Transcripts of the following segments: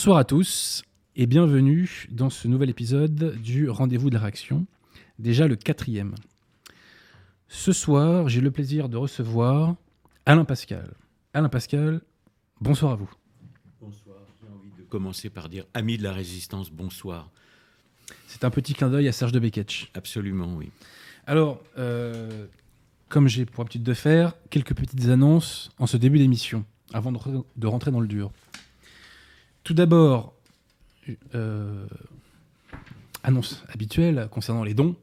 Bonsoir à tous et bienvenue dans ce nouvel épisode du Rendez-vous de la réaction, déjà le quatrième. Ce soir, j'ai le plaisir de recevoir Alain Pascal. Alain Pascal, bonsoir à vous. Bonsoir, j'ai envie de commencer par dire ami de la résistance, bonsoir. C'est un petit clin d'œil à Serge de Beketch. Absolument, oui. Alors, euh, comme j'ai pour habitude de faire, quelques petites annonces en ce début d'émission, avant de, re- de rentrer dans le dur. Tout d'abord, euh, annonce habituelle concernant les dons.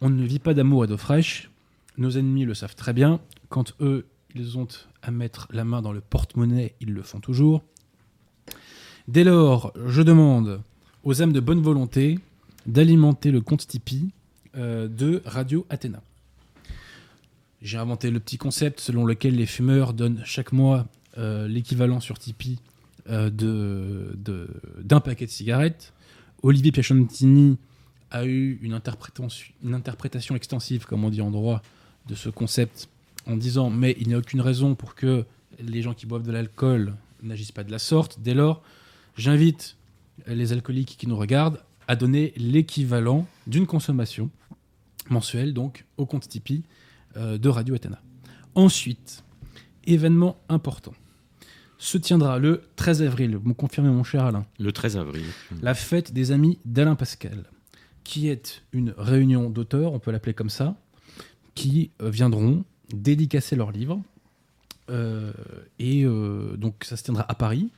On ne vit pas d'amour et d'eau fraîche. Nos ennemis le savent très bien. Quand eux, ils ont à mettre la main dans le porte-monnaie, ils le font toujours. Dès lors, je demande aux âmes de bonne volonté d'alimenter le compte Tipeee euh, de Radio Athéna. J'ai inventé le petit concept selon lequel les fumeurs donnent chaque mois euh, l'équivalent sur Tipeee euh, d'un paquet de cigarettes. Olivier Piachontini a eu une interprétation, une interprétation extensive, comme on dit en droit, de ce concept en disant mais il n'y a aucune raison pour que les gens qui boivent de l'alcool n'agissent pas de la sorte. Dès lors, j'invite les alcooliques qui nous regardent à donner l'équivalent d'une consommation mensuelle, donc au compte Tipeee euh, de Radio Athéna. Ensuite, événement important. Se tiendra le 13 avril, vous me confirmez mon cher Alain, Le 13 avril. la fête des amis d'Alain Pascal, qui est une réunion d'auteurs, on peut l'appeler comme ça, qui euh, viendront dédicacer leurs livres. Euh, et euh, donc ça se tiendra à Paris.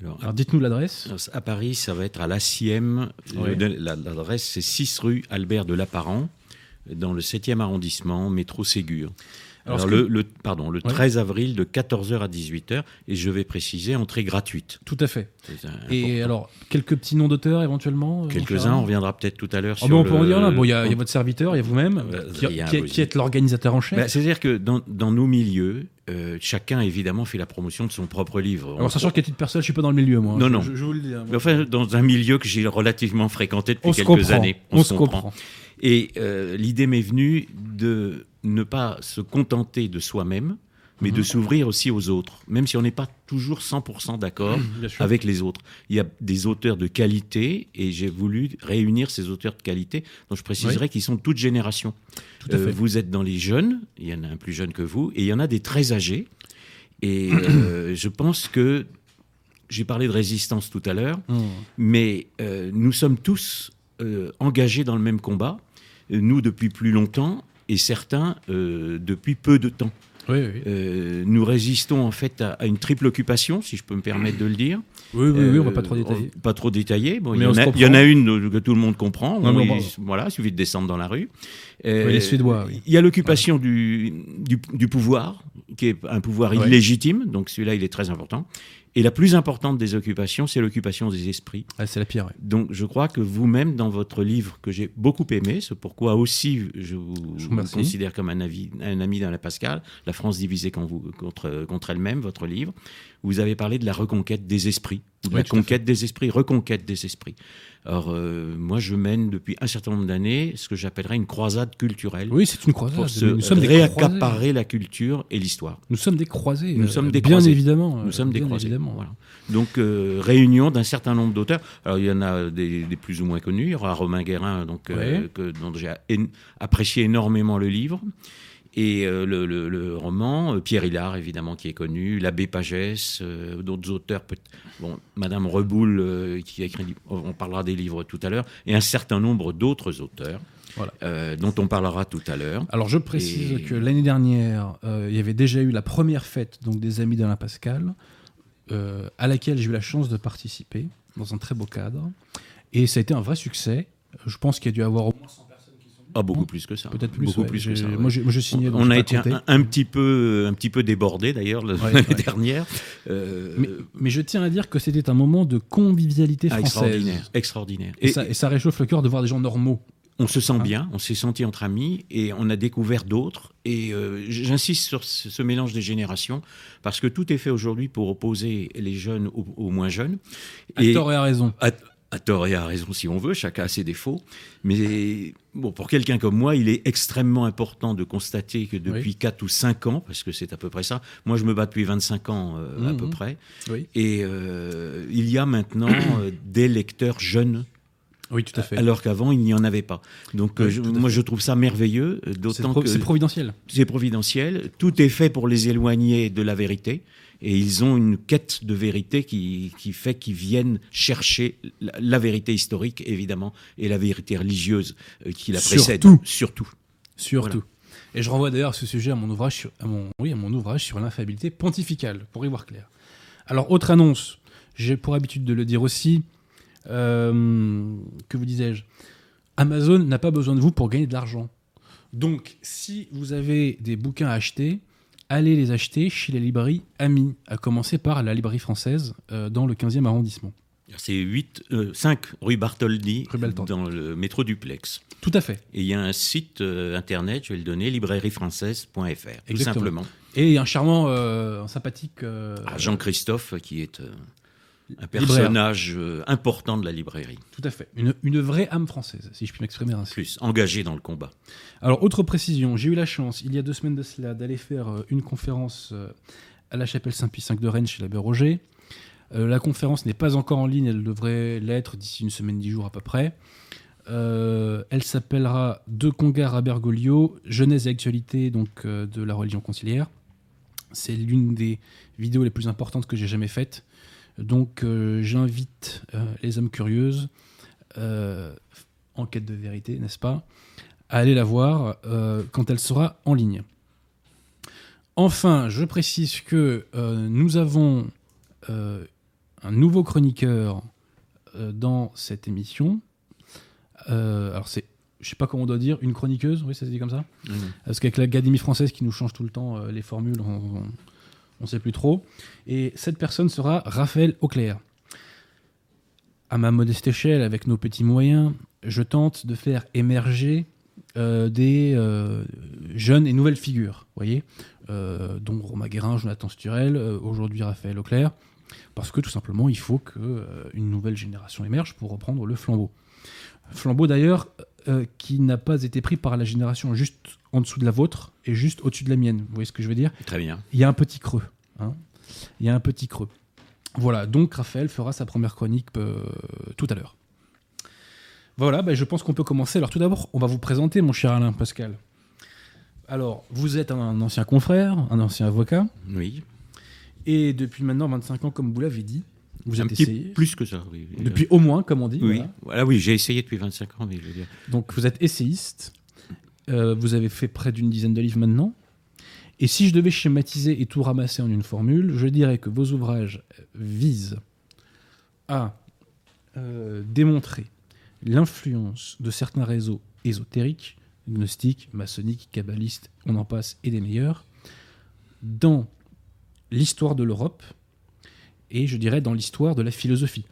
Alors, Alors dites-nous l'adresse. à Paris, ça va être à l'ACIEM. Ouais. L'adresse, c'est 6 rue Albert de Lapparent, dans le 7e arrondissement, métro Ségur. Alors, Alors, ce que- le, le- pardon, le 13 avril de 14h à 18h, et je vais préciser, entrée gratuite. Tout à fait. Et alors, quelques petits noms d'auteurs éventuellement euh, Quelques-uns, on reviendra peut-être tout à l'heure sur bon, on peut en dire là. Bon, il y, a y a votre serviteur, il y a vous-même, Euh, qui, êtes l'organisateur en chef. Bah, C'est-à-dire que dans, dans nos milieux, euh, chacun évidemment fait la promotion de son propre livre. Alors, sachant qu'à titre personnel, je suis pas dans le milieu, moi. Non, Je- non. Je, je vous le dis. hein. Mais enfin, dans un milieu que j'ai relativement fréquenté depuis on quelques comprend. années. On, se comprend. Et euh, l'idée m'est venue de ne pas se contenter de soi-même, mais Mhm. de s'ouvrir aussi aux autres, même si on n'est pas toujours 100% d'accord sûr. avec les autres. Il y a des auteurs de qualité, et j'ai voulu réunir ces auteurs de qualité, dont je préciserai qu'ils sont de toute génération. Tout à Euh, fait. vous êtes dans les jeunes, il y en a un plus jeune que vous, et il y en a des très âgés. Et euh, je pense que j'ai parlé de résistance tout à l'heure, Mmh. mais euh, nous sommes tous engagés dans le même combat, nous depuis plus longtemps et certains euh, depuis peu de temps. Oui, oui. Euh, nous résistons en fait à, à une triple occupation, si je peux me permettre de le dire. Oui, oui, oui, on va Euh, pas trop détailler. Pas trop détailler. Bon, il, y en a, comprend. il y en a une euh, que tout le monde comprend. Non, il- voilà, il suffit de descendre dans la rue. Euh, Oui, les Suédois, oui. Il y a l'occupation du, du, du pouvoir, qui est un pouvoir Ouais. illégitime, donc celui-là, il est très important. Et la plus importante des occupations, c'est l'occupation des esprits. Ah, c'est la pire. ouais. Donc je crois que vous-même, dans votre livre que j'ai beaucoup aimé, c'est pourquoi aussi je vous, Je considère comme un, avis- un ami d'Alain Pascal, La France divisée quand vous- contre, contre elle-même, votre livre, vous avez parlé de la reconquête des esprits, de la conquête des esprits, reconquête des esprits. Alors euh, moi, je mène depuis un certain nombre d'années ce que j'appellerais une croisade culturelle Oui, c'est une croisade. pour se nous sommes réaccaparer la culture et l'histoire. Nous sommes des croisés. Nous euh, sommes des bien croisés. évidemment. euh, Nous sommes des croisés. Évidemment. Voilà. Donc, euh, réunion d'un certain nombre d'auteurs. Alors, il y en a des, des plus ou moins connus. Il y aura Romain Guérin, donc, euh, Ouais. que, dont j'ai apprécié énormément le livre. Et euh, le, le- le roman, euh, Pierre Hillard, évidemment, qui est connu, l'abbé Pagès, euh, d'autres auteurs, bon, Madame Reboul, qui a écrit, on parlera des livres tout à l'heure, et un certain nombre d'autres auteurs, Voilà. dont on parlera tout à l'heure. Alors je précise Et- que l'année dernière, il y avait déjà eu la première fête donc des amis d'Alain Pascal, à laquelle j'ai eu la chance de participer dans un très beau cadre, et ça a été un vrai succès. Je pense qu'il y a dû avoir au moins 100 personnes qui sont Ah, beaucoup plus que ça. peut-être plus. Beaucoup ouais. plus que ça. ouais. Moi, je signais. on a été un, un petit peu, un petit peu débordé d'ailleurs l'année ouais. dernière. Euh, Mais, mais je tiens à dire que c'était un moment de convivialité ah, française. extraordinaire, extraordinaire. Et, Et, ça, et ça réchauffe le cœur de voir des gens normaux. on se sent Ah. bien, on s'est senti entre amis et on a découvert d'autres. Et euh, j'insiste sur ce, mélange des générations parce que tout est fait aujourd'hui pour opposer les jeunes aux, aux moins jeunes. À tort et à raison. à- à tort et à raison si on veut, chacun a ses défauts. Mais bon, pour quelqu'un comme moi, il est extrêmement important de constater que depuis 4 ou 5 ans, parce que c'est à peu près ça, moi je me bats depuis 25 ans euh, à peu mmh, mmh. près, et euh, il y a maintenant euh, des lecteurs jeunes oui, tout à fait. Alors qu'avant, il n'y en avait pas. Donc, moi, je trouve ça merveilleux, d'autant que c'est providentiel. C'est providentiel. Tout est fait pour les éloigner de la vérité et ils ont une quête de vérité qui, qui fait qu'ils viennent chercher la, vérité historique, évidemment, et la vérité religieuse euh, qui la précède. Surtout. Surtout. Surtout. Et je renvoie d'ailleurs ce sujet à mon ouvrage sur, à mon, oui, à mon ouvrage sur l'infabilité pontificale, pour y voir clair. Alors, autre annonce, j'ai pour habitude de le dire aussi, euh, que vous disais-je? Amazon n'a pas besoin de vous pour gagner de l'argent. Donc, si vous avez des bouquins à acheter, allez les acheter chez les librairies amies, à commencer par la librairie française euh, dans le 15e arrondissement. C'est 8, 5 euh, rue Bartholdi, dans le métro duplex. Tout à fait. Et il y a un site euh, internet, je vais le donner, librairiefrançaise.fr, tout simplement. Et un charmant, un sympathique... Ah, Jean-Christophe, qui est un personnage important de la librairie. Tout à fait. Une, une, vraie âme française, si je puis m'exprimer ainsi. Plus, engagé dans le combat. Alors, autre précision, j'ai eu la chance, il y a deux semaines de cela, d'aller faire euh, une conférence euh, à la chapelle Saint-Pie V de Rennes chez l'abbé Roger. Euh, la conférence n'est pas encore en ligne, elle devrait l'être d'ici une semaine, dix jours à peu près. elle s'appellera De Congar à Bergoglio, Genèse et actualité donc, de la religion conciliaire. C'est l'une des vidéos les plus importantes que j'ai jamais faites. Donc j'invite les âmes curieuses, en quête de vérité, n'est-ce pas, à aller la voir euh, quand elle sera en ligne. Enfin, je précise que euh, nous avons euh, un nouveau chroniqueur dans cette émission. alors c'est, je sais pas comment on doit dire, une chroniqueuse, oui, ça se dit comme ça? Mmh. Parce qu'avec l'Académie française qui nous change tout le temps les formules, on ne sait plus trop. Et cette personne sera Raphaël Auclair. À ma modeste échelle, avec nos petits moyens, je tente de faire émerger euh, des euh, jeunes et nouvelles figures, voyez, euh, dont Romain Guérin, Jonathan Sturel, aujourd'hui Raphaël Auclair, parce que tout simplement il faut qu'une nouvelle génération émerge pour reprendre le flambeau. Flambeau d'ailleurs qui n'a pas été pris par la génération juste en dessous de la vôtre et juste au-dessus de la mienne. Vous voyez ce que je veux dire? Très bien. Il y a un petit creux. Hein il y a un petit creux. Voilà, donc Raphaël fera sa première chronique tout à l'heure. Voilà, ben, je pense qu'on peut commencer. Alors tout d'abord, on va vous présenter, mon cher Alain Pascal. Alors, vous êtes un ancien confrère, un ancien avocat. Oui. Et depuis maintenant 25 ans, comme vous l'avez dit, vous un êtes essayé. Plus que ça, oui. Depuis au moins, comme on dit. Oui, voilà, oui j'ai essayé depuis 25 ans, mais je veux dire. Donc vous êtes essayiste. Euh, vous avez fait près d'une dizaine de livres maintenant. Et si je devais schématiser et tout ramasser en une formule, je dirais que vos ouvrages visent à euh, démontrer l'influence de certains réseaux ésotériques, gnostiques, maçonniques, kabbalistes, on en passe, et des meilleurs, dans l'histoire de l'Europe et je dirais dans l'histoire de la philosophie.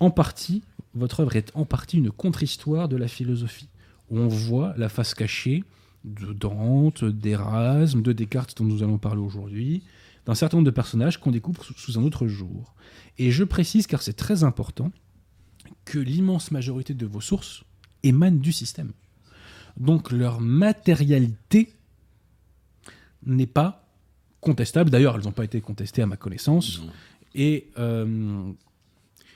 En partie, votre œuvre est en partie une contre-histoire de la philosophie, où on voit la face cachée de Dante, d'Erasme, de Descartes dont nous allons parler aujourd'hui, d'un certain nombre de personnages qu'on découvre sous un autre jour. Et je précise, car c'est très important, que l'immense majorité de vos sources émanent du système. Donc leur matérialité n'est pas contestable. D'ailleurs, elles n'ont pas été contestées à ma connaissance. Et euh,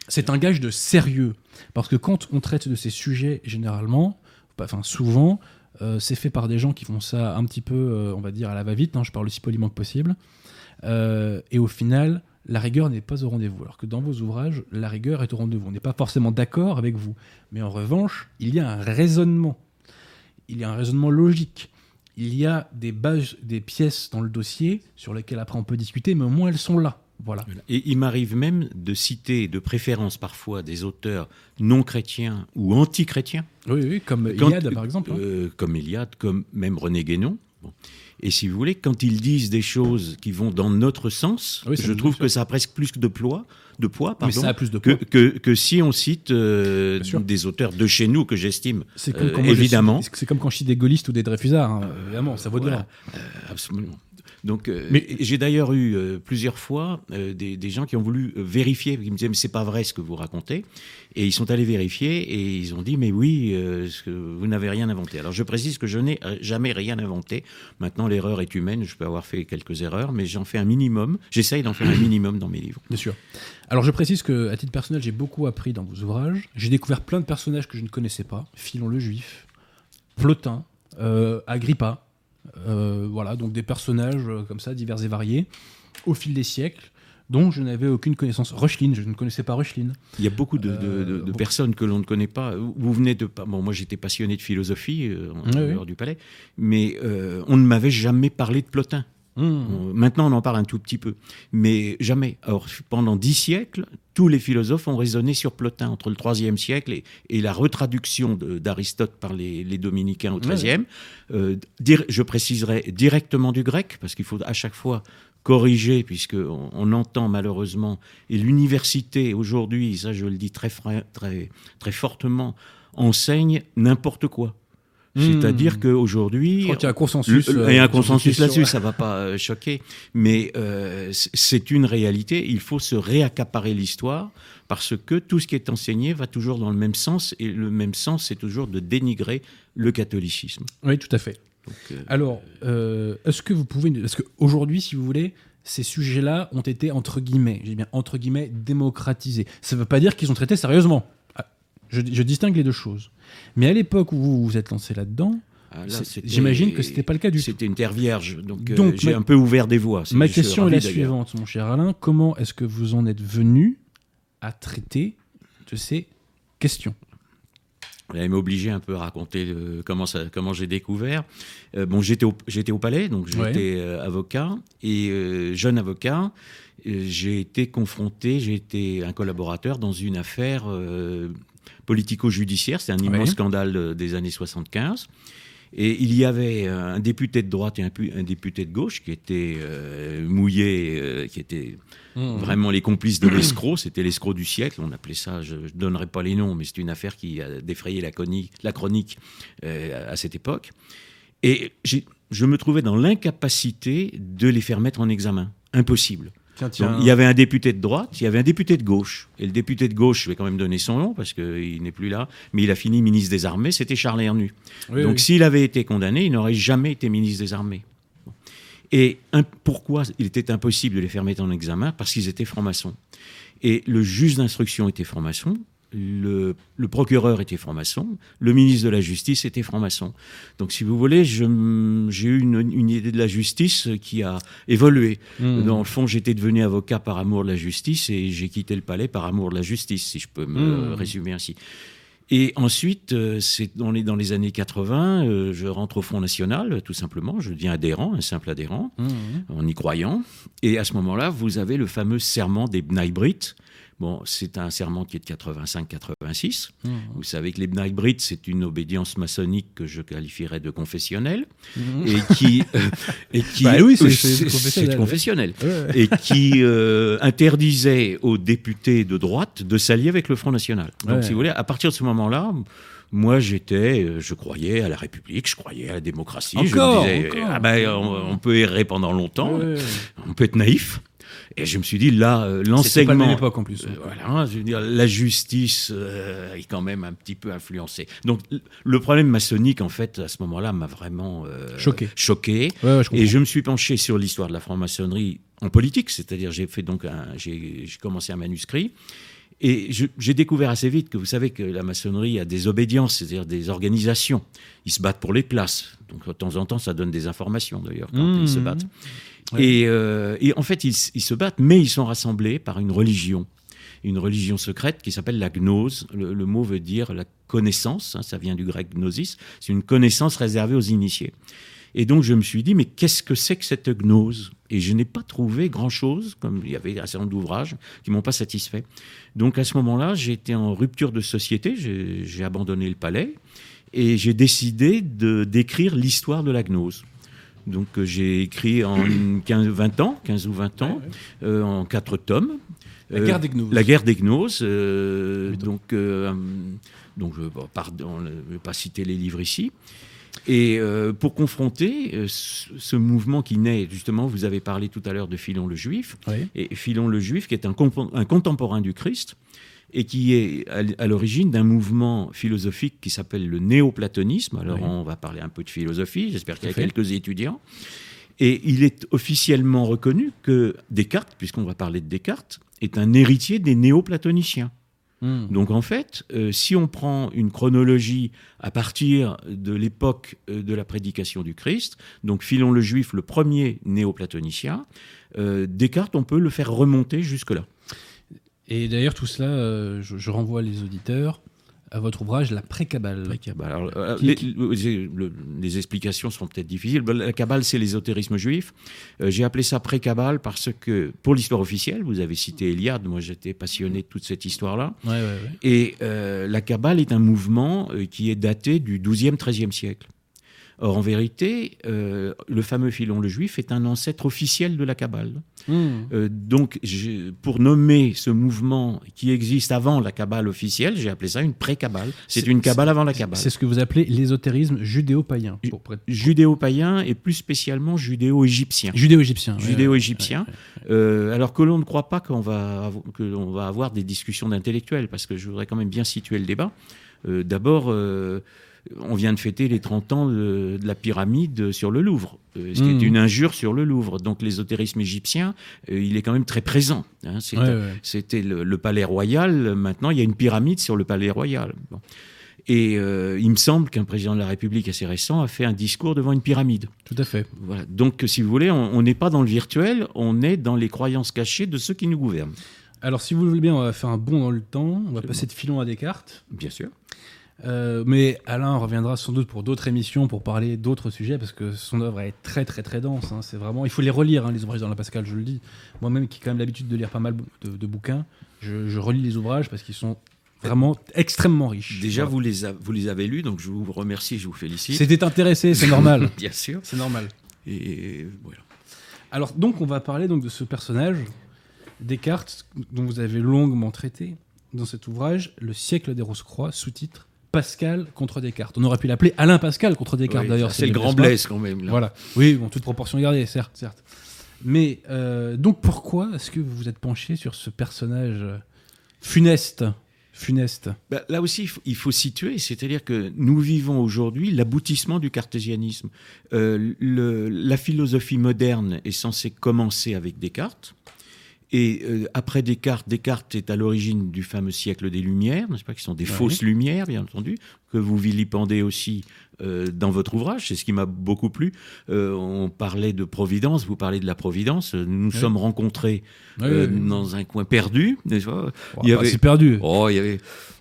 c'est un gage de sérieux. Parce que quand on traite de ces sujets, généralement, enfin souvent, euh, c'est fait par des gens qui font ça un petit peu, euh, on va dire, à la va-vite. Hein, je parle aussi poliment que possible. et au final, la rigueur n'est pas au rendez-vous. Alors que dans vos ouvrages, la rigueur est au rendez-vous. On n'est pas forcément d'accord avec vous. Mais en revanche, il y a un raisonnement. Il y a un raisonnement logique. Il y a des bases, des pièces dans le dossier sur lesquelles après on peut discuter, mais au moins elles sont là. Voilà. Et il m'arrive même de citer de préférence parfois des auteurs non chrétiens ou anti-chrétiens. Oui, oui, comme Iliade par exemple. Hein. Euh, comme Iliade, comme même René Guénon. Et si vous voulez, quand ils disent des choses qui vont dans notre sens, Oui, ça je trouve que ça a presque plus de poids, de poids Mais pardon, ça a plus de que, poids. que, que si on cite euh, des auteurs de chez nous que j'estime C'est comme, euh, quand je évidemment. suis- c'est comme quand je suis des gaullistes ou des dreyfusards. hein. Évidemment, ça vaut de Voilà. l'or. Euh, absolument. Donc, euh, Mais- j'ai d'ailleurs eu euh, plusieurs fois euh, des, des gens qui ont voulu vérifier, qui me disaient mais c'est pas vrai ce que vous racontez, et ils sont allés vérifier et ils ont dit mais oui, euh, vous n'avez rien inventé. Alors je précise que je n'ai jamais rien inventé. Maintenant l'erreur est humaine, je peux avoir fait quelques erreurs, mais j'en fais un minimum. J'essaye d'en faire un minimum dans mes livres. Bien sûr. Alors je précise que à titre personnel, j'ai beaucoup appris dans vos ouvrages. J'ai découvert plein de personnages que je ne connaissais pas. Philon le Juif, Plotin, euh, Agrippa. Euh, voilà, donc des personnages euh, comme ça, divers et variés, au fil des siècles, dont je n'avais aucune connaissance. Rushlin, je ne connaissais pas Rushlin. Il y a beaucoup de, de- Euh, de- de beaucoup. personnes que l'on ne connaît pas. Vous venez de. Bon, moi j'étais passionné de philosophie euh, en Oui, oui. dehors du palais, mais euh, on ne m'avait jamais parlé de Plotin. On- Maintenant, on en parle un tout petit peu, mais jamais. Or, pendant dix siècles, tous les philosophes ont raisonné sur Plotin entre le IIIe siècle et, et la retraduction d'Aristote par les, les dominicains au XIIIe. Euh, je préciserai directement du grec, parce qu'il faut à chaque fois corriger, puisqu'on on entend malheureusement, et l'université aujourd'hui, ça je le dis très, très, très fortement, enseigne n'importe quoi. Hmm. C'est-à-dire Je qu'aujourd'hui, qu'il y a un consensus. euh, il y a un consensus là-dessus, ça va pas euh, choquer, mais euh, c'est une réalité. Il faut se réaccaparer l'histoire parce que tout ce qui est enseigné va toujours dans le même sens et le même sens, c'est toujours de dénigrer le catholicisme. Oui, tout à fait. Donc, euh, Alors, euh, est-ce que vous pouvez. Parce qu'aujourd'hui, si vous voulez, ces sujets-là ont été, entre guillemets, j'ai bien entre guillemets, démocratisés. Ça ne veut pas dire qu'ils sont traités sérieusement. Je, je distingue les deux choses. Mais à l'époque où vous vous êtes lancé là-dedans, ah, là, j'imagine que c'était pas le cas du tout. C'était une terre vierge, donc, euh, j'ai un peu ouvert des voies. Ma question est la suivante, mon cher Alain. Comment est-ce que vous en êtes venu à traiter de ces questions? Elle m'a obligé un peu à raconter euh, comment, ça, comment j'ai découvert. Euh, bon, j'étais au, j'étais au palais, donc j'étais Ouais. euh, avocat. Et jeune avocat, j'ai été confronté, j'ai été un collaborateur dans une affaire politico-judiciaire. C'est un immense scandale euh, des années 75. Et il y avait un député de droite et un, un député de gauche qui étaient euh, mouillés, euh, qui étaient vraiment les complices de l'escroc. C'était l'escroc du siècle, on appelait ça, je ne donnerai pas les noms, mais c'est une affaire qui a défrayé la, chronique euh, à cette époque. Et je me trouvais dans l'incapacité de les faire mettre en examen. Impossible. Tiens, Donc, il y avait un député de droite, il y avait un député de gauche. Et le député de gauche, je vais quand même donner son nom parce qu'il n'est plus là, mais il a fini ministre des Armées, c'était Charles Hernu. Oui, Donc oui. s'il avait été condamné, il n'aurait jamais été ministre des Armées. Et un- pourquoi il était impossible de les faire mettre en examen? Parce qu'ils étaient francs-maçons. Et le juge d'instruction était franc-maçon, le, le procureur était franc-maçon, le ministre de la Justice était franc-maçon. Donc si vous voulez, j'ai eu une, une idée de la justice qui a évolué. Hmm. Dans le fond, j'étais devenu avocat par amour de la justice et j'ai quitté le palais par amour de la justice, si je peux me Mm. résumer ainsi. Et ensuite, euh, c'est dans les, dans les années 80, euh, je rentre au Front National, tout simplement. Je deviens adhérent, un simple adhérent, Mmh, mmh. en y croyant. Et à ce moment-là, vous avez le fameux serment des B'nai B'rith. Bon, c'est un serment qui est de 85-86. Mmh. Vous savez que les B'rith, c'est une obédience maçonnique que je qualifierais de confessionnelle. Mmh. Et qui. euh, et qui Bah oui, c'est- confessionnel. confessionnel Ouais, ouais. et qui euh, interdisait aux députés de droite de s'allier avec le Front National. Donc, Ouais. si vous voulez, à partir de ce moment-là, moi, j'étais, euh, je croyais à la République, je croyais à la démocratie. Encore, je me disais, encore. ah ben, on, on peut errer pendant longtemps, ouais. on peut être naïf. Et je me suis dit, là, euh, C'était pas la même l'enseignement. époque en plus. Euh, voilà, je veux dire, la justice euh, est quand même un petit peu influencée. Donc, le problème maçonnique, en fait, à ce moment-là, m'a vraiment euh, Choqué. choqué. Ouais, ouais, je comprends. Et je me suis penché sur l'histoire de la franc-maçonnerie en politique, c'est-à-dire j'ai fait donc j'ai commencé un manuscrit. Et j'ai découvert assez vite que vous savez que la maçonnerie a des obédiences, c'est-à-dire des organisations. Ils se battent pour les places. Donc de temps en temps, ça donne des informations d'ailleurs quand Mmh. ils se battent. Euh, et en fait, ils, se battent, mais ils sont rassemblés par une religion. Une religion secrète qui s'appelle la gnose. Le, mot veut dire la connaissance, hein, ça vient du grec gnosis. C'est une connaissance réservée aux initiés. Et donc je me suis dit, mais qu'est-ce que c'est que cette gnose? Et je n'ai pas trouvé grand-chose, comme il y avait un certain nombre d'ouvrages qui m'ont pas satisfait. Donc à ce moment-là, j'étais en rupture de société, j'ai abandonné le palais et j'ai décidé d'écrire l'histoire de la gnose. Donc euh, j'ai écrit en 15, 20 ans, 15 ou 20 ans, euh, en quatre tomes. La Euh, guerre des gnoses. La guerre des gnoses. euh, donc, euh, donc je bon, pardon, je ne vais pas citer les livres ici. Et euh, pour confronter euh, ce, mouvement qui naît, justement, vous avez parlé tout à l'heure de Philon le Juif, Oui. et Philon le Juif, qui est un contemporain du Christ, et qui est à l'origine d'un mouvement philosophique qui s'appelle le néoplatonisme. Alors Oui. on va parler un peu de philosophie, j'espère qu'il y a fait. quelques étudiants. Et il est officiellement reconnu que Descartes, puisqu'on va parler de Descartes, est un héritier des néoplatoniciens. Hmm. Donc en fait, euh, si on prend une chronologie à partir de l'époque euh, de la prédication du Christ, donc Philon le Juif, le premier néoplatonicien, euh, Descartes, on peut le faire remonter jusque-là. Et d'ailleurs, tout cela, euh, je, je renvoie les auditeurs à votre ouvrage La pré-cabale. Euh, les, le- explications sont peut-être difficiles. La Kabbale, c'est l'ésotérisme juif. Euh, J'ai appelé ça pré-Kabbale parce que, pour l'histoire officielle, vous avez cité Eliade, moi j'étais passionné de toute cette histoire-là. Ouais, ouais, ouais. Et la Kabbale est un mouvement qui est daté du XIIe, XIIIe siècle. Or, en vérité, euh, le fameux Philon le Juif est un ancêtre officiel de la Kabbale. Hmm. Euh, donc, pour nommer ce mouvement qui existe avant la Kabbale officielle, j'ai appelé ça une pré-Kabbale. C'est une Kabbale avant la Kabbale. C'est ce que vous appelez l'ésotérisme judéo-païen. Judéo-païen et plus spécialement judéo-égyptien. Judéo-égyptien. Judéo-égyptien. ouais, ouais. Euh, alors que l'on ne croit pas qu'on va, avo- que l'on va avoir des discussions d'intellectuels, parce que je voudrais quand même bien situer le débat. D'abord, on vient de fêter les 30 ans de, de la pyramide sur le Louvre, euh, ce qui est une injure sur le Louvre. Donc l'ésotérisme égyptien, euh, il est quand même très présent. hein. Ouais, ouais. C'était le, le palais royal. Maintenant, il y a une pyramide sur le palais royal. Bon. Et euh, il me semble qu'un président de la République assez récent a fait un discours devant une pyramide. Tout à fait. Voilà. Donc, si vous voulez, on n'est pas dans le virtuel, on est dans les croyances cachées de ceux qui nous gouvernent. Alors, si vous le voulez bien, on va faire un bond dans le temps. On va passer de Philon à Descartes. Bien sûr. Euh, mais Alain reviendra sans doute pour d'autres émissions pour parler d'autres sujets parce que son œuvre est très très très dense. hein. C'est vraiment, il faut les relire hein, les ouvrages d'Alain Pascal, je le dis. Moi-même qui ai quand même l'habitude de lire pas mal de, de bouquins, je, je relis les ouvrages parce qu'ils sont vraiment extrêmement riches. Déjà, Voilà. vous, les a- vous les avez lus, donc je vous remercie, je vous félicite. C'était intéressé, c'est normal. Bien sûr. c'est normal. Et voilà. Alors donc on va parler donc de ce personnage Descartes dont vous avez longuement traité dans cet ouvrage Le siècle des Rose-Croix sous-titre Pascal contre Descartes. On aurait pu l'appeler Alain Pascal contre Descartes Oui, d'ailleurs. c'est le grand Blaise quand même. là. Voilà. Oui, bon, toute proportion gardée, certes, certes. Mais euh, donc pourquoi est-ce que vous vous êtes penché sur ce personnage funeste Funeste. Bah, là aussi, il faut, il faut situer, c'est-à-dire que nous vivons aujourd'hui l'aboutissement du cartésianisme. Euh, le- la philosophie moderne est censée commencer avec Descartes. Et euh, après Descartes, Descartes est à l'origine du fameux siècle des Lumières, n'est-ce pas, qui sont des Ouais. fausses lumières, bien entendu, que vous vilipendez aussi euh, dans votre ouvrage. C'est ce qui m'a beaucoup plu. Euh, on parlait de Providence, vous parlez de la Providence. Nous nous Oui. sommes rencontrés euh, dans un coin perdu, n'est-ce pas? Il y avait- C'est perdu. Oh, il y avait.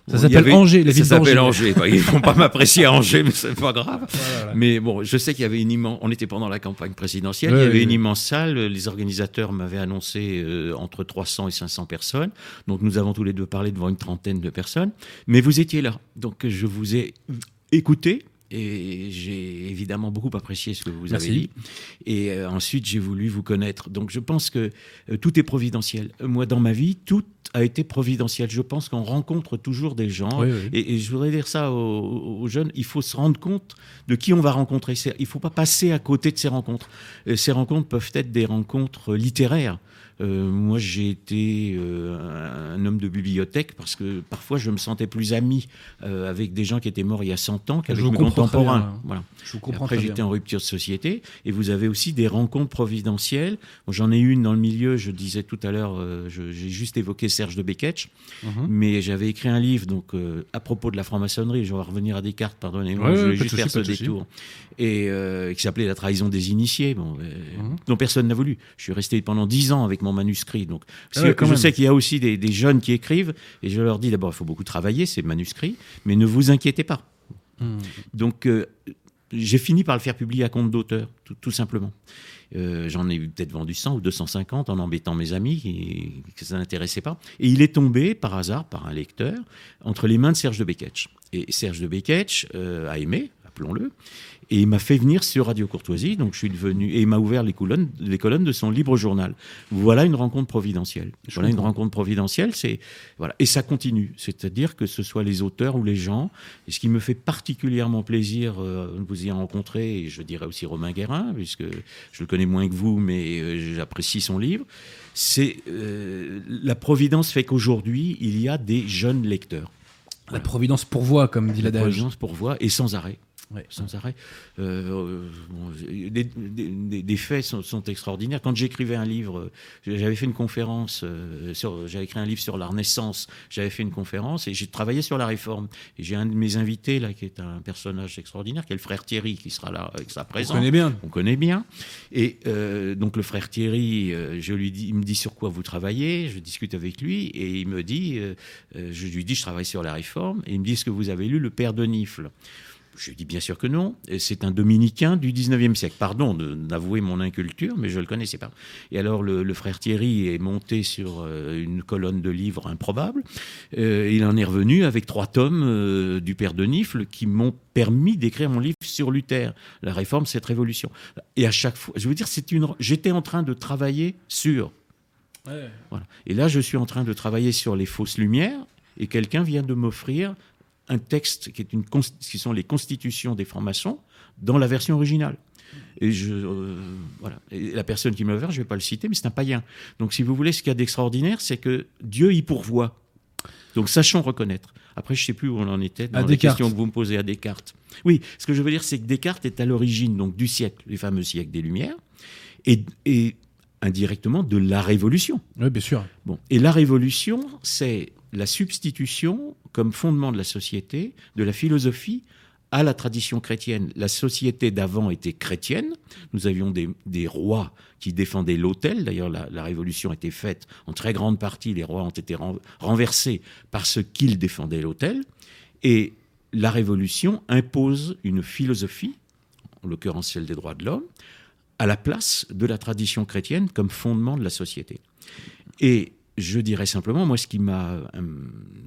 Ça s'appelle avait- Angers, la Ça s'appelle d'Angers. Angers. Bah, Ils vont pas m'apprécier à Angers, mais c'est pas grave. Voilà. Mais bon, je sais qu'il y avait une immense. On était pendant la campagne présidentielle. Il y avait une immense salle. Les organisateurs m'avaient annoncé euh, entre 300 et 500 personnes. Donc nous avons tous les deux parlé devant une trentaine de personnes. Mais vous étiez là. Donc je vous ai écouté. Et j'ai évidemment beaucoup apprécié ce que vous Merci. avez dit. Et euh, ensuite, j'ai voulu vous connaître. Donc, je pense que euh, tout est providentiel. Moi, dans ma vie, tout a été providentiel. Je pense qu'on rencontre toujours des gens. Oui, oui. Et, et je voudrais dire ça aux, aux jeunes, il faut se rendre compte de qui on va rencontrer. Il ne faut pas passer à côté de ces rencontres. Euh, Ces rencontres peuvent être des rencontres littéraires. Euh, moi, j'ai été euh, un homme de bibliothèque parce que parfois je me sentais plus ami euh, avec des gens qui étaient morts il y a 100 ans qu'avec mes contemporains. Voilà. Je vous comprends après, j'étais en rupture de société. Et vous avez aussi des rencontres providentielles. Bon, J'en ai une dans le milieu, je disais tout à l'heure, j'ai juste évoqué Serge de Beketch, Mhm. mais j'avais écrit un livre donc à propos de la franc-maçonnerie. Je vais revenir à Descartes, pardonnez-moi, Ouais, je de juste faire ce détour. Et qui s'appelait La trahison des initiés, bon, Mhm. dont personne n'a voulu. Je suis resté pendant dix ans avec mon manuscrit. Donc, Ah si- ouais, quand je même. sais qu'il y a aussi des, des jeunes qui écrivent, et je leur dis d'abord, il faut beaucoup travailler, ces manuscrits, mais ne vous inquiétez pas. Mhm. Donc, euh, j'ai fini par le faire publier à compte d'auteur, tout, tout simplement. Euh, J'en ai peut-être vendu 100 ou 250 en embêtant mes amis qui, que ça n'intéressait pas. Et il est tombé par hasard, par un lecteur, entre les mains de Serge de Beketch. Et Serge de Beketch euh, a aimé, appelons-le. Et il m'a fait venir sur Radio Courtoisie, donc je suis devenu et il m'a ouvert les colonnes, les colonnes de son libre journal. Voilà une rencontre providentielle. Je voilà une rencontre providentielle, c'est voilà et ça continue. C'est-à-dire que ce soit les auteurs ou les gens. Et ce qui me fait particulièrement plaisir euh, de vous y rencontrer, et je dirais aussi Romain Guérin, puisque je le connais moins que vous, mais euh, j'apprécie son livre. C'est euh, la providence fait qu'aujourd'hui il y a des jeunes lecteurs. La providence pourvoit, comme dit La l'adage. providence pour voix et sans arrêt. Ouais. Sans arrêt. Euh, euh, bon, des, des- des- des faits sont, sont extraordinaires. Quand j'écrivais un livre, euh, j'avais fait une conférence, sur, j'avais écrit un livre sur la Renaissance, j'avais fait une conférence et j'ai travaillé sur la Réforme. Et j'ai un de mes invités là qui est un personnage extraordinaire, qui est le frère Thierry, qui sera là avec sa On présence connaît bien. on connaît bien. Et euh, donc le frère Thierry, je lui dis, il me dit sur quoi vous travaillez? Je discute avec lui et il me dit, euh, je lui dis, je travaille sur la réforme. Et il me dit, est-ce que vous avez lu le Père de Nifle? Je lui dis bien sûr que non. C'est un dominicain du 19e siècle. Pardon d'avouer mon inculture, mais je ne le connaissais pas. Et alors le, le frère Thierry est monté sur euh, une colonne de livres improbables. Euh, il en est revenu avec trois tomes euh, du Père de Nifle qui m'ont permis d'écrire mon livre sur Luther, la réforme, cette révolution. Et à chaque fois, je veux dire, c'est une. J'étais en train de travailler sur. Voilà. Et là, je suis en train de travailler sur les fausses lumières, et quelqu'un vient de m'offrir un texte qui, est une, qui sont les constitutions des francs-maçons dans la version originale. Et je, euh, voilà. Et la personne qui me l'a offert, je ne vais pas le citer, mais c'est un païen. Donc, si vous voulez, ce qu'il y a d'extraordinaire, c'est que Dieu y pourvoit. Donc, sachons reconnaître. Après, je ne sais plus où on en était dans À la Descartes. question que vous me posez à Descartes. Oui, ce que je veux dire, c'est que Descartes est à l'origine donc du siècle, les fameux siècles des Lumières, et, et indirectement de la Révolution. Oui, bien sûr. Bon. Et la révolution, c'est la substitution comme fondement de la société de la philosophie à la tradition chrétienne. La société d'avant était chrétienne. Nous avions des, rois qui défendaient l'autel. D'ailleurs, la, révolution a été faite en très grande partie. Les rois ont été ren- renversés parce qu'ils défendaient l'autel. Et la révolution impose une philosophie, en l'occurrence celle des droits de l'homme, à la place de la tradition chrétienne comme fondement de la société. Et je dirais simplement, moi, ce qui m'a euh,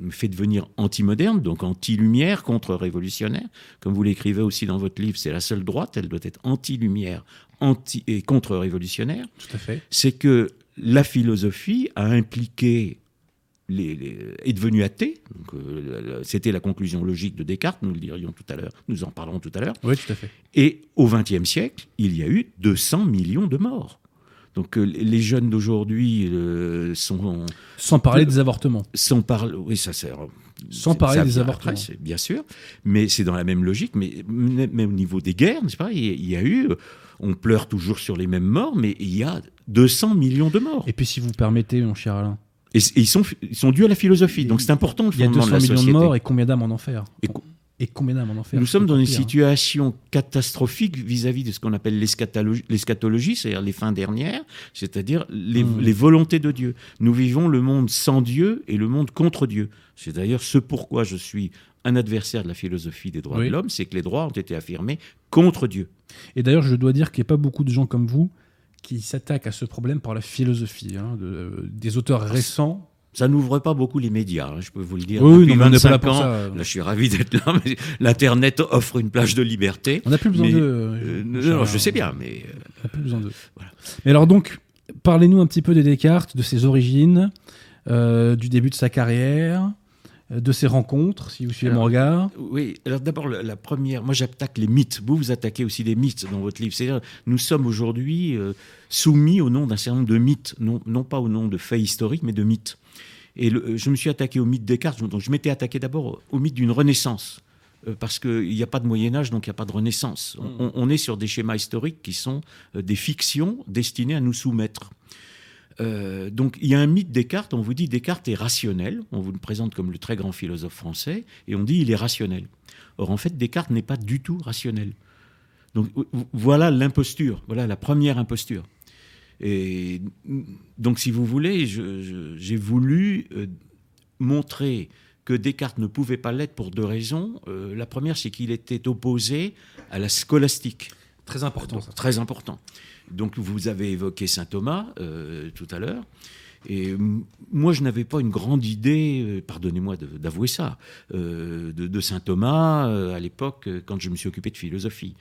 fait devenir anti-moderne, donc anti-lumière, contre-révolutionnaire, comme vous l'écrivez aussi dans votre livre, c'est la seule droite, elle doit être anti-lumière anti et contre-révolutionnaire, Tout à fait. c'est que la philosophie a impliqué les, les- est devenue athée. Euh, C'était la conclusion logique de Descartes, nous le dirions tout à l'heure, nous en parlerons tout à l'heure. Oui, tout à fait. Et au XXe siècle, il y a eu 200 millions de morts. Donc euh, les jeunes d'aujourd'hui euh, sont Sans parler des avortements. sans parler, oui ça sert. Sans parler des avortements. après, bien sûr, mais c'est dans la même logique. Mais même au niveau des guerres, n'est-ce pas il y a- eu, on pleure toujours sur les mêmes morts, mais il y a 200 millions de morts. Et puis, si vous permettez, mon cher Alain, Et, ils sont ils sont dus à la philosophie. Donc c'est important le il y a fondement 200 de la millions société. de morts et combien d'âmes en enfer? Et Et combien d'âmes en enfer Nous sommes dans une hein. situation catastrophique vis-à-vis de ce qu'on appelle l'eschatologie, l'eschatologie, c'est-à-dire les fins dernières, c'est-à-dire les, Mm. les volontés de Dieu. Nous vivons le monde sans Dieu et le monde contre Dieu. C'est d'ailleurs ce pourquoi je suis un adversaire de la philosophie des droits Oui. de l'homme, c'est que les droits ont été affirmés contre Dieu. Et d'ailleurs, je dois dire qu'il n'y a pas beaucoup de gens comme vous qui s'attaquent à ce problème par la philosophie. hein, de- des auteurs récents. Ça n'ouvre pas beaucoup les médias, hein, je peux vous le dire. Oui, Depuis non, mais on n'est pas là 25 pour ans, ça. là, je suis ravi d'être là, mais l'Internet offre une plage de liberté. On n'a plus besoin Mais, d'eux. Euh, euh, non, non, je sais bien, mais euh, On n'a plus besoin d'eux. Voilà. Mais alors donc, parlez-nous un petit peu de Descartes, de ses origines, du début de sa carrière, de ses rencontres, si vous suivez Alors, mon regard. Oui, alors d'abord, la, la première, moi j'attaque les mythes. Vous, vous attaquez aussi des mythes dans votre livre. C'est-à-dire, nous sommes aujourd'hui euh, soumis au nom d'un certain nombre de mythes, non, non pas au nom de faits historiques, mais de mythes. Et le- je me suis attaqué au mythe de Descartes, donc je m'étais attaqué d'abord au mythe d'une renaissance. euh, Parce qu'il n'y a pas de Moyen-Âge, donc il n'y a pas de Renaissance. On, on est sur des schémas historiques qui sont euh, des fictions destinées à nous soumettre. Euh, donc il y a un mythe Descartes, on vous dit Descartes est rationnel, on vous le présente comme le très grand philosophe français, et on dit il est rationnel. Or en fait Descartes n'est pas du tout rationnel. Donc voilà l'imposture, voilà la première imposture. Et donc si vous voulez, j'ai voulu euh, montrer que Descartes ne pouvait pas l'être pour deux raisons. Euh, la première, c'est qu'il était opposé à la scolastique. Très important. Donc, Très important. Donc vous avez évoqué saint Thomas euh, tout à l'heure. Et moi, je n'avais pas une grande idée, euh, pardonnez-moi d'avouer ça, euh, de, saint Thomas à l'époque quand je me suis occupé de philosophie.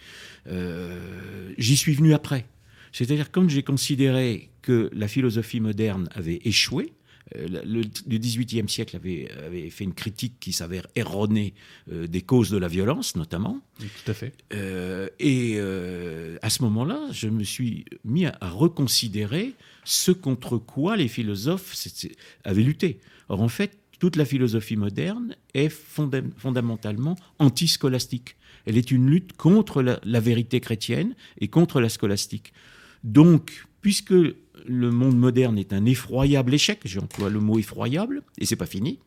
J'y suis venu après. C'est-à-dire quand j'ai considéré que la philosophie moderne avait échoué, le, XVIIIe siècle avait, fait une critique qui s'avère erronée euh, des causes de la violence, notamment. tout à fait. Euh, et à ce moment-là, je me suis mis à, reconsidérer ce contre quoi les philosophes avaient lutté. Or, en fait, toute la philosophie moderne est fondamentalement anti-scolastique. Elle est une lutte contre la vérité chrétienne et contre la scolastique. Donc, puisque le monde moderne est un effroyable échec, j'emploie le mot effroyable, et c'est pas fini,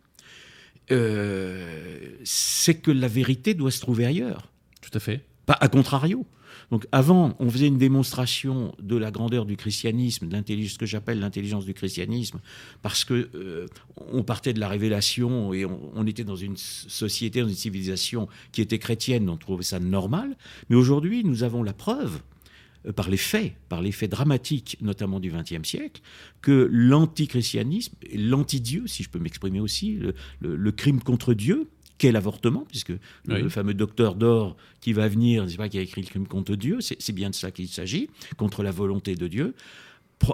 euh, c'est que la vérité doit se trouver ailleurs. Tout à fait. Pas à contrario. Donc avant, on faisait une démonstration de la grandeur du christianisme, de ce que j'appelle l'intelligence du christianisme, parce que euh, on partait de la révélation et on, on, était dans une société, dans une civilisation qui était chrétienne, on trouvait ça normal. Mais aujourd'hui, nous avons la preuve par les faits, par les faits dramatiques, notamment du XXe siècle, que l'antichristianisme, l'anti-Dieu, si je peux m'exprimer aussi, le, crime contre Dieu, qu'est l'avortement, puisque le fameux docteur d'or qui va venir, n'est pas qui a écrit le crime contre Dieu, c'est bien de ça qu'il s'agit, contre la volonté de Dieu,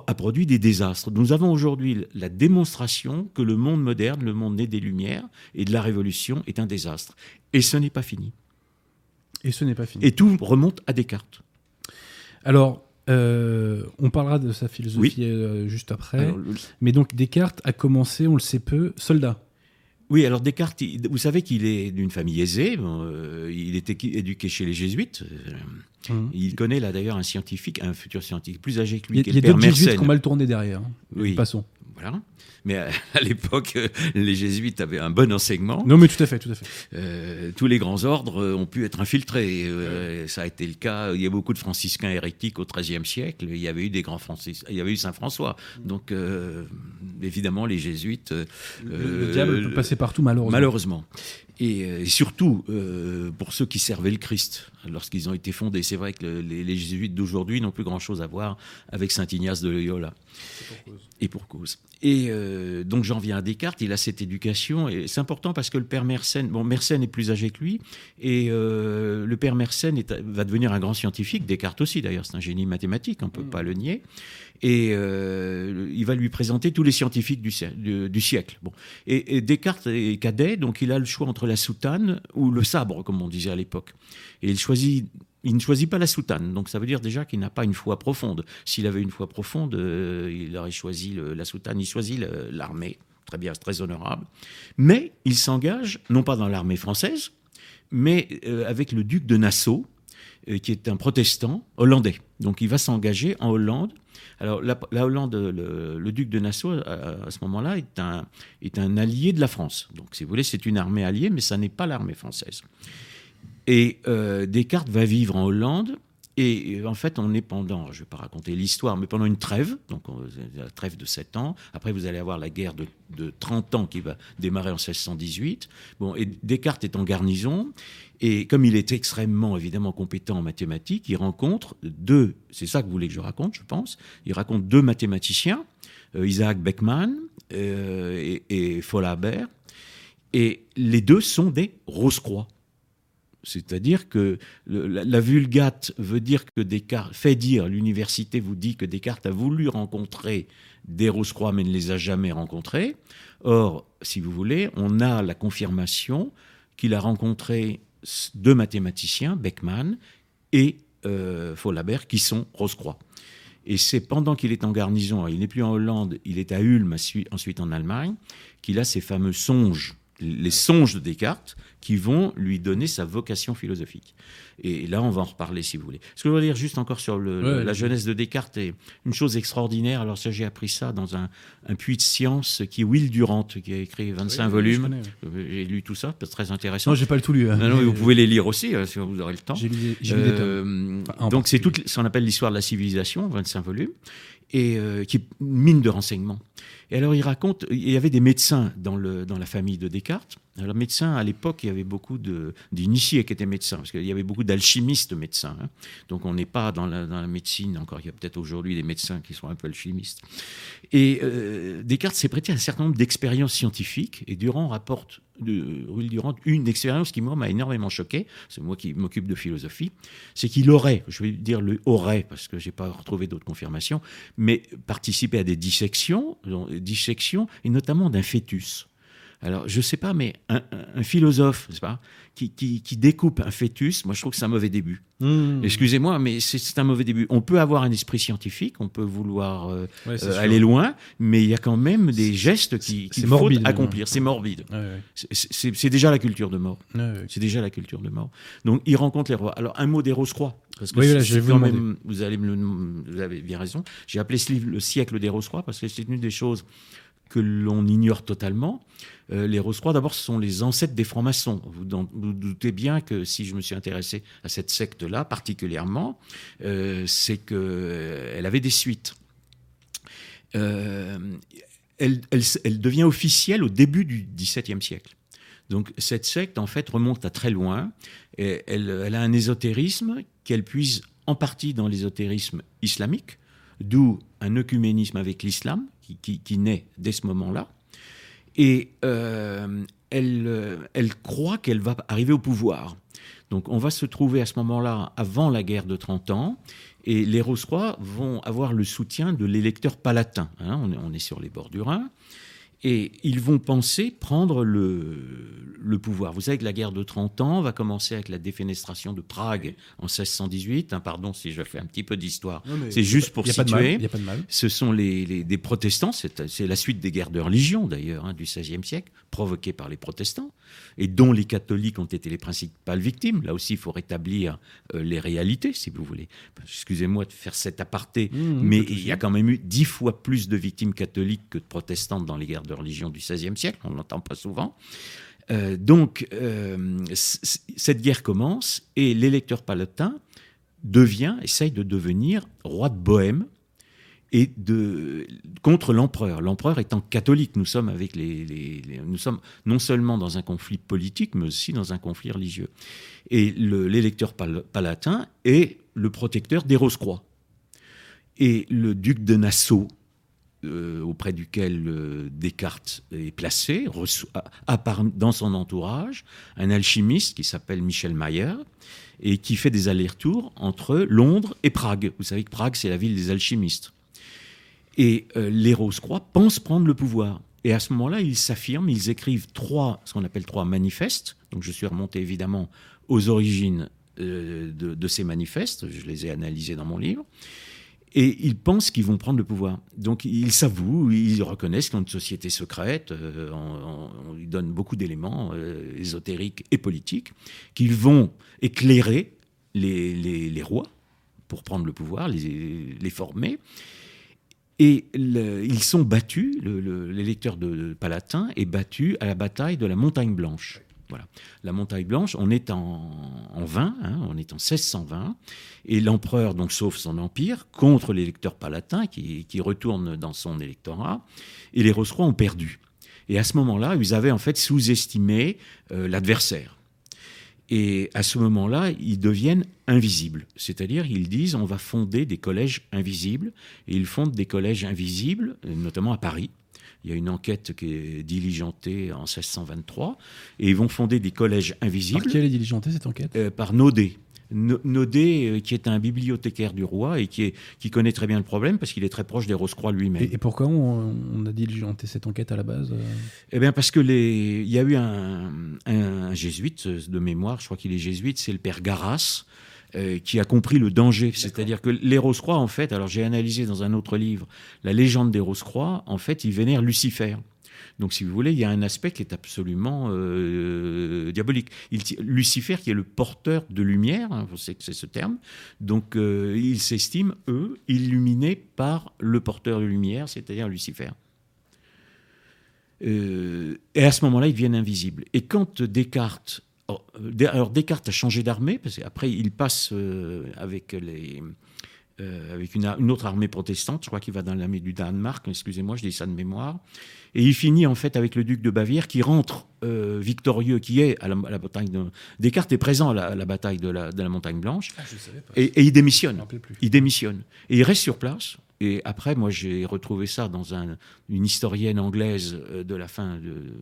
a produit des désastres. Nous avons aujourd'hui la démonstration que le monde moderne, le monde né des Lumières et de la Révolution est un désastre. Et ce n'est pas fini. Et ce n'est pas fini. Et tout remonte à Descartes. Alors, euh, on parlera de sa philosophie euh, juste après. Mais donc Descartes a commencé, on le sait peu, soldat. Oui, alors Descartes, vous savez qu'il est d'une famille aisée. Euh, il était éduqué chez les jésuites. Mmh. Il connaît là d'ailleurs un scientifique, un futur scientifique plus âgé que lui. Il y a, d'autres jésuites qui ont mal tourné derrière. Hein. Oui. Passons. Voilà. Mais à, l'époque, les jésuites avaient un bon enseignement. Non, mais tout à fait, tout à fait. Euh, tous les grands ordres ont pu être infiltrés. Euh, ça a été le cas. Il y a beaucoup de franciscains hérétiques au XIIIe siècle. Il y avait eu des grands franciscains. Il y avait eu Saint François. Donc, euh, évidemment, les jésuites. le, diable peut passer partout, malheureusement. Malheureusement. Et, surtout pour ceux qui servaient le Christ lorsqu'ils ont été fondés. C'est vrai que les, jésuites d'aujourd'hui n'ont plus grand-chose à voir avec Saint Ignace de Loyola. Et pour cause. Et euh, donc j'en viens à Descartes, il a cette éducation, et c'est important parce que le père Mersenne, bon Mersenne est plus âgé que lui, et euh, le père Mersenne va devenir un grand scientifique, Descartes aussi d'ailleurs, c'est un génie mathématique, on ne peut mm. pas le nier, et euh, il va lui présenter tous les scientifiques du, du, siècle. Bon. Et, Descartes est cadet, donc il a le choix entre la soutane ou le sabre, comme on disait à l'époque. Et il choisit il ne choisit pas la soutane, donc ça veut dire déjà qu'il n'a pas une foi profonde. S'il avait une foi profonde, euh, il aurait choisi la soutane, il choisit l'armée, très bien, très honorable. Mais il s'engage, non pas dans l'armée française, mais euh, avec le duc de Nassau, euh, qui est un protestant hollandais. Donc il va s'engager en Hollande. Alors la, Hollande, le, duc de Nassau, à, ce moment-là, est un, est un allié de la France. Donc si vous voulez, c'est une armée alliée, mais ça n'est pas l'armée française. Et euh, Descartes va vivre en Hollande. Et euh, en fait, on est pendant, je ne vais pas raconter l'histoire, mais pendant une trêve, donc la trêve de 7 ans. Après, vous allez avoir la guerre de, 30 ans qui va démarrer en 1618. Bon, et Descartes est en garnison. Et comme il est extrêmement, évidemment, compétent en mathématiques, il rencontre deux, c'est ça que vous voulez que je raconte, je pense, il rencontre deux mathématiciens, euh, Isaac Beckmann et, et. Et les deux sont des Rose-Croix. C'est-à-dire que la, vulgate veut dire que Descartes, fait dire, l'université vous dit que Descartes a voulu rencontrer des Rose-Croix mais ne les a jamais rencontrés. Or, si vous voulez, on a la confirmation qu'il a rencontré deux mathématiciens, Beckmann et euh, Folaber, qui sont Rose-Croix. Et c'est pendant qu'il est en garnison, il n'est plus en Hollande, il est à Ulm, ensuite en Allemagne, qu'il a ces fameux songes les songes de Descartes qui vont lui donner sa vocation philosophique. Et là, on va en reparler si vous voulez. Ce que je veux dire juste encore sur la jeunesse de Descartes est une chose extraordinaire. Alors ça, j'ai appris ça dans un, puits de science qui est Will Durant, qui a écrit 25 volumes. J'ai lu tout ça, c'est très intéressant. Non, j'ai pas le tout lu. Hein. Non, vous pouvez les lire aussi hein, si vous aurez le temps. J'ai lu, euh, donc c'est tout ce qu'on appelle l'histoire de la civilisation, 25 volumes, et euh, qui est mine de renseignements. Et alors il raconte, il y avait des médecins dans, le, dans la famille de Descartes, Alors, médecin, à l'époque, il y avait beaucoup d'initiés qui étaient médecins, parce qu'il y avait beaucoup d'alchimistes médecins. Hein. Donc, on n'est pas dans la, dans la, médecine, encore il y a peut-être aujourd'hui des médecins qui sont un peu alchimistes. Et euh, Descartes s'est prêté à un certain nombre d'expériences scientifiques, et Durand rapporte de Durand une expérience qui, moi, m'a énormément choqué, c'est moi qui m'occupe de philosophie, c'est qu'il aurait, je vais dire le aurait, parce que je n'ai pas retrouvé d'autres confirmations, mais participé à des dissections, dissections, et notamment d'un fœtus alors je sais pas, mais un, philosophe, pas, qui, qui, découpe un fœtus, moi je trouve que c'est un mauvais début. Hmm. Excusez-moi, mais c'est un mauvais début. On peut avoir un esprit scientifique, on peut vouloir euh, euh, aller loin, mais il y a quand même des gestes qui, qu'il faut accomplir. C'est morbide. c'est déjà la culture de mort. C'est déjà la culture de mort. Donc il rencontre les rois. Alors un mot des Rose-Croix. Parce que oui, vous, même, vous, allez vous avez bien raison. J'ai appelé ce livre Le siècle des Rose-Croix parce que c'est une des choses que l'on ignore totalement. Euh, les Rose-Croix, d'abord, ce sont les ancêtres des francs-maçons. Vous, vous, doutez bien que si je me suis intéressé à cette secte-là particulièrement, euh, c'est qu'elle euh, avait des suites. Elle, elle, devient officielle au début du XVIIe siècle. Donc cette secte, en fait, remonte à très loin. Elle a un ésotérisme qu'elle puise en partie dans l'ésotérisme islamique, d'où un œcuménisme avec l'islam qui, naît dès ce moment-là. Et euh, elle, euh, elle croit qu'elle va arriver au pouvoir. Donc on va se trouver à ce moment-là avant la guerre de 30 ans, et les Rose-Croix vont avoir le soutien de l'électeur palatin. Hein. on, est sur les bords du Rhin. Et ils vont penser prendre le, le, pouvoir. Vous savez que la guerre de 30 ans va commencer avec la défenestration de Prague en 1618. Hein, pardon si je fais un petit peu d'histoire. C'est juste pour situer. Il a pas de mal. Ce sont les, les des protestants. C'est la suite des guerres de religion, d'ailleurs, hein, du XVIe siècle, provoquées par les protestants, et dont les catholiques ont été les principales victimes. Là aussi, il faut rétablir euh, les réalités, si vous voulez. Excusez-moi de faire cet aparté, mmh, mais il y a quand même eu dix fois plus de victimes catholiques que de protestantes dans les guerres de religion du XVIe siècle, on n'entend pas souvent. Euh, donc, euh, cette guerre commence et l'électeur palatin devient, essaye de devenir roi de Bohême et de, contre l'empereur. L'empereur étant catholique, nous sommes, avec les, nous sommes non seulement dans un conflit politique, mais aussi dans un conflit religieux. Et l'électeur palatin est le protecteur des Rose-Croix. Et le duc de Nassau, euh, auprès duquel euh, Descartes est placé, a, dans son entourage un alchimiste qui s'appelle Michel Mayer et qui fait des allers-retours entre Londres et Prague. Vous savez que Prague, c'est la ville des alchimistes. Et euh, les Rose-Croix pensent prendre le pouvoir. Et à ce moment-là, ils s'affirment, ils écrivent trois, ce qu'on appelle trois manifestes. Donc je suis remonté évidemment aux origines de, de, ces manifestes, je les ai analysés dans mon livre. Et ils pensent qu'ils vont prendre le pouvoir. Donc ils s'avouent, ils reconnaissent qu'ils ont une société secrète, euh, on, lui donne beaucoup d'éléments euh, ésotériques et politiques, qu'ils vont éclairer les, rois pour prendre le pouvoir, les former. Et ils sont battus, l'électeur de Palatin est battu à la bataille de la Montagne Blanche. Voilà. La montagne blanche, on est en, en 20, hein, on est en 1620, et l'empereur donc sauve son empire contre l'électeur palatin qui, qui, retourne dans son électorat, et les Rose-Croix ont perdu. Et à ce moment-là, ils avaient en fait sous-estimé euh, l'adversaire. Et à ce moment-là, ils deviennent invisibles. C'est-à-dire, ils disent, on va fonder des collèges invisibles. Et ils fondent des collèges invisibles, notamment à Paris. Il y a une enquête qui est diligentée en 1623 et ils vont fonder des collèges invisibles. Par qui elle est diligentée cette enquête? Euh, Par Naudet. Naudet, euh, qui est un bibliothécaire du roi et qui, est, qui connaît très bien le problème parce qu'il est très proche des Rose-Croix lui-même. Et, pourquoi on, a diligenté cette enquête à la base euh? Eh bien, parce que les, il y a eu un, un jésuite de mémoire, je crois qu'il est jésuite, c'est le père Garas, euh, qui a compris le danger. C'est-à-dire que les Rose-Croix, en fait, alors j'ai analysé dans un autre livre la légende des Rose-Croix, en fait, ils vénèrent Lucifer. Donc, si vous voulez, il y a un aspect qui est absolument euh, diabolique. Lucifer, qui est le porteur de lumière, hein, vous savez que c'est ce terme, donc euh, ils s'estiment, eux, illuminés par le porteur de lumière, c'est-à-dire Lucifer. et à ce moment-là, ils deviennent invisibles. Et quand Descartes alors Descartes a changé d'armée, parce qu'après il passe euh, avec les, euh, avec une, une, autre armée protestante, je crois qu'il va dans l'armée du Danemark, excusez-moi, je dis ça de mémoire, et il finit en fait avec le duc de Bavière qui rentre euh, victorieux, qui est à la, à la, bataille de Descartes est présent à la, à la bataille de la, de la Montagne Blanche, ah, je savais pas. Et, et, il démissionne. Il démissionne et il reste sur place. Et après, moi, j'ai retrouvé ça dans un, une historienne anglaise euh, de la fin, de,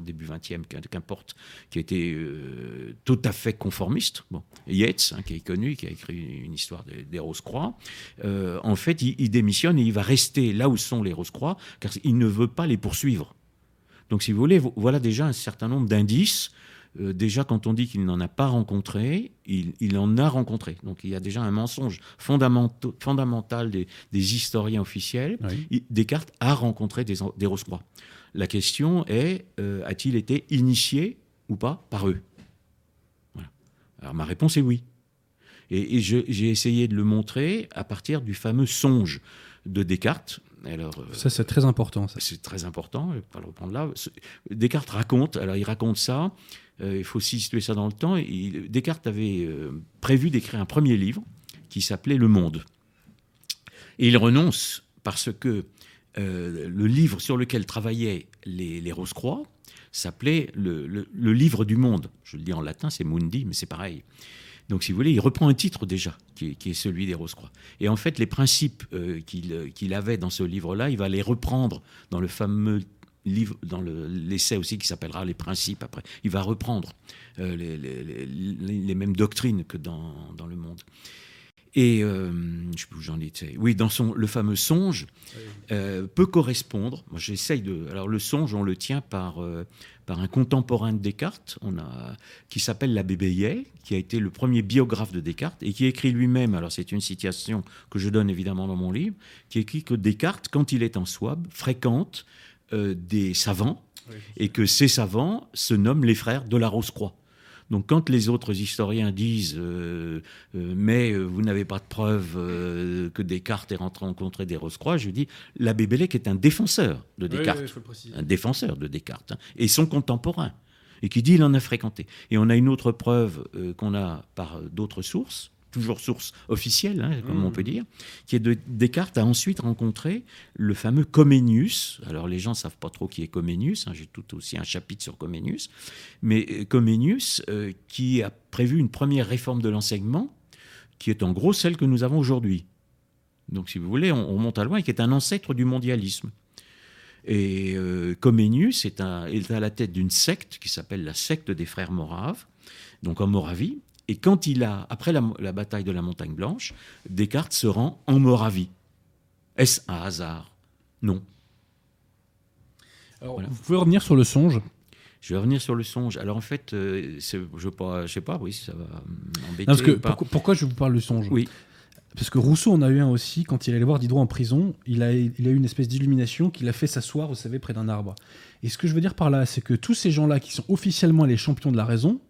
début 20e, qu'importe, qui était euh, tout à fait conformiste. Bon, Yates, hein, qui est connu, qui a écrit une histoire des, des Rose-Croix. Euh, en fait, il, il, démissionne et il va rester là où sont les Rose-Croix, car il ne veut pas les poursuivre. Donc, si vous voulez, voilà déjà un certain nombre d'indices euh, déjà, quand on dit qu'il n'en a pas rencontré, il, il, en a rencontré. Donc il y a déjà un mensonge fondamental des, des, historiens officiels. Oui. Descartes a rencontré des, des Rose-Croix. La question est, euh, a-t-il été initié ou pas par eux? Voilà. Alors ma réponse est oui. Et, et j'ai essayé de le montrer à partir du fameux songe de Descartes. Alors, euh, ça, c'est très important. C'est très important, je vais pas le reprendre là. Descartes raconte, alors il raconte ça, il faut situer ça dans le temps. Descartes avait euh, prévu d'écrire un premier livre qui s'appelait Le Monde. Et il renonce parce que euh, le livre sur lequel travaillaient les, Rose-Croix s'appelait le, livre du monde. Je le dis en latin, c'est Mundi, mais c'est pareil. Donc, si vous voulez, il reprend un titre déjà, qui est, celui des Rose-Croix. Et en fait, les principes euh, qu'il qu avait dans ce livre-là, il va les reprendre dans le fameux livre, dans l'essai le, aussi qui s'appellera Les Principes après. Il va reprendre euh, les, les, les, mêmes doctrines que dans, dans le monde. Et euh, je sais plus où j'en étais. Oui, dans son, le fameux songe euh, peut correspondre. Moi, j'essaye de. Alors, le songe, on le tient par, euh, par un contemporain de Descartes, on a, qui s'appelle l'abbé Bayet, qui a été le premier biographe de Descartes et qui écrit lui-même. Alors, c'est une citation que je donne évidemment dans mon livre, qui écrit que Descartes, quand il est en Souabe, fréquente euh, des savants oui, et que ces savants se nomment les frères de la Rose-Croix. Donc quand les autres historiens disent euh, euh, mais vous n'avez pas de preuve euh, que Descartes ait rencontré des Rose-Croix, je dis l'abbé Bellec est un défenseur de Descartes, oui, oui, un défenseur de Descartes hein, et son contemporain et qui dit il en a fréquenté. Et on a une autre preuve qu'on a par d'autres sources toujours source officielle, hein, comme mmh. on peut dire, qui est de Descartes a ensuite rencontré le fameux Comenius. Alors les gens ne savent pas trop qui est Comenius, hein, j'ai tout aussi un chapitre sur Comenius, mais euh, Comenius euh, qui a prévu une première réforme de l'enseignement, qui est en gros celle que nous avons aujourd'hui. Donc si vous voulez, on, on, monte à loin, et qui est un ancêtre du mondialisme. Et euh, Comenius est, un, est à la tête d'une secte qui s'appelle la secte des frères Moraves, donc en Moravie, et quand il a, après la, la, bataille de la Montagne Blanche, Descartes se rend en Moravie. Est-ce un hasard? Non. Alors, voilà. Vous pouvez revenir sur le songe? Je vais revenir sur le songe. Alors en fait, euh, je ne sais pas, oui, si ça va m'embêter. Parce que pourquoi, pourquoi, je vous parle du songe? Oui. Parce que Rousseau en a eu un aussi, quand il allait voir Diderot en prison, il a, il a eu une espèce d'illumination qui l'a fait s'asseoir, vous savez, près d'un arbre. Et ce que je veux dire par là, c'est que tous ces gens-là qui sont officiellement les champions de la raison,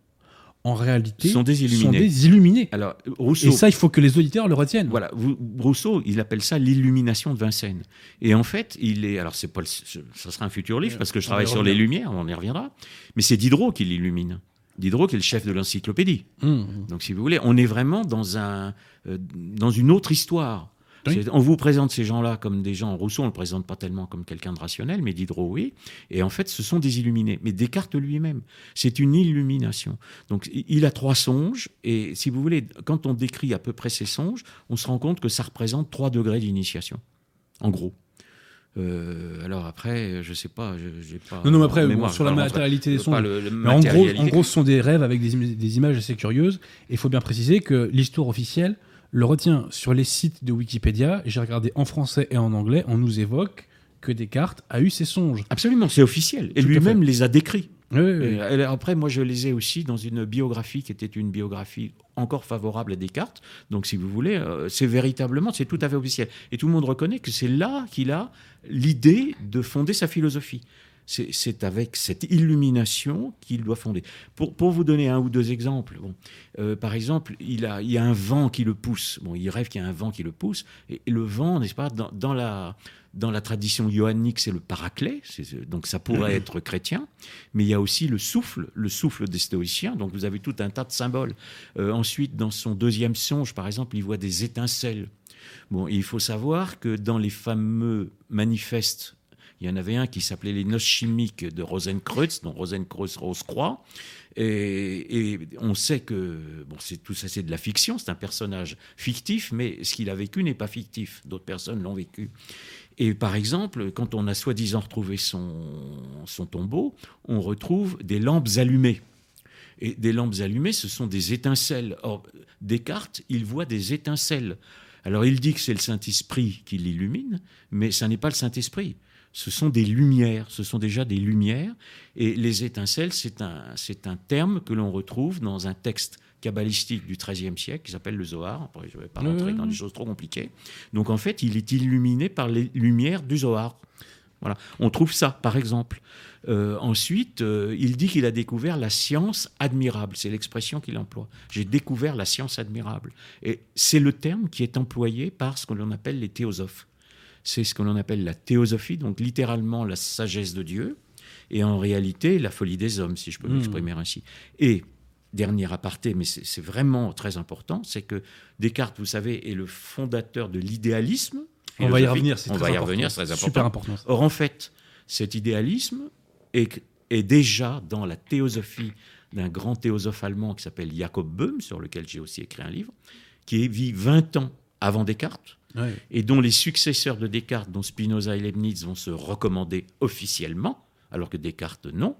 en réalité, sont des illuminés. Sont des illuminés. Alors, Rousseau, et ça, il faut que les auditeurs le retiennent. Voilà, Rousseau, il appelle ça l'illumination de Vincennes. Et en fait, il est. Alors, c'est pas le, ça sera un futur livre parce que je travaille sur les lumières, on y reviendra. Mais c'est Diderot qui l'illumine. Diderot qui est le chef de l'encyclopédie. Mmh. Donc, si vous voulez, on est vraiment dans, un, euh, dans une autre histoire. Oui. On vous présente ces gens-là comme des gens. Rousseau, on ne le présente pas tellement comme quelqu'un de rationnel, mais Diderot, oui. Et en fait, ce sont des illuminés. Mais Descartes lui-même, c'est une illumination. Donc, il a trois songes. Et si vous voulez, quand on décrit à peu près ces songes, on se rend compte que ça représente trois degrés d'initiation. En gros. Euh, alors après, je sais pas, j'ai pas. Non, non, après, mémoire, bon, sur la matérialité des songes. Le, le mais en gros, en gros, ce sont des rêves avec des, des images assez curieuses. Et il faut bien préciser que l'histoire officielle le retient sur les sites de Wikipédia. J'ai regardé en français et en anglais. On nous évoque que Descartes a eu ses songes. Absolument, c'est officiel. Et lui-même les a décrits. Oui, oui. Et après, moi, je les ai aussi dans une biographie qui était une biographie encore favorable à Descartes. Donc, si vous voulez, euh, c'est véritablement, c'est tout à fait officiel. Et tout le monde reconnaît que c'est là qu'il a l'idée de fonder sa philosophie. C'est avec cette illumination qu'il doit fonder. Pour, pour, vous donner un ou deux exemples, bon, euh, par exemple, il, a, il y a un vent qui le pousse. Bon, il rêve qu'il y a un vent qui le pousse. Et, le vent, n'est-ce pas, dans, dans, la, dans la tradition johannique, c'est le paraclet, donc ça pourrait mmh. être chrétien, mais il y a aussi le souffle, le souffle des stoïciens, donc vous avez tout un tas de symboles. Euh, ensuite, dans son deuxième songe, par exemple, il voit des étincelles. Bon, il faut savoir que dans les fameux manifestes il y en avait un qui s'appelait Les Noces chimiques de Rosenkreuz, dont Rosenkreuz Rose-Croix. Et, on sait que bon, c'est tout ça, c'est de la fiction, c'est un personnage fictif, mais ce qu'il a vécu n'est pas fictif. D'autres personnes l'ont vécu. Et par exemple, quand on a soi-disant retrouvé son, son tombeau, on retrouve des lampes allumées. Et des lampes allumées, ce sont des étincelles. Or, Descartes, il voit des étincelles. Alors il dit que c'est le Saint-Esprit qui l'illumine, mais ça n'est pas le Saint-Esprit ce sont des lumières, ce sont déjà des lumières. Et les étincelles, c'est un, c'est un terme que l'on retrouve dans un texte kabbalistique du XIIIe siècle qui s'appelle le Zohar. Après, je ne vais pas rentrer dans des choses trop compliquées. Donc en fait, il est illuminé par les lumières du Zohar. Voilà. On trouve ça, par exemple. Euh, ensuite, euh, il dit qu'il a découvert la science admirable. C'est l'expression qu'il emploie. J'ai découvert la science admirable. Et c'est le terme qui est employé par ce que l'on appelle les théosophes c'est ce que l'on appelle la théosophie, donc littéralement la sagesse de Dieu, et en réalité la folie des hommes, si je peux hmm. m'exprimer ainsi. Et dernier aparté, mais c'est vraiment très important, c'est que Descartes, vous savez, est le fondateur de l'idéalisme. On va y revenir, c'est On va y revenir, c'est très important. Super important. Or, en fait, cet idéalisme est, est déjà dans la théosophie d'un grand théosophe allemand qui s'appelle Jacob Böhm, sur lequel j'ai aussi écrit un livre, qui vit 20 ans avant Descartes, et dont les successeurs de Descartes, dont Spinoza et Leibniz, vont se recommander officiellement, alors que Descartes non,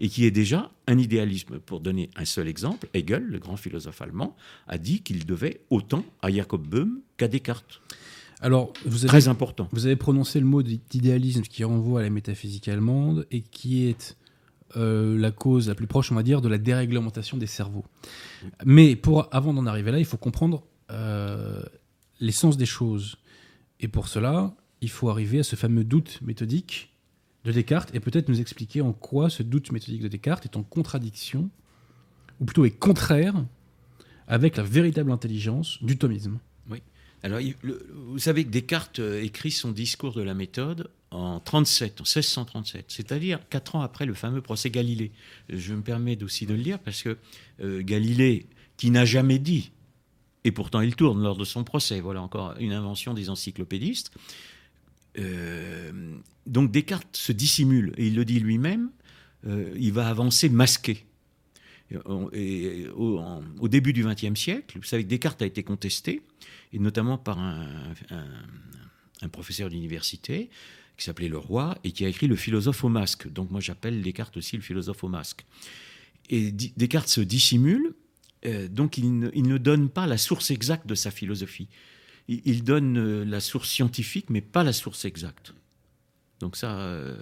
et qui est déjà un idéalisme. Pour donner un seul exemple, Hegel, le grand philosophe allemand, a dit qu'il devait autant à Jacob Böhm qu'à Descartes. Alors, vous avez, Très important. Vous avez prononcé le mot d'idéalisme qui renvoie à la métaphysique allemande et qui est euh, la cause la plus proche, on va dire, de la déréglementation des cerveaux. Mais pour, avant d'en arriver là, il faut comprendre euh, l'essence des choses. Et pour cela, il faut arriver à ce fameux doute méthodique de Descartes et peut-être nous expliquer en quoi ce doute méthodique de Descartes est en contradiction, ou plutôt est contraire, avec la véritable intelligence du thomisme. Oui. Alors, vous savez que Descartes euh, écrit son discours de la méthode en 37, en 1637, c'est-à-dire quatre ans après le fameux procès Galilée. Je me permets aussi de le dire parce que euh, Galilée, qui n'a jamais dit et pourtant il tourne lors de son procès. Voilà encore une invention des encyclopédistes. Euh, donc Descartes se dissimule, et il le dit lui-même, euh, il va avancer masqué. Au, début du XXe siècle, vous savez que Descartes a été contesté, et notamment par un, un professeur d'université qui s'appelait Leroy, et qui a écrit Le philosophe au masque. Donc moi j'appelle Descartes aussi le philosophe au masque. Et Descartes se dissimule, euh, donc il ne, donne pas la source exacte de sa philosophie. Il, donne euh, la source scientifique, mais pas la source exacte. Donc ça, euh,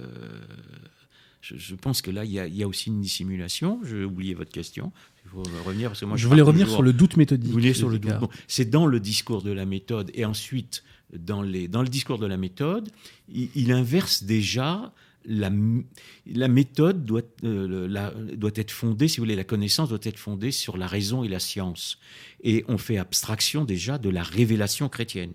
je, pense que là, il y, a, aussi une dissimulation. J'ai oublié votre question. Il faut revenir parce que moi, je, voulais revenir sur le doute méthodique. sur le C'est dans le discours de la méthode et ensuite dans, les, dans le discours de la méthode, il inverse déjà la, la méthode doit, euh, doit être fondée, si vous voulez, la connaissance doit être fondée sur la raison et la science. Et on fait abstraction déjà de la révélation chrétienne.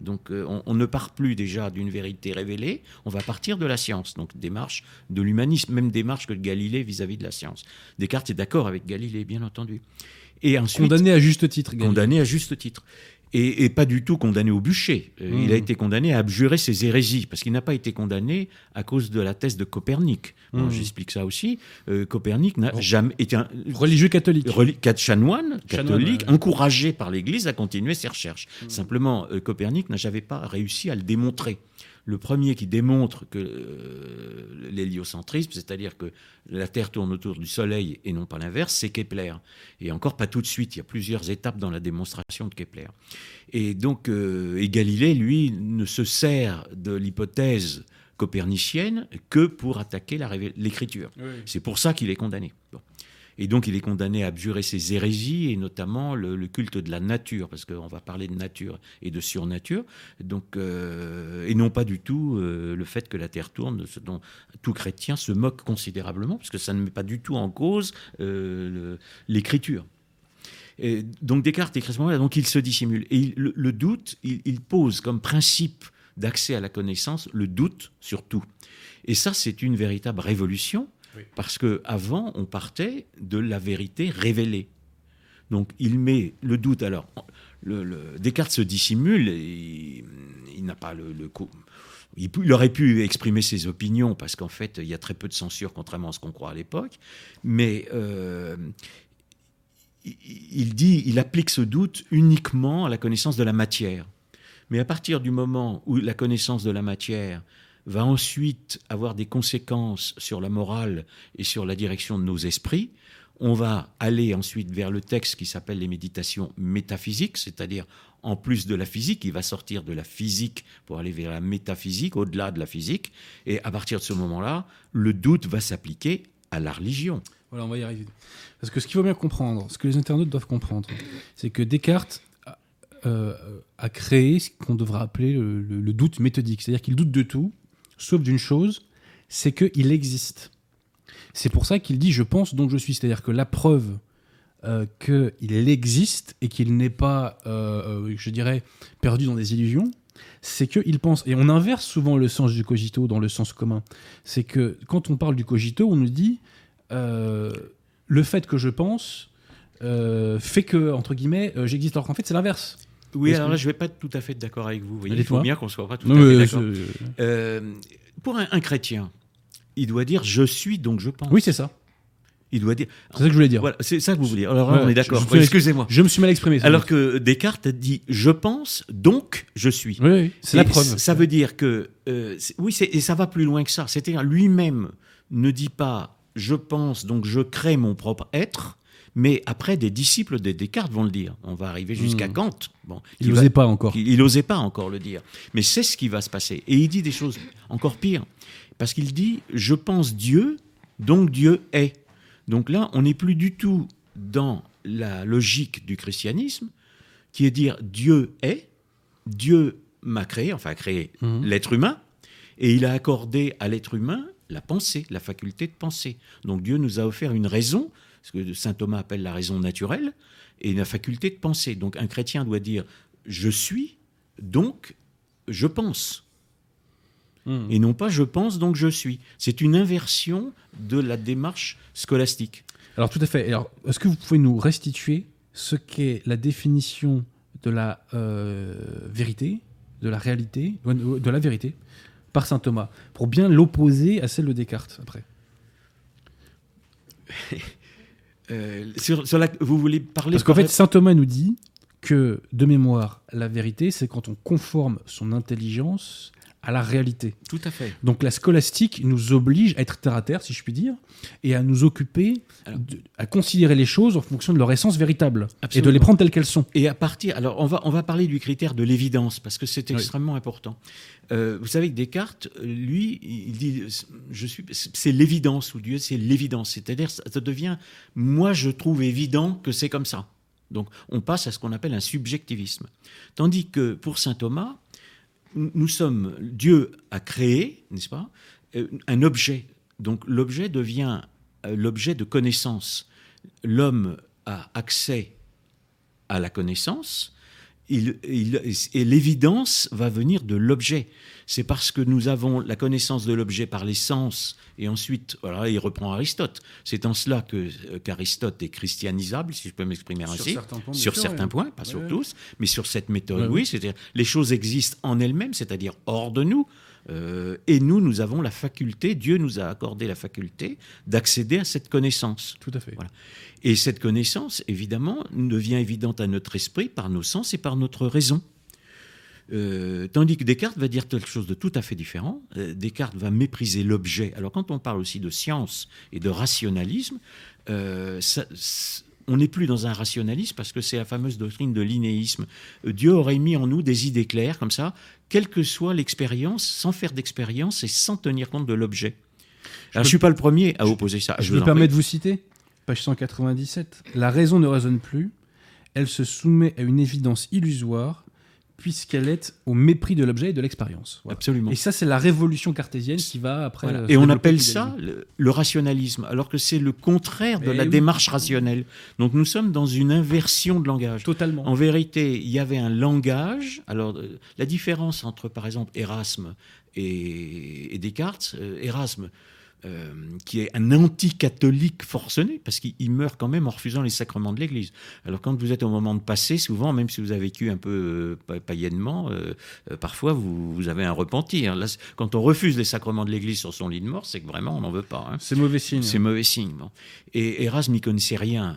Donc euh, on, ne part plus déjà d'une vérité révélée, on va partir de la science. Donc démarche de l'humanisme, même démarche que de Galilée vis-à-vis de la science. Descartes est d'accord avec Galilée, bien entendu. Et ensuite, condamné à juste titre. Condamné à juste titre et, pas du tout condamné au bûcher. Euh, il a mmh. été condamné à abjurer ses hérésies, parce qu'il n'a pas été condamné à cause de la thèse de Copernic. Mmh. J'explique ça aussi. Euh, Copernic n'a jamais été un religieux catholique, chanoine catholique, encouragé par l'Église à continuer ses recherches. Mmh. Simplement, euh, Copernic n'a jamais pas réussi à le démontrer le premier qui démontre que euh, l'héliocentrisme, c'est-à-dire que la Terre tourne autour du Soleil et non pas l'inverse, c'est Kepler. Et encore pas tout de suite, il y a plusieurs étapes dans la démonstration de Kepler. Et donc, euh, et Galilée, lui, ne se sert de l'hypothèse copernicienne que pour attaquer l'écriture. C'est pour ça qu'il est condamné. Et donc, il est condamné à abjurer ses hérésies, et notamment le, culte de la nature, parce qu'on va parler de nature et de surnature, donc, euh, et non pas du tout euh, le fait que la Terre tourne, ce dont tout chrétien se moque considérablement, parce que ça ne met pas du tout en cause euh, l'écriture. donc Descartes écrit ce moment-là, donc il se dissimule. Et le, doute, il, pose comme principe d'accès à la connaissance le doute sur tout. Et ça, c'est une véritable révolution parce que avant, on partait de la vérité révélée. Donc il met le doute. Alors, Descartes se dissimule et il n'a pas le, le il, aurait pu exprimer ses opinions parce qu'en fait, il y a très peu de censure, contrairement à ce qu'on croit à l'époque. Mais euh, il dit, il applique ce doute uniquement à la connaissance de la matière. Mais à partir du moment où la connaissance de la matière va ensuite avoir des conséquences sur la morale et sur la direction de nos esprits, on va aller ensuite vers le texte qui s'appelle les méditations métaphysiques, c'est-à-dire en plus de la physique, il va sortir de la physique pour aller vers la métaphysique, au-delà de la physique, et à partir de ce moment-là, le doute va s'appliquer à la religion. Voilà, on va y arriver. Parce que ce qu'il faut bien comprendre, ce que les internautes doivent comprendre, c'est que Descartes a, euh, créé ce qu'on devrait appeler le doute méthodique, c'est-à-dire qu'il doute de tout, sauf d'une chose, c'est qu'il existe. C'est pour ça qu'il dit je pense donc je suis. C'est-à-dire que la preuve euh, qu'il existe et qu'il n'est pas, euh, euh, je dirais, perdu dans des illusions, c'est qu'il pense. Et on inverse souvent le sens du cogito dans le sens commun. C'est que quand on parle du cogito, on nous dit le fait que je pense fait que, entre guillemets, j'existe. Alors qu'en fait, c'est l'inverse. Oui, alors là, je ne vais pas être tout à fait d'accord avec vous. il faut bien qu'on ne soit pas tout à fait d'accord. Euh, pour un, chrétien, il doit dire je suis donc je pense. Oui, c'est ça. Il doit dire. C'est ça que je voulais dire. Voilà, c'est ça que vous voulez dire. Alors on est d'accord. Excusez-moi. Je me suis mal exprimé. Alors que Descartes dit je pense donc je suis. Oui, c'est la preuve. Ça veut dire que euh, oui, et ça va plus loin que ça. C'est-à-dire lui-même ne dit pas je pense donc je crée mon propre être mais après, des disciples de Descartes vont le dire. On va arriver jusqu'à hmm. Kant. Bon, il n'osait pas encore. Il n'osait pas encore le dire. Mais c'est ce qui va se passer. Et il dit des choses encore pires. Parce qu'il dit Je pense Dieu, donc Dieu est. Donc là, on n'est plus du tout dans la logique du christianisme, qui est dire Dieu est, Dieu m'a créé, enfin a créé hmm. l'être humain, et il a accordé à l'être humain la pensée, la faculté de penser. Donc Dieu nous a offert une raison ce que saint Thomas appelle la raison naturelle, et la faculté de penser. Donc un chrétien doit dire je suis, donc je pense. Hmm. Et non pas je pense, donc je suis. C'est une inversion de la démarche scolastique. Alors tout à fait. Alors, est-ce que vous pouvez nous restituer ce qu'est la définition de la euh, vérité, de la réalité, de la vérité, par saint Thomas, pour bien l'opposer à celle de Descartes après? Euh, sur, vous voulez parler Parce qu'en fait, saint Thomas nous dit que, de mémoire, la vérité, c'est quand on conforme son intelligence à la réalité. Tout à fait. Donc la scolastique nous oblige à être terre à terre, si je puis dire, et à nous occuper, à considérer les choses en fonction de leur essence véritable, et de les prendre telles qu'elles sont. Et à partir, alors on va, on va parler du critère de l'évidence, parce que c'est extrêmement important. Euh, vous savez que Descartes, lui, il dit, je suis, c'est l'évidence, ou Dieu, c'est l'évidence. C'est-à-dire, ça devient, moi je trouve évident que c'est comme ça. Donc on passe à ce qu'on appelle un subjectivisme. Tandis que pour saint Thomas, nous sommes, Dieu a créé, n'est-ce pas, euh, un objet. Donc l'objet devient euh, l'objet de connaissance. L'homme a accès à la connaissance, et l'évidence va venir de l'objet. C'est parce que nous avons la connaissance de l'objet par les sens, et ensuite, voilà, il reprend Aristote. C'est en cela que euh, qu'Aristote est christianisable, si je peux m'exprimer ainsi. Sur certains points, pas sur tous, mais sur cette méthode, oui. C'est-à-dire, les choses existent en elles-mêmes, c'est-à-dire hors de nous. Euh, et nous, nous avons la faculté, Dieu nous a accordé la faculté d'accéder à cette connaissance. Tout à fait. Voilà. Et cette connaissance, évidemment, devient évidente à notre esprit par nos sens et par notre raison. Euh, tandis que Descartes va dire quelque chose de tout à fait différent. Euh, Descartes va mépriser l'objet. Alors quand on parle aussi de science et de rationalisme, euh, on n'est plus dans un rationalisme parce que c'est la fameuse doctrine de l'inéisme. Dieu aurait mis en nous des idées claires comme ça, quelle que soit l'expérience, sans faire d'expérience et sans tenir compte de l'objet. Je ne suis pas le premier à opposer ça. Je, me permets de vous citer Page 197. La raison ne raisonne plus. Elle se soumet à une évidence illusoire puisqu'elle est au mépris de l'objet et de l'expérience. Voilà. Absolument. Et ça, c'est la révolution cartésienne qui va après. Voilà. euh, Et on appelle ça le, le rationalisme, alors que c'est le contraire de Eh la oui. démarche rationnelle. Donc nous sommes dans une inversion de langage. Totalement. En vérité, il y avait un langage. Alors, euh, la différence entre, par exemple, Erasme et, et Descartes, euh, Erasme, euh, qui est un anti-catholique forcené, parce qu'il il meurt quand même en refusant les sacrements de l'Église. Alors, quand vous êtes au moment de passer, souvent, même si vous avez vécu un peu euh, pa- païennement, euh, parfois vous, vous avez un repentir. Là, c'est- quand on refuse les sacrements de l'Église sur son lit de mort, c'est que vraiment on n'en veut pas. hein. C'est mauvais signe. C'est mauvais signe. bon. Et Erasme n'y connaissait rien,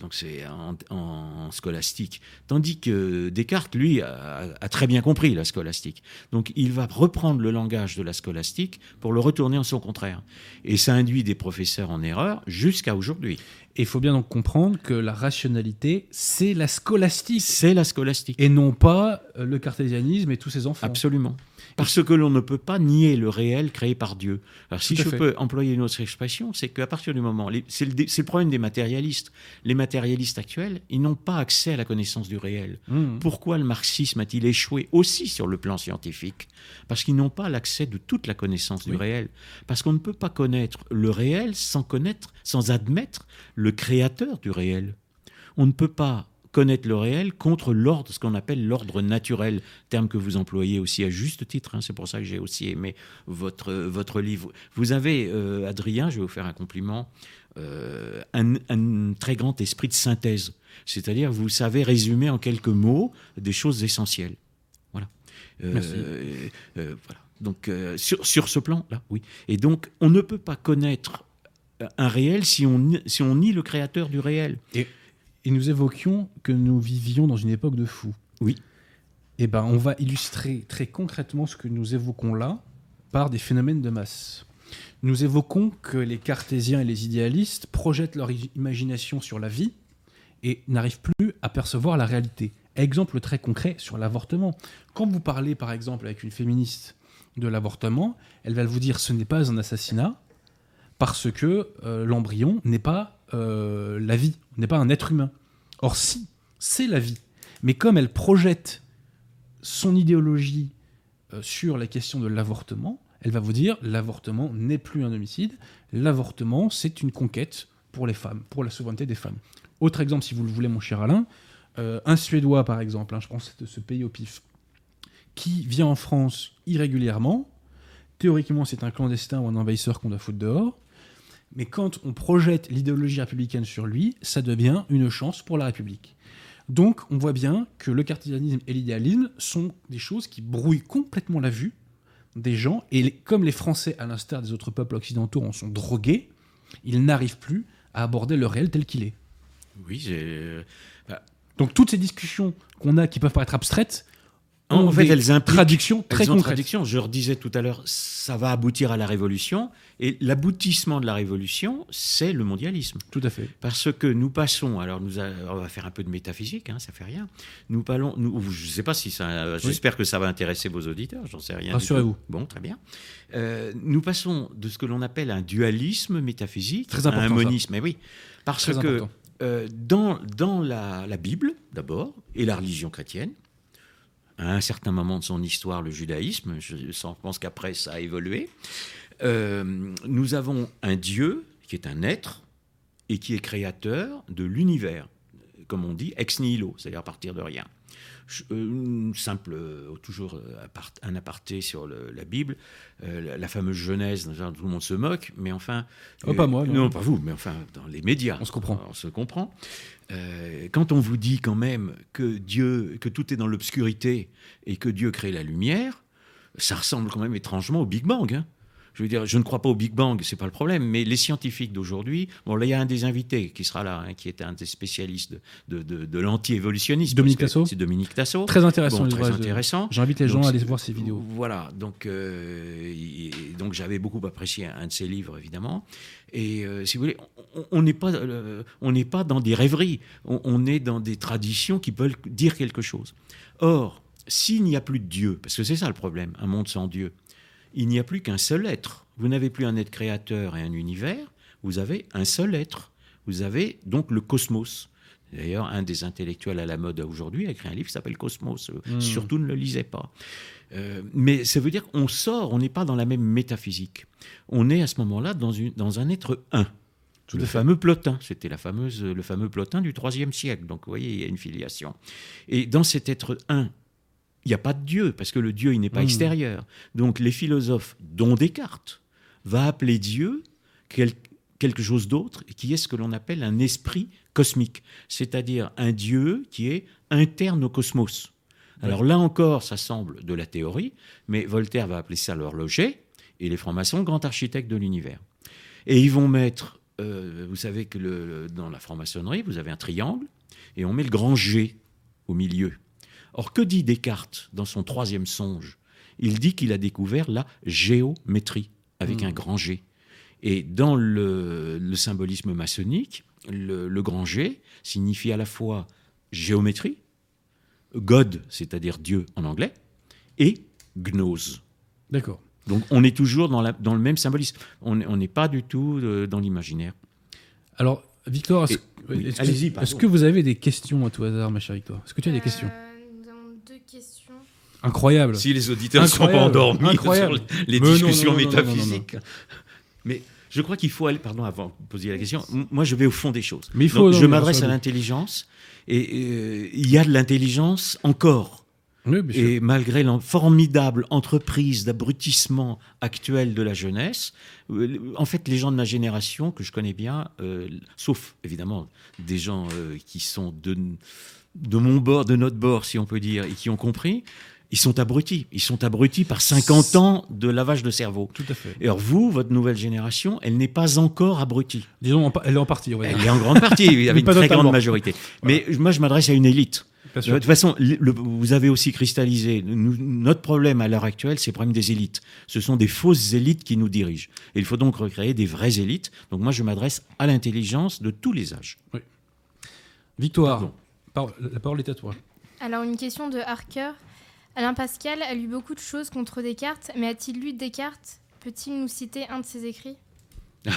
donc c'est en, en scolastique. Tandis que Descartes, lui, a, a très bien compris la scolastique. Donc il va reprendre le langage de la scolastique pour le retourner en son contraire. Et ça induit des professeurs en erreur jusqu'à aujourd'hui. Et il faut bien donc comprendre que la rationalité, c'est la scolastique. C'est la scolastique. Et non pas le cartésianisme et tous ses enfants. Absolument. Parce que l'on ne peut pas nier le réel créé par Dieu. Alors si je fait. peux employer une autre expression, c'est qu'à partir du moment, c'est le, problème des matérialistes. Les matérialistes actuels, ils n'ont pas accès à la connaissance du réel. Mmh. Pourquoi le marxisme a-t-il échoué aussi sur le plan scientifique? Parce qu'ils n'ont pas l'accès de toute la connaissance du réel. Parce qu'on ne peut pas connaître le réel sans connaître, sans admettre le créateur du réel. On ne peut pas connaître le réel contre l'ordre, ce qu'on appelle l'ordre naturel, terme que vous employez aussi à juste titre. hein, c'est pour ça que j'ai aussi aimé votre, votre livre. Vous avez, euh, Adrien, je vais vous faire un compliment, euh, un, un très grand esprit de synthèse. C'est-à-dire, vous savez résumer en quelques mots des choses essentielles. Voilà. Euh, Merci. voilà. Donc, sur, sur ce plan-là, oui. Et donc, on ne peut pas connaître un réel si on, nie- si on nie le créateur du réel. Et nous évoquions que nous vivions dans une époque de fous. Oui. Et ben, on va illustrer très concrètement ce que nous évoquons là par des phénomènes de masse. Nous évoquons que les cartésiens et les idéalistes projettent leur imagination sur la vie et n'arrivent plus à percevoir la réalité. Exemple très concret sur l'avortement. Quand vous parlez par exemple avec une féministe de l'avortement, elle va vous dire ce n'est pas un assassinat parce que euh, l'embryon n'est pas euh, la vie, n'est pas un être humain. Or si, c'est la vie. Mais comme elle projette son idéologie euh, sur la question de l'avortement, elle va vous dire l'avortement n'est plus un homicide, l'avortement c'est une conquête pour les femmes, pour la souveraineté des femmes. Autre exemple, si vous le voulez, mon cher Alain, euh, un Suédois par exemple, hein, je pense de ce pays au pif, qui vient en France irrégulièrement, théoriquement c'est un clandestin ou un envahisseur qu'on doit foutre dehors, mais quand on projette l'idéologie républicaine sur lui, ça devient une chance pour la République. Donc on voit bien que le cartésianisme et l'idéalisme sont des choses qui brouillent complètement la vue des gens, et comme les Français, à l'instar des autres peuples occidentaux, en sont drogués, ils n'arrivent plus à aborder le réel tel qu'il est. Oui, j'ai- Donc toutes ces discussions qu'on a qui peuvent paraître abstraites, En fait, des elles impliquent traductions très Elles ont concrètes. traduction. Je redisais tout à l'heure, ça va aboutir à la révolution. Et l'aboutissement de la révolution, c'est le mondialisme. Tout à fait. Parce que nous passons, alors nous a- on va faire un peu de métaphysique, hein, ça fait rien. Nous parlons, nous, je ne sais pas si ça, j'espère que ça va intéresser vos auditeurs, j'en sais rien. Rassurez-vous. Bon, très bien. Euh, nous passons de ce que l'on appelle un dualisme métaphysique Très à un monisme. Mais oui, parce Très que euh, dans, dans la, la Bible, d'abord, et la religion chrétienne, à un certain moment de son histoire, le judaïsme, je, pense qu'après ça a évolué, euh, nous avons un Dieu qui est un être et qui est créateur de l'univers, comme on dit, ex nihilo, c'est-à-dire à partir de rien. Euh, une simple, euh, toujours euh, un aparté sur le- la Bible, euh, la, fameuse Genèse, tout le monde se moque, mais enfin... Oh, pas moi, non. Non, pas vous, mais enfin dans les médias. On se comprend. On se comprend. Euh, quand on vous dit quand même que Dieu, que tout est dans l'obscurité et que Dieu crée la lumière, ça ressemble quand même étrangement au Big Bang. hein. Je veux dire, je ne crois pas au Big Bang, c'est pas le problème, mais les scientifiques d'aujourd'hui, bon là il y a un des invités qui sera là, hein, qui est un des spécialistes de, de, l'anti-évolutionnisme. Dominique Tasso C'est Dominique Tasso. Très intéressant. Bon, très de- intéressant. J'invite les gens à aller voir ces vidéos. Voilà, donc, euh, donc j'avais beaucoup apprécié un de ses livres, évidemment. Et euh, si vous voulez, on- on n'est pas, euh, on n'est pas dans des rêveries, on, on est dans des traditions qui peuvent dire quelque chose. Or, s'il n'y a plus de Dieu, parce que c'est ça le problème, un monde sans Dieu, il n'y a plus qu'un seul être. Vous n'avez plus un être créateur et un univers, vous avez un seul être. vous avez donc le cosmos. D'ailleurs, un des intellectuels à la mode aujourd'hui a écrit un livre qui s'appelle Cosmos. Euh, Hmm. Surtout ne le lisez pas. Euh, mais ça veut dire qu'on sort, on n'est pas dans la même métaphysique. On est à ce moment-là dans, une- dans un être un. Tout le fameux Plotin, c'était la fameuse, le fameux Plotin du IIIe siècle. Donc vous voyez, il y a une filiation. Et dans cet être un, il n'y a pas de Dieu, parce que le Dieu, il n'est pas Hmm. extérieur. Donc les philosophes, dont Descartes, va appeler Dieu quel- quelque chose d'autre, qui est ce que l'on appelle un esprit cosmique, c'est-à-dire un Dieu qui est interne au cosmos. Alors là encore, ça semble de la théorie, mais Voltaire va appeler ça l'horloger, et les francs-maçons, le grand architecte de l'univers. Et ils vont mettre, euh, vous savez que le- le- dans la franc-maçonnerie, vous avez un triangle, et on met le grand G au milieu. Or, que dit Descartes dans son troisième songe? Il dit qu'il a découvert la géométrie, avec Hmm. un grand G. Et dans le, le symbolisme maçonnique, le, le grand G signifie à la fois géométrie, God, c'est-à-dire Dieu en anglais, et gnose. D'accord. Donc on est toujours dans, la- dans le même symbolisme. On n'est- pas du tout euh, dans l'imaginaire. Alors, Victor, est-ce oui, est-ce que, allez-y, pardon. est-ce que vous avez des questions à tout hasard, ma chère Victoire Est-ce que tu as des questions Euh, Nous avons deux questions. Incroyable. Si les auditeurs ne sont pas Incroyable, endormis incroyable. sur les Mais discussions non, non, non, métaphysiques. Mais je crois qu'il faut aller, pardon, avant de poser la question, moi je vais au fond des choses. Mais il faut- Donc, je m'adresse à l'intelligence, et euh, il y a de l'intelligence encore. Oui. Et malgré la formidable entreprise d'abrutissement actuelle de la jeunesse, euh, en fait, les gens de ma génération, que je connais bien, euh, sauf évidemment des gens qui sont de, de mon bord, de notre bord, si on peut dire, et qui ont compris, ils sont abrutis. Ils sont abrutis par 50 ans de lavage de cerveau. Tout à fait. Et alors vous, votre nouvelle génération, elle n'est pas encore abrutie. Disons, elle est en partie, on va dire. Elle est en grande partie, il y Mais avait une pas très totalement. grande majorité. Mais moi, je m'adresse à une élite. De toute façon, le- le- vous avez aussi cristallisé. nous- notre problème à l'heure actuelle, c'est le problème des élites. Ce sont des fausses élites qui nous dirigent. Et il faut donc recréer des vraies élites. Donc moi, je m'adresse à l'intelligence de tous les âges. Victoire, Pardon. par- la parole est à toi. Alors, une question de Harker. Alain Pascal a lu beaucoup de choses contre Descartes, mais a-t-il lu Descartes? Peut-il nous citer un de ses écrits?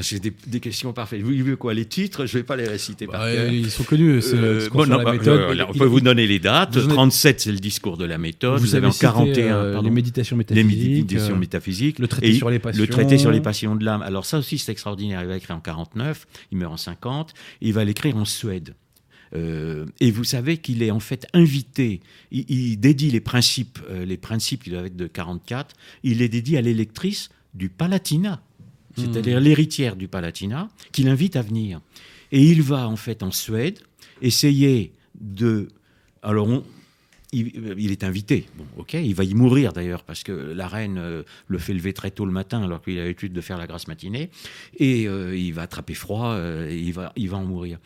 C'est des, des questions parfaites. Vous voulez quoi Les titres, je ne vais pas les réciter par Bah, ils sont connus, le Euh, discours bon, non, la bah, méthode. euh, là, on il- peut vous donner les dates. vous en êtes- 37, c'est le discours de la méthode. Vous, avez en cité, 41 euh, pardon, les méditations les métaphysiques, méditations euh, métaphysiques. le traité Et sur les passions. Le traité sur les passions de l'âme. Alors ça aussi, c'est extraordinaire. Il va écrire en 49, il meurt en 50, il va l'écrire en Suède. Euh, et vous savez qu'il est en fait invité, il, il dédie les principes, euh, les principes qui doivent être de 44, il les dédie à l'électrice du Palatinat, c'est-à-dire l'héritière du Palatinat, qu'il invite à venir. Et il va en fait en Suède essayer de... Alors on- il, il est invité, bon, ok, il va y mourir d'ailleurs parce que la reine euh, le fait lever très tôt le matin alors qu'il a l'habitude de faire la grasse matinée et euh, il va attraper froid, euh, et il va, il va en mourir.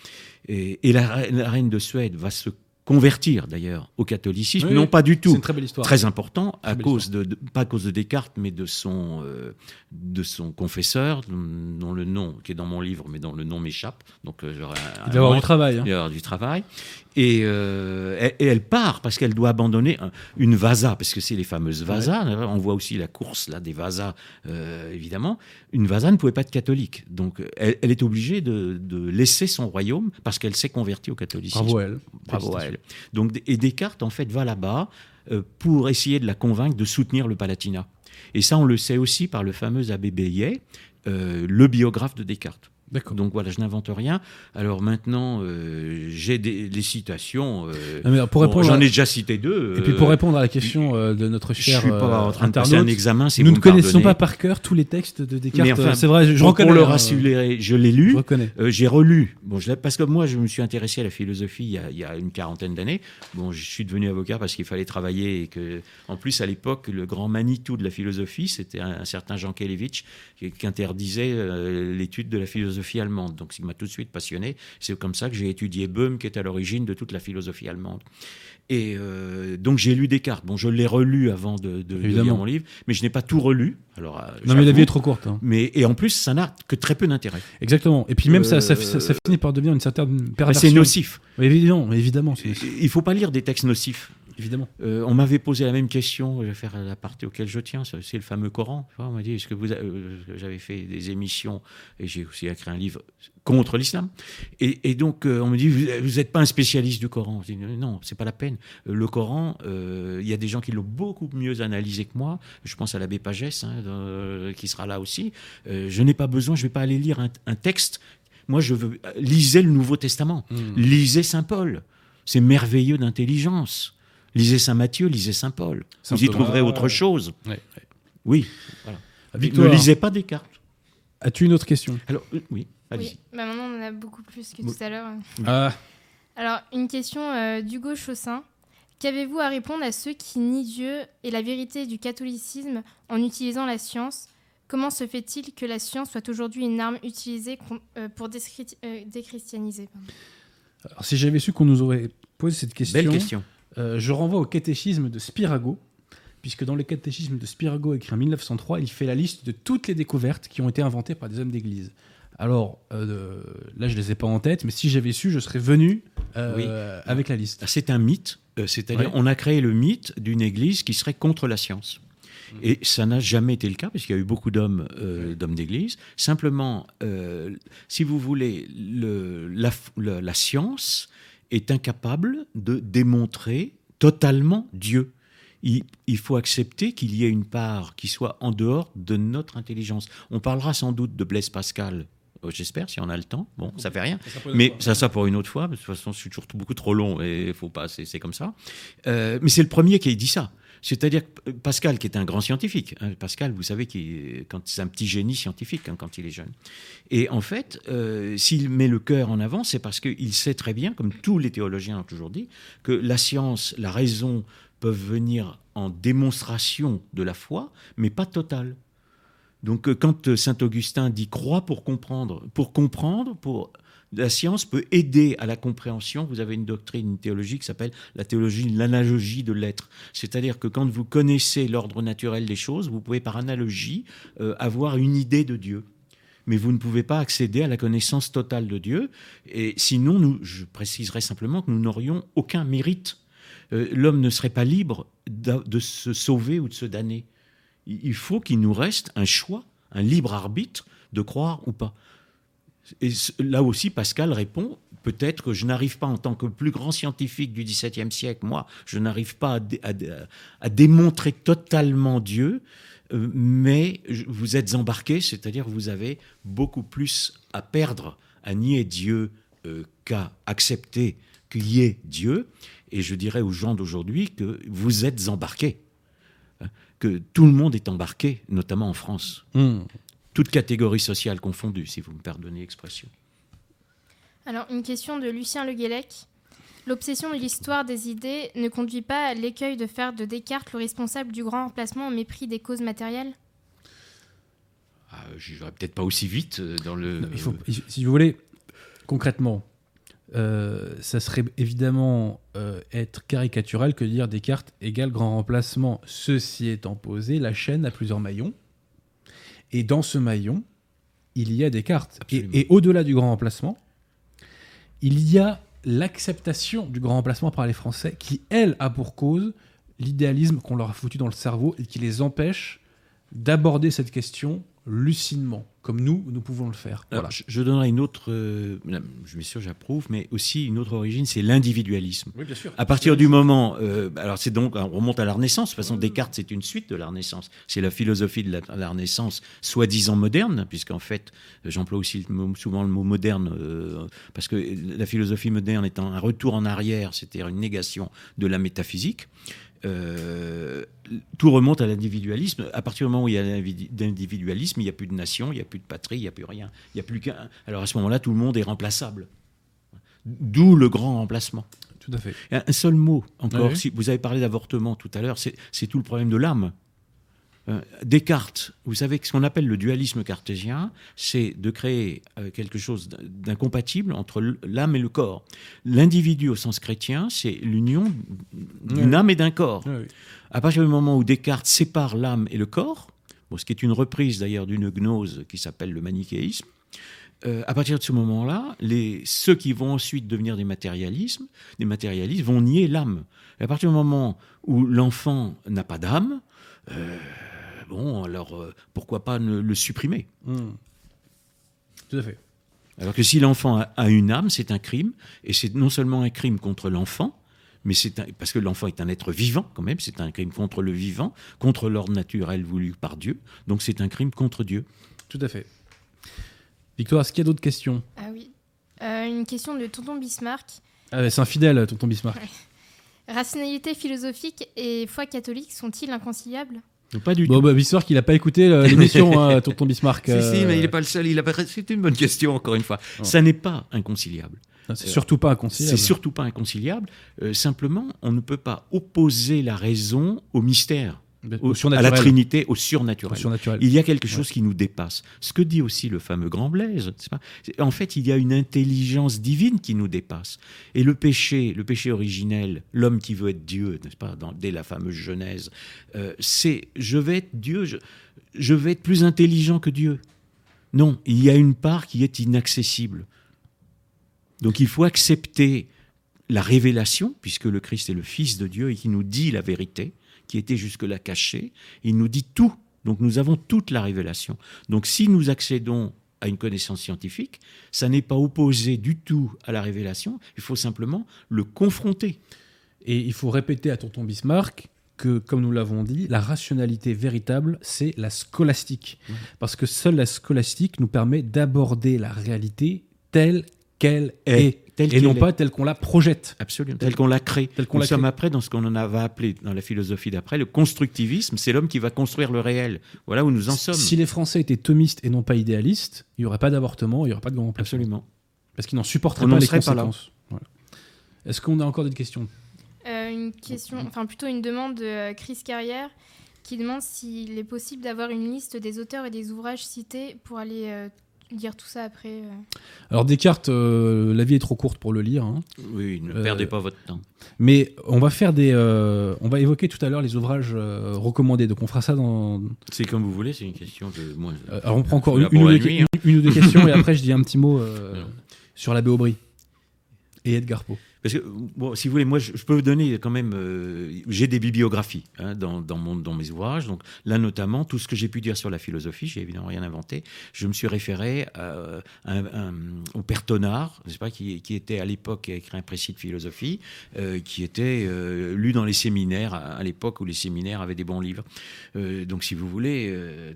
Et, et la, reine- la reine de Suède va se convertir d'ailleurs au catholicisme, Oui, non pas du C'est tout. une très belle histoire. Très important, à cause de, de- pas à cause de Descartes, mais de son, euh, de son confesseur, dont le nom, qui est dans mon livre, mais dont le nom m'échappe. Donc, euh, un- Il va avoir du travail. hein. il va y avoir du travail. Et, euh, et- et elle part parce qu'elle doit abandonner un- une vasa, parce que c'est les fameuses vasas. On voit aussi la course là des vasas, euh, évidemment. Une vasa ne pouvait pas être catholique, donc elle, elle est obligée de, de laisser son royaume parce qu'elle s'est convertie au catholicisme. Bravo à elle. Bravo elle. Donc, et Descartes, en fait, va là-bas euh, pour essayer de la convaincre de soutenir le Palatinat. Et ça, on le sait aussi par le fameux abbé Bayet, euh, le biographe de Descartes. Donc voilà, je n'invente rien. Alors maintenant, euh, j'ai des, citations. euh, pour bon, J'en ai déjà cité deux. Et puis euh, pour répondre à la question euh, de notre je cher suis pas euh, en train de passer un examen. Si nous vous ne connaissons pas par cœur tous les textes de Descartes. Enfin, c'est vrai, je, je reconnais. Pour le rassurer, je l'ai lu. Je. Euh, j'ai relu, bon, je parce que moi je me suis intéressé à la philosophie il y a, il y a une quarantaine d'années. Bon, je suis devenu avocat parce qu'il fallait travailler et que, en plus à l'époque, le grand Manitou de la philosophie, c'était un, un certain Jean Kelevitch qui, qui interdisait euh, l'étude de la philosophie allemande. Donc, ce qui m'a tout de suite passionné. C'est comme ça que j'ai étudié Böhm, qui est à l'origine de toute la philosophie allemande. Et euh, donc j'ai lu Descartes. Bon, je l'ai relu avant de, de- lire mon livre, mais je n'ai pas tout relu. Alors, euh, Non, mais la vie est trop courte. hein. Mais et en plus, ça n'a que très peu d'intérêt. Exactement. Et puis même ça, ça, Euh, ça, ça finit par devenir une certaine perversion. c'est nocif. Évidemment, évidemment. nocif. Il faut pas lire des textes nocifs. Évidemment. Euh, on m'avait posé la même question, je vais faire la partie auquel je tiens, c'est le fameux Coran. On m'a dit, est-ce que vous, euh, j'avais fait des émissions et j'ai aussi écrit un livre contre l'islam? Et, et donc euh, on me dit, vous n'êtes pas un spécialiste du Coran? Je dis, non, c'est pas la peine. Euh, Le Coran, il y a des gens qui l'ont beaucoup mieux analysé que moi. Je pense à l'abbé Pagès, hein, dans- qui sera là aussi. Je n'ai pas besoin, je vais pas aller lire un, un texte. Moi, je veux lisez le Nouveau Testament, lisez Saint Paul. C'est merveilleux d'intelligence. Lisez Saint Matthieu, lisez Saint Paul. Saint Vous y Thomas, trouverez autre ouais. chose. Ouais, ouais. Oui. Voilà. Victoire, Ne lisez pas Descartes. as-tu une autre question? Alors, euh, oui, bah maintenant on en a beaucoup plus que tout à l'heure. Ah, Alors, une question euh, d'Hugo Chaussin. Qu'avez-vous à répondre à ceux qui nient Dieu et la vérité du catholicisme en utilisant la science? Comment se fait-il que la science soit aujourd'hui une arme utilisée euh, pour euh, déchristianiser alors, si j'avais su qu'on nous aurait posé cette question, Belle question. Euh, je renvoie au catéchisme de Spirago, puisque dans le catéchisme de Spirago écrit en 1903, il fait la liste de toutes les découvertes qui ont été inventées par des hommes d'église. Alors, euh, là, je les ai pas en tête, mais si j'avais su, je serais venu euh, avec la liste. C'est un mythe, c'est-à-dire Ouais. on a créé le mythe d'une église qui serait contre la science. Et ça n'a jamais été le cas, parce qu'il y a eu beaucoup d'hommes euh, d'hommes d'église. Simplement, si vous voulez, le- la, f- le- la science est incapable de démontrer totalement Dieu. Il, il faut accepter qu'il y ait une part qui soit en dehors de notre intelligence. On parlera sans doute de Blaise Pascal, euh, j'espère, si on a le temps. Bon, ça fait rien. Mais ça, ça pour une autre fois. De toute façon, je suis toujours beaucoup trop long et il faut pas. C'est c'est comme ça. Euh, mais c'est le premier qui a dit ça. C'est-à-dire Pascal, qui est un grand scientifique. hein, Pascal, vous savez, qui quand c'est un petit génie scientifique hein, quand il est jeune. Et en fait, euh, s'il met le cœur en avant, c'est parce qu'il sait très bien, comme tous les théologiens ont toujours dit, que la science, la raison peuvent venir en démonstration de la foi, mais pas totale. Donc, euh, quand euh, saint Augustin dit crois pour comprendre, pour comprendre, pour la science peut aider à la compréhension. Vous avez une doctrine, une théologie qui s'appelle la théologie, l'analogie de l'être. C'est-à-dire que quand vous connaissez l'ordre naturel des choses, vous pouvez par analogie euh, avoir une idée de Dieu. Mais vous ne pouvez pas accéder à la connaissance totale de Dieu. Et sinon, je préciserai simplement que nous n'aurions aucun mérite. Euh, L'homme ne serait pas libre de se sauver ou de se damner. Il faut qu'il nous reste un choix, un libre arbitre de croire ou pas. Et là aussi, Pascal répond peut-être que je n'arrive pas en tant que plus grand scientifique du XVIIe siècle, moi, je n'arrive pas à, dé- à dé- à démontrer totalement Dieu, euh, mais vous êtes embarqué, c'est-à-dire vous avez beaucoup plus à perdre à nier Dieu euh, qu'à accepter qu'il y ait Dieu. Et je dirais aux gens d'aujourd'hui que vous êtes embarqués, hein, que tout le monde est embarqué, notamment en France Hmm. Toute catégorie sociale confondue, si vous me pardonnez l'expression. Alors, une question de Lucien Le Guélec. L'obsession de l'histoire des idées ne conduit pas à l'écueil de faire de Descartes le responsable du grand remplacement au mépris des causes matérielles? Ah, je n'irai peut-être pas aussi vite euh, dans le. Non, il faut, si vous voulez, concrètement, euh, ça serait évidemment euh, être caricatural que de dire Descartes égale grand remplacement. Ceci étant posé, la chaîne a plusieurs maillons. Et dans ce maillon, il y a. Et, Absolument. et au-delà du grand remplacement, il y a l'acceptation du grand remplacement par les Français qui, elle, a pour cause l'idéalisme qu'on leur a foutu dans le cerveau et qui les empêche d'aborder cette question lucidement, comme nous, nous pouvons le faire. Alors, Voilà. je, je donnerai une autre. euh, je suis sûr, j'approuve, mais aussi une autre origine, c'est l'individualisme. Oui, bien sûr. À partir du moment, euh, alors c'est donc, on remonte à la Renaissance. De toute façon, Descartes, c'est une suite de la Renaissance. C'est la philosophie de la, la Renaissance, soi-disant moderne, puisqu'en fait, j'emploie aussi le mot- souvent le mot moderne, euh, parce que la philosophie moderne étant un retour en arrière, c'est-à-dire une négation de la métaphysique. euh, tout remonte à l'individualisme. À partir du moment où il y a l'individualisme, il n'y a plus de nation, il n'y a plus de patrie, il n'y a plus rien. Il n'y a plus qu'un. Alors à ce moment-là, tout le monde est remplaçable. D'où le grand remplacement. Tout à fait. Un seul mot encore. Oui. Si vous avez parlé d'avortement tout à l'heure, c'est c'est tout le problème de l'âme. Euh, Descartes, vous savez que ce qu'on appelle le dualisme cartésien, c'est de créer euh, quelque chose d'in- d'incompatible entre l'âme et le corps. L'individu au sens chrétien, c'est l'union d'une âme et d'un corps. À partir du moment où Descartes sépare l'âme et le corps, bon, ce qui est une reprise d'ailleurs d'une gnose qui s'appelle le manichéisme, euh, à partir de ce moment-là, ceux qui vont ensuite devenir des matérialismes, des matérialistes vont nier l'âme. À partir du moment où l'enfant n'a pas d'âme, euh, bon, alors euh, pourquoi pas ne- le supprimer Hmm. Tout à fait. Alors que si l'enfant a, a une âme, c'est un crime, et c'est non seulement un crime contre l'enfant, mais c'est un- parce que l'enfant est un être vivant quand même, c'est un crime contre le vivant, contre l'ordre naturel voulu par Dieu, donc c'est un crime contre Dieu. Tout à fait. Victoire, est-ce qu'il y a d'autres questions? Ah oui. Euh, une question de Tonton Bismarck. ah, C'est infidèle, tonton Bismarck. Rationalité philosophique et foi catholique sont-ils inconciliables? Donc, pas du Bon, tout. bah, Bismarck, il a pas écouté euh, l'émission, hein, tonton Bismarck. Si, si, euh, mais il n'est pas le seul. Il a... C'est une bonne question, encore une fois. Non. Ça n'est pas inconciliable. non, C'est surtout pas inconciliable. C'est surtout pas inconciliable. Euh, simplement, on ne peut pas opposer la raison au mystère, Au à la Trinité, au Au surnaturel. Il y a quelque chose qui nous dépasse. Ce que dit aussi le fameux grand Blaise, c'est pas? En fait, il y a une intelligence divine qui nous dépasse. Et le péché, le péché originel, l'homme qui veut être Dieu, n'est-ce pas, dans- dès la fameuse Genèse, euh, c'est je vais être Dieu, je, je vais être plus intelligent que Dieu. Non, il y a une part qui est inaccessible. Donc il faut accepter la révélation, puisque le Christ est le Fils de Dieu et qui nous dit la vérité, qui était jusque-là cachée. Il nous dit tout. Donc nous avons toute la révélation. Donc si nous accédons à une connaissance scientifique, ça n'est pas opposé du tout à la révélation, il faut simplement le confronter. Et il faut répéter à tonton Bismarck que, comme nous l'avons dit, la rationalité véritable, c'est la scolastique. Mmh. Parce que seule la scolastique nous permet d'aborder la réalité telle qu'elle est. telle et non est. pas telle qu'on la projette. Absolument. Tel qu'on l'a créé. Tel qu'on Nous l'a sommes après dans ce qu'on en va appeler dans la philosophie d'après le constructivisme. C'est l'homme qui va construire le réel. Voilà où nous en sommes. Si les Français étaient thomistes et non pas idéalistes, il n'y aurait pas d'avortement, il n'y aurait pas de grand remplacement. Absolument. Parce qu'ils n'en supporteraient On pas les serait pas là. conséquences. Voilà. Est-ce qu'on a encore des questions? Euh, Une question, enfin plutôt une demande de euh, Chris Carrière qui demande s'il est possible d'avoir une liste des auteurs et des ouvrages cités pour aller euh, lire tout ça après. euh. Alors Descartes, euh, la vie est trop courte pour le lire. hein. Oui, ne Euh, perdez pas votre temps. Mais on va faire des, euh, on va évoquer tout à l'heure les ouvrages euh, recommandés. Donc on fera ça dans. C'est comme vous voulez, c'est une question de. Moi, euh, alors on prend encore une, une ou deux, nuit, hein. une- une ou deux questions et après je dis un petit mot euh, sur l'abbé Aubry et Edgar Poe. Parce que, bon, si vous voulez, moi, je, je peux vous donner quand même. euh, j'ai des bibliographies hein, dans, dans, mon, dans mes ouvrages. Donc, là, notamment, tout ce que j'ai pu dire sur la philosophie, j'ai évidemment rien inventé. Je me suis référé à, un- au père Tonard, pas, qui, qui était à l'époque qui a écrit un précis de philosophie, euh, qui était euh, lu dans les séminaires à, l'époque où les séminaires avaient des bons livres. Euh, donc, si vous voulez, euh,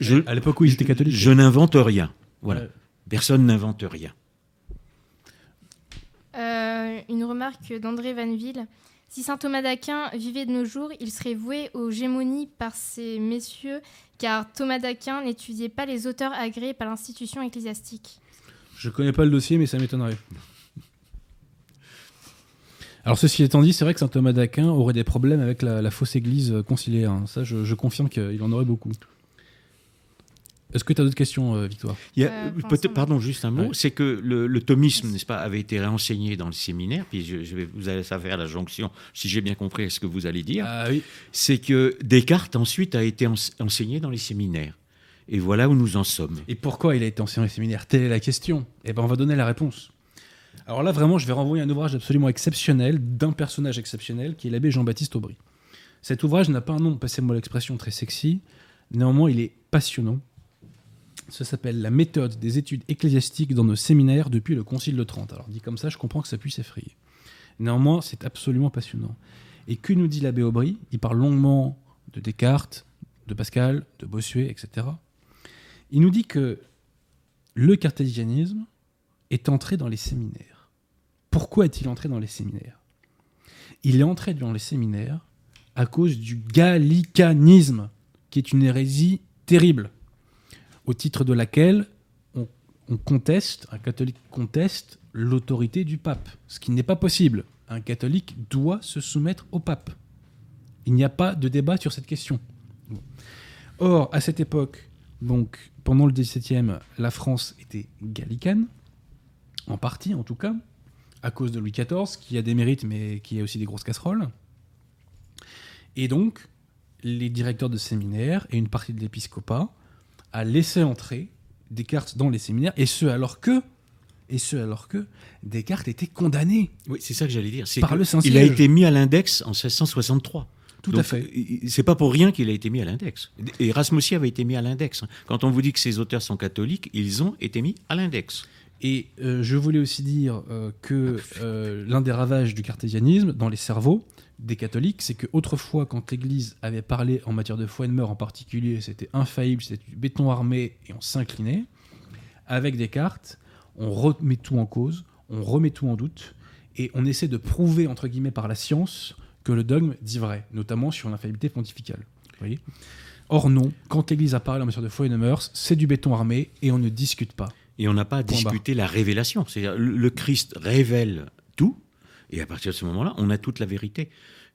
je, À l'époque où ils étaient catholiques. je n'invente rien. Voilà. Personne n'invente rien. Euh, une remarque d'André Vanville. Si saint Thomas d'Aquin vivait de nos jours, il serait voué aux gémonies par ces messieurs, car Thomas d'Aquin n'étudiait pas les auteurs agréés par l'institution ecclésiastique. Je connais pas le dossier, mais ça m'étonnerait. Alors ceci étant dit, c'est vrai que saint Thomas d'Aquin aurait des problèmes avec la, fausse église conciliaire. hein. Ça, je confirme qu'il en aurait beaucoup. Est-ce que tu as d'autres questions, euh, Victoire? Il y a- Euh, l'instant, pardon, juste un mot, Ouais. c'est que le, le thomisme, n'est-ce pas, avait été réenseigné dans le séminaire, puis je, je vais vous allez faire la jonction, si j'ai bien compris ce que vous allez dire, Ah oui. c'est que Descartes ensuite a été ense- enseigné dans les séminaires. Et voilà où nous en sommes. Et pourquoi il a été enseigné au séminaire Telle est la question. Eh ben, on va donner la réponse. Alors là, vraiment, je vais renvoyer un ouvrage absolument exceptionnel d'un personnage exceptionnel qui est l'abbé Jean-Baptiste Aubry. Cet ouvrage n'a pas un nom, passez-moi l'expression, très sexy. Néanmoins, il est passionnant. Ça s'appelle La méthode des études ecclésiastiques dans nos séminaires depuis le Concile de Trente. Alors dit comme ça, je comprends que ça puisse effrayer. Néanmoins, c'est absolument passionnant. Et que nous dit l'abbé Aubry? Il parle longuement de Descartes, de Pascal, de Bossuet, etc. Il nous dit que le cartésianisme est entré dans les séminaires. Pourquoi est-il entré dans les séminaires? Il est entré dans les séminaires à cause du gallicanisme, qui est une hérésie terrible, au titre de laquelle on, on conteste, un catholique conteste l'autorité du pape, ce qui n'est pas possible. Un catholique doit se soumettre au pape. Il n'y a pas de débat sur cette question. Or, à cette époque, donc pendant le XVIIe, la France était gallicane, en partie en tout cas, à cause de Louis XIV, qui a des mérites mais qui a aussi des grosses casseroles. Et donc, les directeurs de séminaires et une partie de l'épiscopat a laissé entrer Descartes dans les séminaires, et ce alors que, et ce alors que Descartes était condamné. Oui, c'est ça que j'allais dire. Par le Il a été mis à l'index en 1663. Tout à fait. C'est pas pour rien qu'il a été mis à l'index. Et Erasme aussi avait été mis à l'index. Quand on vous dit que ces auteurs sont catholiques, ils ont été mis à l'index. Et euh, je voulais aussi dire euh, que euh, l'un des ravages du cartésianisme dans les cerveaux des catholiques, c'est que autrefois, quand l'Église avait parlé en matière de foi et de mœurs en particulier, c'était infaillible, c'était du béton armé et on s'inclinait. Avec Descartes, on remet tout en cause, on remet tout en doute et on essaie de prouver entre guillemets par la science que le dogme dit vrai, notamment sur l'infaillibilité pontificale. Voyez? Or non, quand l'Église a parlé en matière de foi et de mœurs, c'est du béton armé et on ne discute pas. Et on n'a pas à discuter la révélation. C'est-à-dire le Christ révèle tout, et à partir de ce moment-là, on a toute la vérité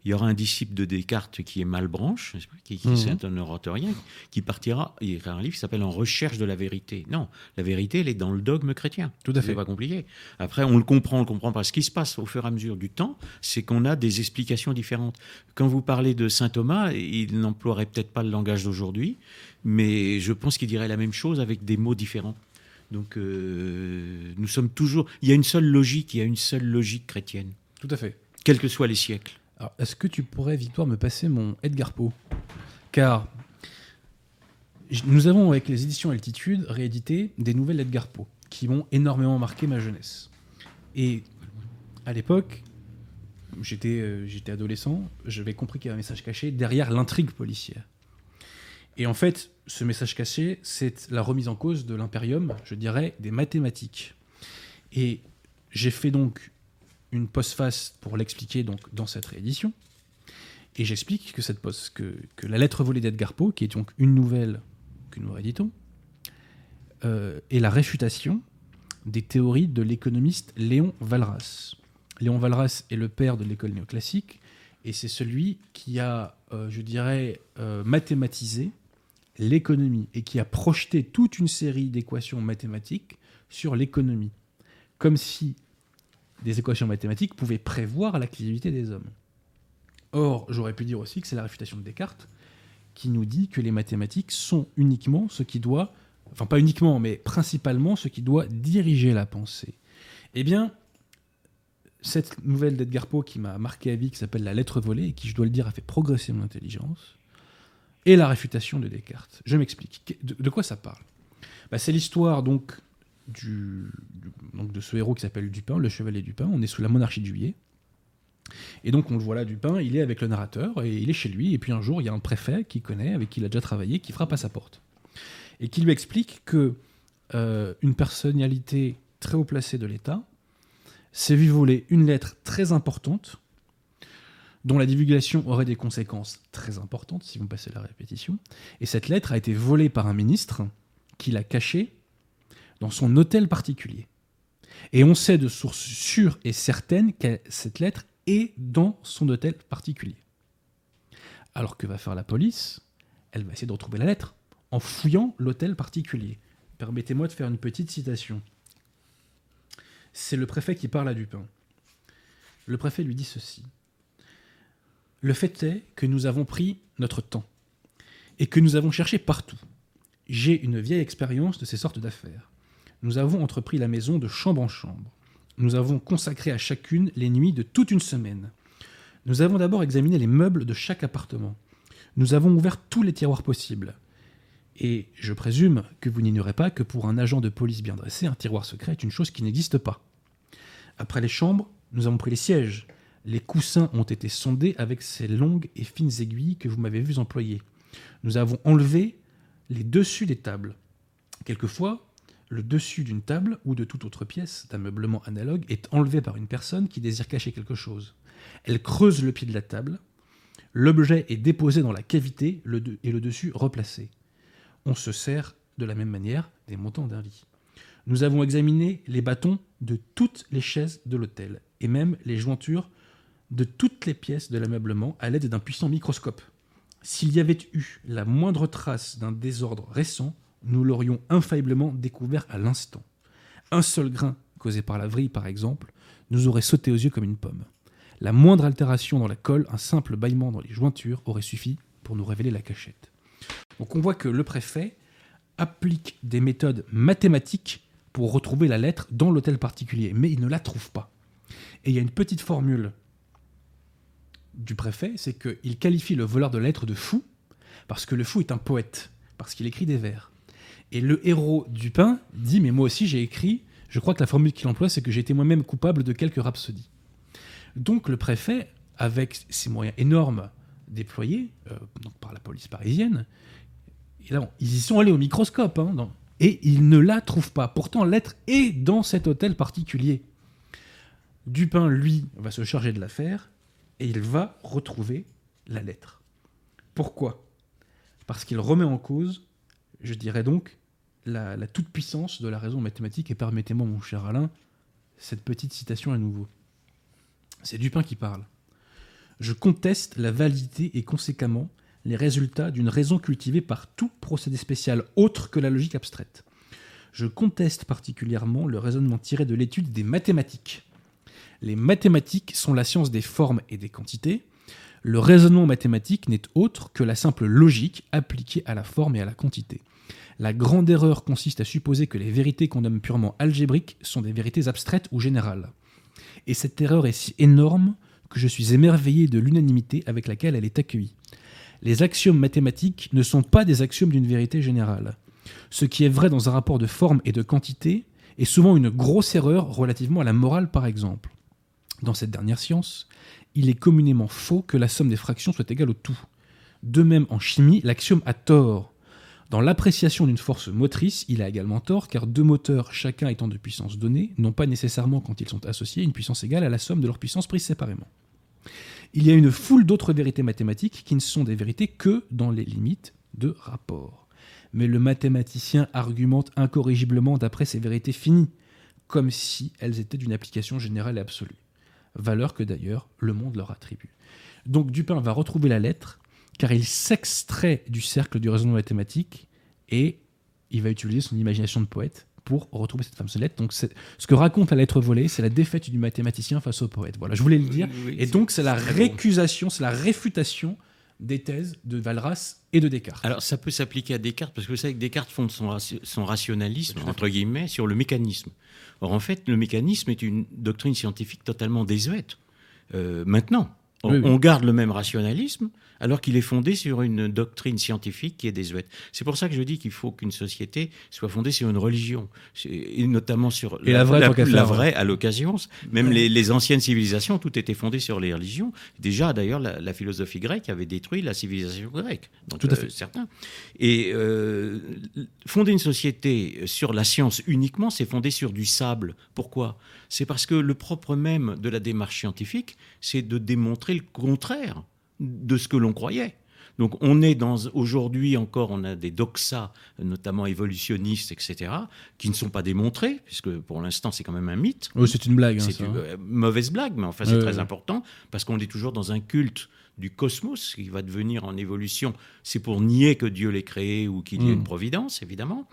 il y aura un disciple de Descartes qui est Malbranche, qui, qui c'est mhm. un oratorien, qui partira, il écrit un livre qui s'appelle En recherche de la vérité. Non, la vérité, elle est dans le dogme chrétien. Tout à fait. C'est pas compliqué. Après, on le comprend, on le comprend pas. Ce qui se passe au fur et à mesure du temps, c'est qu'on a des explications différentes. Quand vous parlez de saint Thomas, il n'emploierait peut-être pas le langage d'aujourd'hui, mais je pense qu'il dirait la même chose avec des mots différents. Donc, euh, nous sommes toujours. Il y a une seule logique, il y a une seule logique chrétienne. Tout à fait. Quels que soient les siècles est-ce que tu pourrais, Victoire, me passer mon Edgar Poe? Car nous avons, avec les éditions Altitude, réédité des nouvelles Edgar Poe qui m'ont énormément marqué ma jeunesse. Et à l'époque, j'étais euh, j'étais adolescent, j'avais compris qu'il y avait un message caché derrière l'intrigue policière. Et en fait, ce message caché, c'est la remise en cause de l'impérium, je dirais, des mathématiques. Et j'ai fait donc une postface pour l'expliquer donc dans cette réédition. Et j'explique que cette post, que, que, la lettre volée d'Edgar Poe, qui est donc une nouvelle que nous rééditons, euh, est la réfutation des théories de l'économiste Léon Walras. Léon Walras est le père de l'école néoclassique et c'est celui qui a, euh, je dirais, euh, mathématisé l'économie et qui a projeté toute une série d'équations mathématiques sur l'économie. Comme si des équations mathématiques pouvaient prévoir l'activité des hommes. Or, j'aurais pu dire aussi que c'est la réfutation de Descartes qui nous dit que les mathématiques sont uniquement ce qui doit, enfin pas uniquement, mais principalement ce qui doit diriger la pensée. Eh bien, cette nouvelle d'Edgar Poe qui m'a marqué à vie, qui s'appelle La lettre volée, et qui, je dois le dire, a fait progresser mon intelligence, et la réfutation de Descartes. Je m'explique. De, quoi ça parle? Bah, C'est l'histoire donc du, donc de ce héros qui s'appelle Dupin, le chevalier Dupin. On est sous la monarchie de Juillet. Et donc on le voit là, Dupin, il est avec le narrateur et il est chez lui. Et puis un jour, il y a un préfet qui connaît, avec qui il a déjà travaillé, qui frappe à sa porte et qui lui explique que euh, une personnalité très haut placée de l'État s'est vu voler une lettre très importante dont la divulgation aurait des conséquences très importantes, si vous me passez la répétition. Et cette lettre a été volée par un ministre qui l'a cachée dans son hôtel particulier. Et on sait de source sûre et certaine que cette lettre est dans son hôtel particulier. Alors que va faire la police? Elle va essayer de retrouver la lettre en fouillant l'hôtel particulier. Permettez-moi de faire une petite citation. C'est le préfet qui parle à Dupin. Le préfet lui dit ceci. Le fait est que nous avons pris notre temps et que nous avons cherché partout. J'ai une vieille expérience de ces sortes d'affaires nous avons entrepris la maison de chambre en chambre. Nous avons consacré à chacune les nuits de toute une semaine. Nous avons d'abord examiné les meubles de chaque appartement. Nous avons ouvert tous les tiroirs possibles. Et je présume que vous n'ignorez pas que pour un agent de police bien dressé, un tiroir secret est une chose qui n'existe pas. Après les chambres, nous avons pris les sièges. Les coussins ont été sondés avec ces longues et fines aiguilles que vous m'avez vues employer. Nous avons enlevé les dessus des tables. Quelquefois, le dessus d'une table ou de toute autre pièce d'ameublement analogue est enlevé par une personne qui désire cacher quelque chose. Elle creuse le pied de la table, l'objet est déposé dans la cavité et le dessus replacé. On se sert de la même manière des montants d'un lit. Nous avons examiné les bâtons de toutes les chaises de l'hôtel et même les jointures de toutes les pièces de l'ameublement à l'aide d'un puissant microscope. S'il y avait eu la moindre trace d'un désordre récent, nous l'aurions infailliblement découvert à l'instant. Un seul grain, causé par la vrille par exemple, nous aurait sauté aux yeux comme une pomme. La moindre altération dans la colle, un simple bâillement dans les jointures aurait suffi pour nous révéler la cachette. Donc on voit que le préfet applique des méthodes mathématiques pour retrouver la lettre dans l'hôtel particulier, mais il ne la trouve pas. Et il y a une petite formule du préfet, c'est qu'il qualifie le voleur de lettres de fou, parce que le fou est un poète, parce qu'il écrit des vers. Et le héros du pain dit, mais moi aussi j'ai écrit, je crois que la formule qu'il emploie, c'est que j'ai été moi-même coupable de quelques rhapsodies. Donc le préfet, avec ses moyens énormes déployés euh, par la police parisienne, ils y sont allés au microscope, hein, et ils ne la trouvent pas. Pourtant, la lettre est dans cet hôtel particulier. Dupin, lui, va se charger de l'affaire, et il va retrouver la lettre. Pourquoi? Parce qu'il remet en cause, je dirais donc, la, toute-puissance de la raison mathématique, et permettez-moi, mon cher Alain, cette petite citation à nouveau. C'est Dupin qui parle. Je conteste la validité et conséquemment les résultats d'une raison cultivée par tout procédé spécial autre que la logique abstraite. Je conteste particulièrement le raisonnement tiré de l'étude des mathématiques. Les mathématiques sont la science des formes et des quantités. Le raisonnement mathématique n'est autre que la simple logique appliquée à la forme et à la quantité. La grande erreur consiste à supposer que les vérités qu'on nomme purement algébriques sont des vérités abstraites ou générales. Et cette erreur est si énorme que je suis émerveillé de l'unanimité avec laquelle elle est accueillie. Les axiomes mathématiques ne sont pas des axiomes d'une vérité générale. Ce qui est vrai dans un rapport de forme et de quantité est souvent une grosse erreur relativement à la morale par exemple. Dans cette dernière science, il est communément faux que la somme des fractions soit égale au tout. De même, en chimie, l'axiome a tort. Dans l'appréciation d'une force motrice, il a également tort, car deux moteurs, chacun étant de puissance donnée, n'ont pas nécessairement, quand ils sont associés, une puissance égale à la somme de leurs puissances prises séparément. Il y a une foule d'autres vérités mathématiques qui ne sont des vérités que dans les limites de rapport. Mais le mathématicien argumente incorrigiblement d'après ces vérités finies, comme si elles étaient d'une application générale et absolue. Valeur que d'ailleurs le monde leur attribue. Donc Dupin va retrouver la lettre, car il s'extrait du cercle du raisonnement mathématique et il va utiliser son imagination de poète pour retrouver cette fameuse lettre. Donc ce que raconte la lettre volée, c'est la défaite du mathématicien face au poète. Voilà, je voulais le dire. Oui, Et donc c'est la récusation, c'est la réfutation des thèses de Valras et de Descartes. Alors, ça peut s'appliquer à Descartes, parce que vous savez que Descartes fonde son, son rationalisme, entre guillemets, sur le mécanisme. Or, en fait, le mécanisme est une doctrine scientifique totalement désuète. Euh, maintenant, on, Oui, oui. on garde le même rationalisme, alors qu'il est fondé sur une doctrine scientifique qui est désuète. C'est pour ça que je dis qu'il faut qu'une société soit fondée sur une religion, et notamment sur Et la vraie, faire, vraie à l'occasion. Même les, les anciennes civilisations, tout était fondé sur les religions. Déjà, d'ailleurs, la, philosophie grecque avait détruit la civilisation grecque. Donc, Tout à fait. certains. Et euh, fonder une société sur la science uniquement, c'est fonder sur du sable. Pourquoi? C'est parce que le propre même de la démarche scientifique, c'est de démontrer le contraire de ce que l'on croyait. Donc on est dans aujourd'hui encore, on a des doxas, notamment évolutionnistes, etc., qui ne sont pas démontrés, puisque pour l'instant c'est quand même un mythe. Oh, c'est une blague. hein, C'est une hein. euh, mauvaise blague, mais enfin c'est très important parce qu'on est toujours dans un culte du cosmos qui va devenir en évolution. C'est pour nier que Dieu l'ait créé ou qu'il y ait Mm. une providence, évidemment.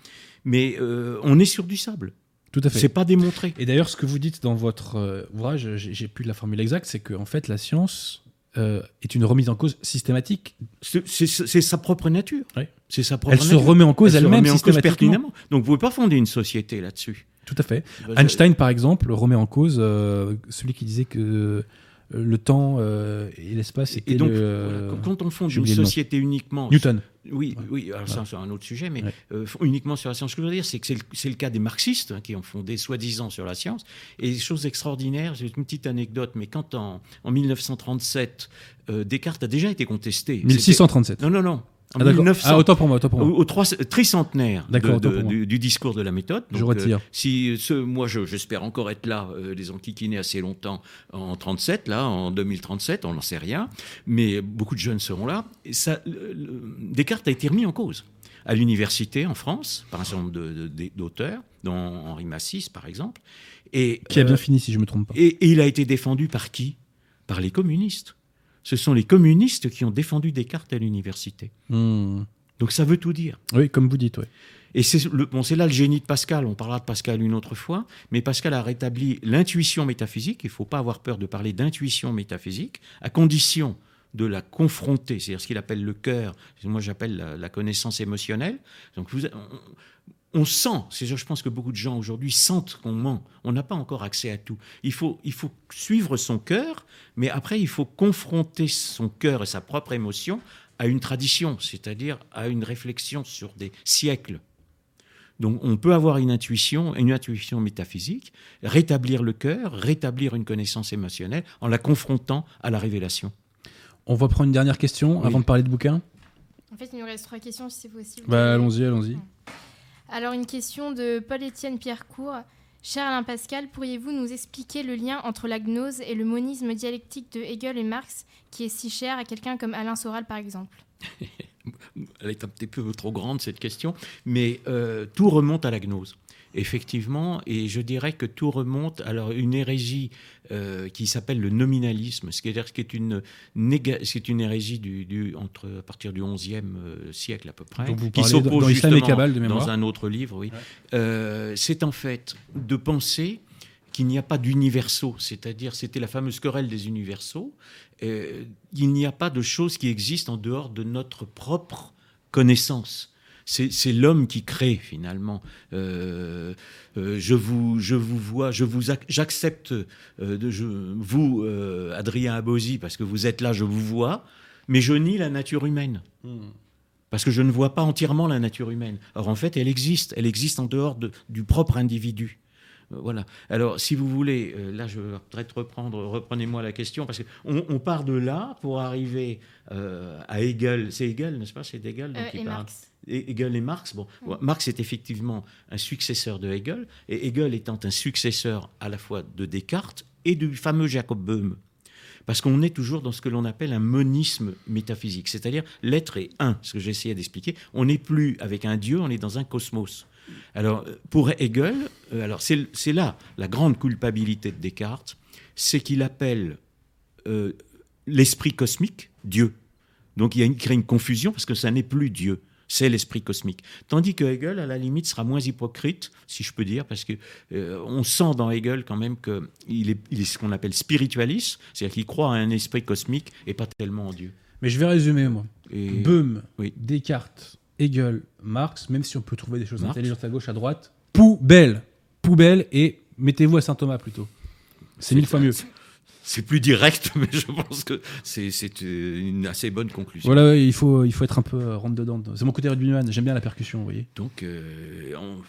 Mais euh, on est sur du sable. Tout à fait. C'est pas démontré. Et d'ailleurs, ce que vous dites dans votre euh, ouvrage, j'ai j'ai plus la formule exacte, c'est qu'en fait, la science euh, est une remise en cause systématique. C'est sa propre nature. C'est sa propre Elle se remet en cause Elle se elle-même cause systématiquement. pertinemment. Donc vous pouvez pas fonder une société là-dessus. Tout à fait. Bah, Einstein, par exemple, remet en cause euh, celui qui disait que le temps euh, et l'espace étaient Et donc, le, voilà, euh, quand- on fonde une société uniquement Newton. Oui, Ouais. oui, alors ça c'est un autre sujet, mais Ouais. euh, uniquement sur la science. Ce que je veux dire, c'est que c'est le, cas des marxistes hein, qui ont fondé soi-disant sur la science. Et chose extraordinaire, j'ai une petite anecdote, mais quand en, en 1937, euh, Descartes a déjà été contesté. C'était- 1637. Non, non, non. En Ah, d'accord. 1900, Ah, autant pour moi, autant pour au, moi. au trois- tricentenaire de- de- du, du discours de la méthode. Je retire. si ce, moi, je- j'espère encore être là, euh, les enquiquinés assez longtemps en 37, là, en 2037, on n'en sait rien, mais beaucoup de jeunes seront là. Et ça, le- le- Descartes a été remis en cause à l'université en France par un certain nombre d'auteurs, dont Henri Massis, par exemple. Et, Qui a euh, bien fini, si je me trompe pas. et, et il a été défendu par qui? Par les communistes. Ce sont les communistes qui ont défendu Descartes à l'université. Hmm. Donc ça veut tout dire. Oui, comme vous dites, ouais. Et c'est bon, là le génie de Pascal. On parlera de Pascal une autre fois, mais Pascal a rétabli l'intuition métaphysique. Il ne faut pas avoir peur de parler d'intuition métaphysique, à condition de la confronter, c'est-à-dire ce qu'il appelle le cœur, moi j'appelle la, la, connaissance émotionnelle. Donc vous, on, on sent, je pense que beaucoup de gens aujourd'hui sentent qu'on ment, on n'a pas encore accès à tout. Il faut, il faut suivre son cœur, mais après il faut confronter son cœur et sa propre émotion à une tradition, c'est-à-dire à une réflexion sur des siècles. Donc on peut avoir une intuition, une intuition métaphysique, rétablir le cœur, rétablir une connaissance émotionnelle en la confrontant à la révélation. On va prendre une dernière question Oui. avant de parler de bouquin. En fait, il nous reste trois questions si c'est possible. Bah, allons-y, allons-y. Alors, une question de Paul-Étienne Pierrecourt. Cher Alain Pascal, pourriez-vous nous expliquer le lien entre la gnose et le monisme dialectique de Hegel et Marx, qui est si cher à quelqu'un comme Alain Soral, par exemple? Elle est un petit peu trop grande cette question, mais euh, tout remonte à la gnose. Effectivement, et je dirais que tout remonte à une hérésie euh, qui s'appelle le nominalisme, c'est-à-dire ce qui est une, néga- c'est une hérésie du, du- entre, à partir du XIe euh, siècle à peu près, Donc vous qui s'oppose Islam et justement Kabbale de mémoire. dans un autre livre, oui. Ouais. Euh, c'est en fait de penser qu'il n'y a pas d'universaux, c'est-à-dire c'était la fameuse querelle des universaux. Euh, il n'y a pas de choses qui existent en dehors de notre propre connaissance. C'est l'homme qui crée finalement. Euh, euh, je vous, je vous vois, je vous, ac- j'accepte euh, de je, vous, euh, Adrien Abosi, parce que vous êtes là, je vous vois, mais je nie la nature humaine parce que je ne vois pas entièrement la nature humaine. Or, en fait, elle existe. Elle existe en dehors de- du propre individu. Voilà. Alors, si vous voulez, là, je vais peut-être reprendre, reprenez-moi la question, parce qu'on on part de là pour arriver euh, à Hegel. C'est Hegel, n'est-ce pas? C'est Hegel dont Euh, il Et parle. Marx Hegel et Marx. Bon, Mm. Marx est effectivement un successeur de Hegel, et Hegel étant un successeur à la fois de Descartes et du fameux Jacob Böhm. Parce qu'on est toujours dans ce que l'on appelle un monisme métaphysique, c'est-à-dire l'être est un, ce que j'essayais d'expliquer. On n'est plus avec un Dieu, on est dans un cosmos. Alors, euh, pour Hegel, euh, alors c'est c'est là la grande culpabilité de Descartes, c'est qu'il appelle euh, l'esprit cosmique Dieu. Donc il, y a une, il crée une confusion parce que ça n'est plus Dieu, c'est l'esprit cosmique. Tandis que Hegel, à la limite, sera moins hypocrite, si je peux dire, parce que euh, on sent dans Hegel quand même qu'il est, il est ce qu'on appelle spiritualiste, c'est-à-dire qu'il croit à un esprit cosmique et pas tellement en Dieu. Mais je vais résumer, moi. Et Böhm, Oui. Descartes, Hegel, Marx, même si on peut trouver des choses Marx. intelligentes à gauche, à droite, poubelle Poubelle et mettez-vous à Saint-Thomas plutôt. C'est mille fois mieux. C'est plus direct, mais je pense que c'est euh, une assez bonne conclusion. Voilà, ouais, il faut, il faut être un peu euh, rentre dedans. C'est mon côté rugbyman, j'aime bien la percussion, vous voyez. Donc, euh, on,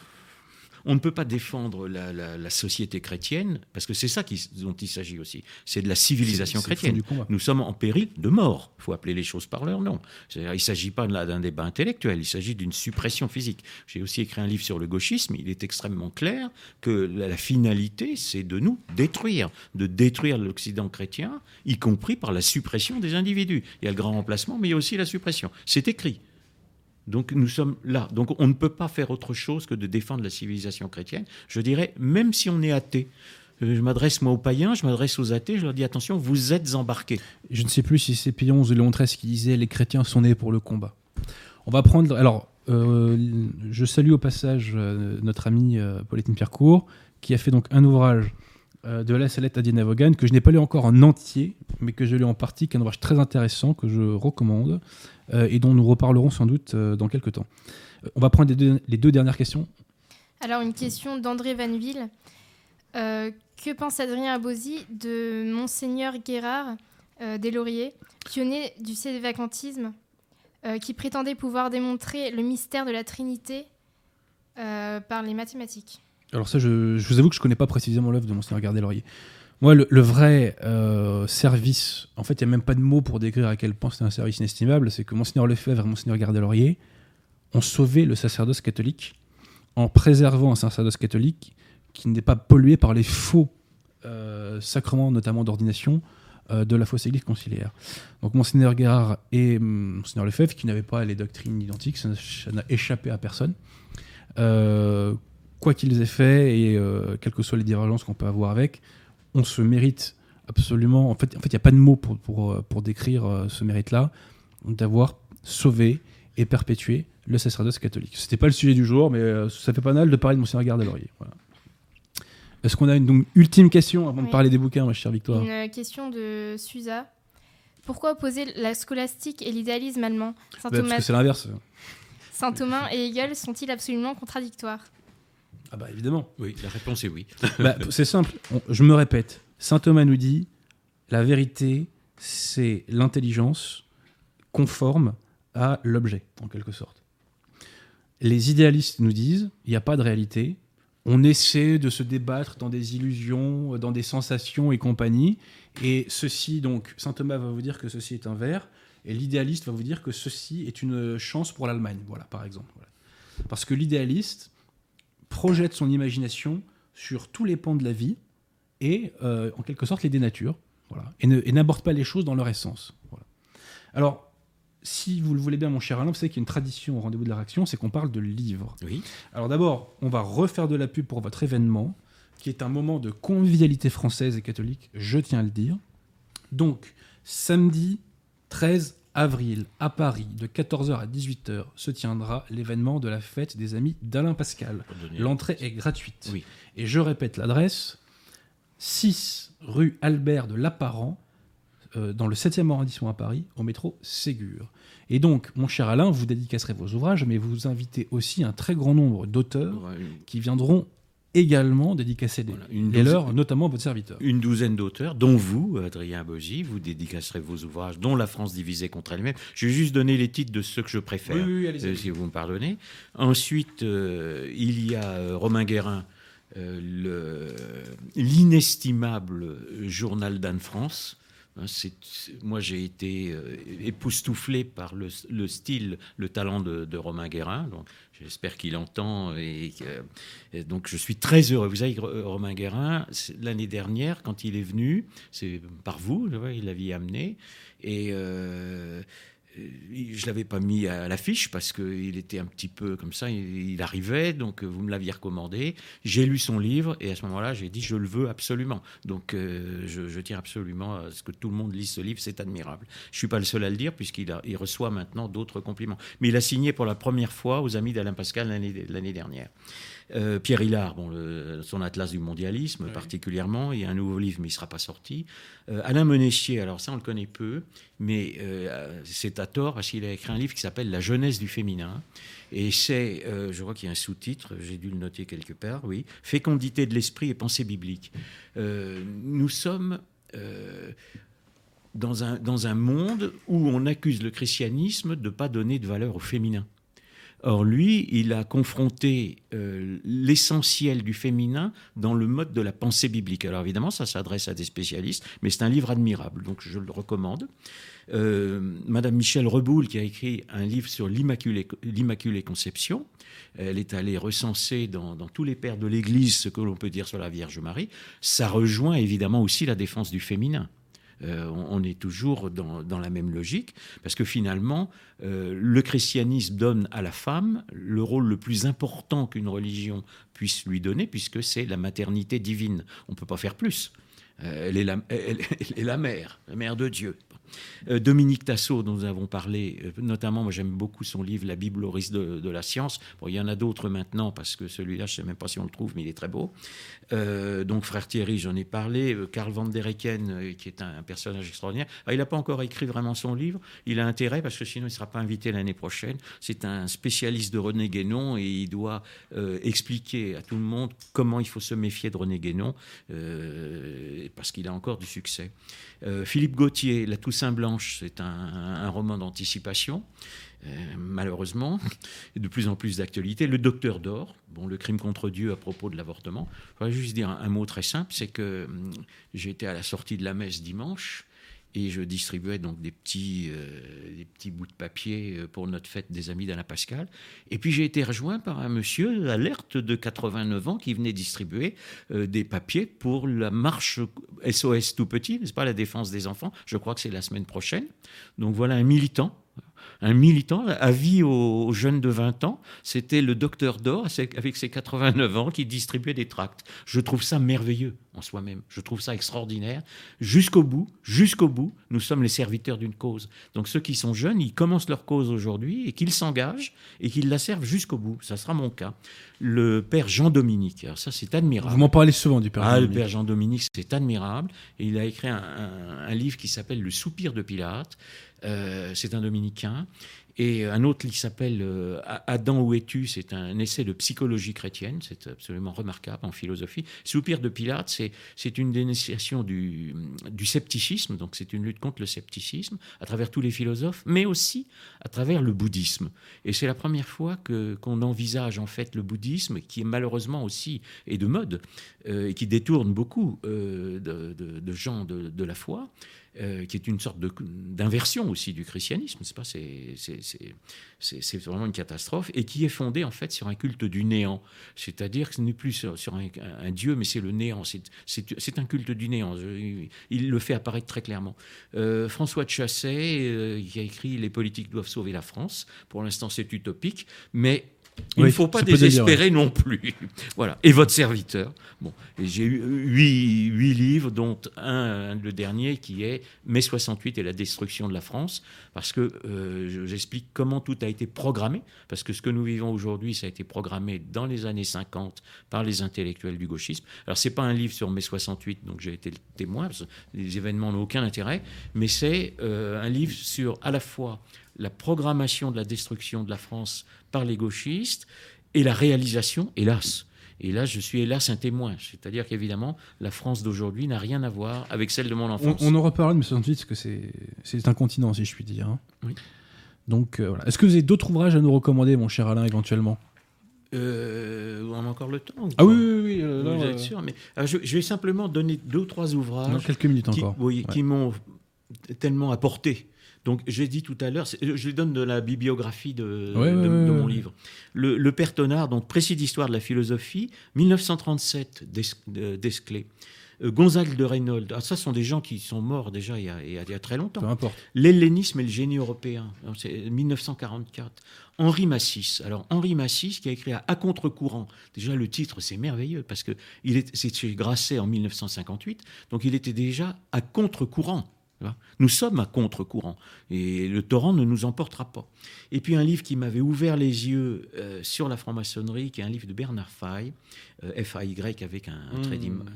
on ne peut pas défendre la, la- la société chrétienne, parce que c'est ça qui- dont il s'agit aussi. C'est de la civilisation chrétienne. Nous sommes en péril de mort. Il faut appeler les choses par leur nom. Il ne s'agit pas d'un débat intellectuel, il s'agit d'une suppression physique. J'ai aussi écrit un livre sur le gauchisme. Il est extrêmement clair que la, la finalité, c'est de nous détruire, de détruire l'Occident chrétien, y compris par la suppression des individus. Il y a le grand remplacement, mais il y a aussi la suppression. C'est écrit. Donc nous sommes là. Donc on ne peut pas faire autre chose que de défendre la civilisation chrétienne. Je dirais, même si on est athée, euh, je m'adresse moi aux païens, je m'adresse aux athées, je leur dis attention, vous êtes embarqués. Je ne sais plus si c'est XI ou Léon XIII qui disait les chrétiens sont nés pour le combat. On va prendre. Alors, euh, je salue au passage euh, notre ami euh, Pauline Pierrecourt, qui a fait donc un ouvrage de la Salette à Diana Vaughan que je n'ai pas lu encore en entier, mais que je l'ai en partie, qui est un ouvrage très intéressant que je recommande euh, et dont nous reparlerons sans doute euh, dans quelques temps. Euh, on va prendre les deux, dernières questions. Alors, une question d'André Vanville. Euh, que pense Adrien Abosi de Monseigneur Guérard euh, des Lauriers, pionnier du sévacantisme, euh, qui prétendait pouvoir démontrer le mystère de la Trinité euh, par les mathématiques? Alors ça, je, vous avoue que je connais pas précisément l'œuvre de Monseigneur Gardel Laurier. Moi, le, vrai euh, service, en fait, il n'y a même pas de mots pour décrire à quel point c'est un service inestimable, c'est que Monseigneur Lefebvre et Monseigneur Gardel Laurier ont sauvé le sacerdoce catholique en préservant un sacerdoce catholique qui n'est pas pollué par les faux euh, sacrements, notamment d'ordination, euh, de la fausse église conciliaire. Donc Monseigneur Guérard et hum, Monseigneur Lefebvre, qui n'avaient pas les doctrines identiques, ça n'a- échappé à personne. Quoi qu'ils aient fait et euh, quelles que soient les divergences qu'on peut avoir avec, on se mérite absolument. En fait, en fait, il n'y a pas de mots pour, pour, euh, pour décrire euh, ce mérite-là, d'avoir sauvé et perpétué le sacerdoce catholique. C'était pas le sujet du jour, mais ça fait pas mal de parler de Monseigneur Gardel Laurier. Voilà. Est-ce qu'on a une donc, ultime question avant de parler des bouquins, ma chère Victoire? Une question de Suza. Pourquoi opposer la scolastique et l'idéalisme allemand? Saint Bah, parce Thomas, que c'est l'inverse. Saint Thomas et Hegel sont-ils absolument contradictoires? Ah bah évidemment. Oui, la réponse est oui. Bah, c'est simple, On- je me répète. Saint Thomas nous dit la vérité, c'est l'intelligence conforme à l'objet, en quelque sorte. Les idéalistes nous disent il n'y a pas de réalité. On essaie de se débattre dans des illusions, dans des sensations et compagnie. Et ceci, donc, Saint Thomas va vous dire que ceci est un verre, et l'idéaliste va vous dire que ceci est une chance pour l'Allemagne, voilà, par exemple. Voilà. Parce que l'idéaliste projette son imagination sur tous les pans de la vie, et euh, en quelque sorte les dénature, voilà, et n'aborde pas les choses dans leur essence. Voilà. Alors, si vous le voulez bien, mon cher Alain, vous savez qu'il y a une tradition au rendez-vous de la réaction, c'est qu'on parle de livres. Oui. Alors d'abord, on va refaire de la pub pour votre événement, qui est un moment de convivialité française et catholique, je tiens à le dire. Donc, samedi 13 avril, à Paris, de 14h à 18h, se tiendra l'événement de la fête des amis d'Alain Pascal. L'entrée est gratuite. Oui. Et je répète l'adresse 6 rue Albert de Lapparent, euh, dans le 7e arrondissement à Paris, au métro Ségur. Et donc, mon cher Alain, vous dédicacerez vos ouvrages, mais vous invitez aussi un très grand nombre d'auteurs Ouais, qui viendront également dédicacer des, Voilà, une les douzaine- leurs, notamment votre serviteur. Une douzaine d'auteurs, dont vous, Adrien Bozy, vous dédicacerez vos ouvrages, dont La France divisée contre elle-même. Je vais juste donner les titres de ceux que je préfère. Oui, oui, euh, si vous me pardonnez. Ensuite, euh, il y a euh, Romain Guérin, euh, le- l'inestimable journal d'Anne Hein, moi, j'ai été euh, époustouflé par le, le style, le talent de, Romain Guérin. J'espère qu'il entend. Et, donc, je suis très heureux. Vous savez, que Romain Guérin, l'année dernière, quand il est venu, c'est par vous, il l'avait amené. Et euh, je l'avais pas mis à l'affiche parce qu'il était un petit peu comme ça, il, arrivait, donc euh, vous me l'aviez recommandé. J'ai lu son livre et à ce moment-là, j'ai dit je le veux absolument. Donc euh, je, tiens absolument à ce que tout le monde lise ce livre, c'est admirable. Je suis pas le seul à le dire puisqu'il reçoit maintenant d'autres compliments. Mais il a signé pour la première fois aux Amis d'Alain Pascal l'année dernière. Euh, Pierre Hillard, bon, le- son atlas du mondialisme Oui. particulièrement, il y a un nouveau livre mais il ne sera pas sorti. Euh, Alain Menéchier, alors ça on le connaît peu, mais euh, c'est à tort parce qu'il a écrit un livre qui s'appelle La jeunesse du féminin. Et c'est, euh, je crois qu'il y a un sous-titre, j'ai dû le noter quelque part, oui, Fécondité de l'esprit et pensée biblique. Euh, nous sommes dans, un, dans un monde où on accuse le christianisme de ne pas donner de valeur au féminin. Or, lui, il a confronté euh, l'essentiel du féminin dans le mode de la pensée biblique. Alors, évidemment, ça s'adresse à des spécialistes, mais c'est un livre admirable, donc je le recommande. Euh, Madame Michel Reboul, qui a écrit un livre sur l'Immaculée Conception, elle est allée recenser dans tous les pères de l'Église ce que l'on peut dire sur la Vierge Marie. Ça rejoint évidemment aussi la défense du féminin. Euh, on, est toujours dans, la même logique, parce que finalement, euh, le christianisme donne à la femme le rôle le plus important qu'une religion puisse lui donner, puisque c'est la maternité divine. On ne peut pas faire plus. Euh, elle est la mère, la mère de Dieu. Euh, Dominique Tassot, dont nous avons parlé, euh, notamment, moi j'aime beaucoup son livre La Bible au risque de, la science. Bon, il y en a d'autres maintenant, parce que celui-là, je ne sais même pas si on le trouve, mais il est très beau. Euh, donc, Frère Thierry, j'en ai parlé. Karl van der euh, qui est un, personnage extraordinaire. Ah, il n'a pas encore écrit vraiment son livre. Il a intérêt, parce que sinon, il ne sera pas invité l'année prochaine. C'est un spécialiste de René Guénon, et il doit expliquer à tout le monde comment il faut se méfier de René Guénon, parce qu'il a encore du succès. Philippe Gauthier, La Toussaint Blanche, c'est un, roman d'anticipation. euh, malheureusement, de plus en plus d'actualité. Le Docteur d'Or, bon, le crime contre Dieu à propos de l'avortement. Je voudrais juste dire un, un mot très simple, c'est que hum, j'étais à la sortie de la messe dimanche et je distribuais donc des petits, euh, des petits bouts de papier euh, pour notre fête des amis d'Alain Pascal. Et puis j'ai été rejoint par un monsieur alerte de 89 ans qui venait distribuer euh, des papiers pour la marche SOS tout petit, n'est-ce pas, la défense des enfants. Je crois que c'est la semaine prochaine. Donc voilà un militant un militant, avis aux, jeunes de 20 ans. C'était le docteur Dor, avec ses 89 ans, qui distribuait des tracts. Je trouve ça merveilleux en soi-même. Je trouve ça extraordinaire. Jusqu'au bout, jusqu'au bout, nous sommes les serviteurs d'une cause. Donc ceux qui sont jeunes, ils commencent leur cause aujourd'hui et qu'ils s'engagent et qu'ils la servent jusqu'au bout. Ça sera mon cas. Le père Jean-Dominique, ça c'est admirable. Vous m'en parlez souvent du père ah, Le père Jean-Dominique, c'est admirable. Et il a écrit un, livre qui s'appelle Le soupir de Pilate. Euh, c'est un dominicain. Et un autre qui s'appelle euh, Adam, où es-tu C'est un essai de psychologie chrétienne, c'est absolument remarquable en philosophie. Soupir de Pilate, c'est une dénonciation du, scepticisme, donc c'est une lutte contre le scepticisme à travers tous les philosophes, mais aussi à travers le bouddhisme. Et c'est la première fois qu'on envisage en fait le bouddhisme, qui est malheureusement aussi est de mode, euh, et qui détourne beaucoup de, gens de la foi. Euh, qui est une sorte d'inversion aussi du christianisme, c'est vraiment une catastrophe, et qui est fondée en fait sur un culte du néant, c'est-à-dire que ce n'est plus sur, un, dieu, mais c'est le néant, c'est un culte du néant. il le fait apparaître très clairement. Euh, François de Chassé, euh, qui a écrit Les politiques doivent sauver la France. Pour l'instant, c'est utopique, mais il ne faut pas désespérer non plus. voilà. Et votre serviteur. Bon, j'ai eu huit, huit, livres, dont un, le dernier, qui est Mai 68 et la destruction de la France, parce que euh, j'explique comment tout a été programmé, parce que ce que nous vivons aujourd'hui, ça a été programmé dans les années 50 par les intellectuels du gauchisme. Alors, c'est pas un livre sur mai 68, donc j'ai été le témoin, parce que les événements n'ont aucun intérêt, mais c'est euh, un livre sur à la fois la programmation de la destruction de la France par les gauchistes et la réalisation, hélas. Et là, je suis hélas un témoin. C'est-à-dire qu'évidemment, la France d'aujourd'hui n'a rien à voir avec celle de mon enfance. On, en reparlera de 68 parce que c'est un continent, si je puis dire. Hein. Oui. Donc euh, voilà. Est-ce que vous avez d'autres ouvrages à nous recommander, mon cher Alain, éventuellement? Euh, on a encore le temps Ah oui, oui, oui. Euh, sûr, mais, je, vais simplement donner deux ou trois ouvrages. Dans quelques minutes encore. qui m'ont tellement apporté donc, j'ai dit tout à l'heure, je donne de la bibliographie de, mon livre. Le, Père Tonard, donc précis d'histoire de la philosophie, 1937 d'Esclé. Euh, Gonzague de Reynold, ah, ça sont des gens qui sont morts déjà il y a, très longtemps. L'hellénisme et le génie européen, c'est 1944. Henri Massis. Alors Henri Massis qui a écrit à, contre-courant. Déjà le titre c'est merveilleux parce que c'est chez Grasset en 1958, donc il était déjà à contre-courant. Nous sommes à contre-courant et le torrent ne nous emportera pas. Et puis un livre qui m'avait ouvert les yeux euh, sur la franc-maçonnerie, qui est un livre de Bernard Fay, euh, F-A-Y avec un, mmh.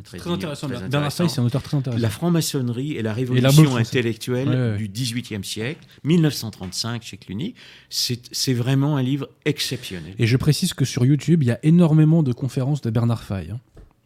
très, très, intéressant. Bernard Fay, c'est un auteur très intéressant. La franc-maçonnerie et la révolution intellectuelle du XVIIIe siècle, 1935 chez Cluny. C'est vraiment un livre exceptionnel. Et je précise que sur YouTube, il y a énormément de conférences de Bernard Fay. Hein.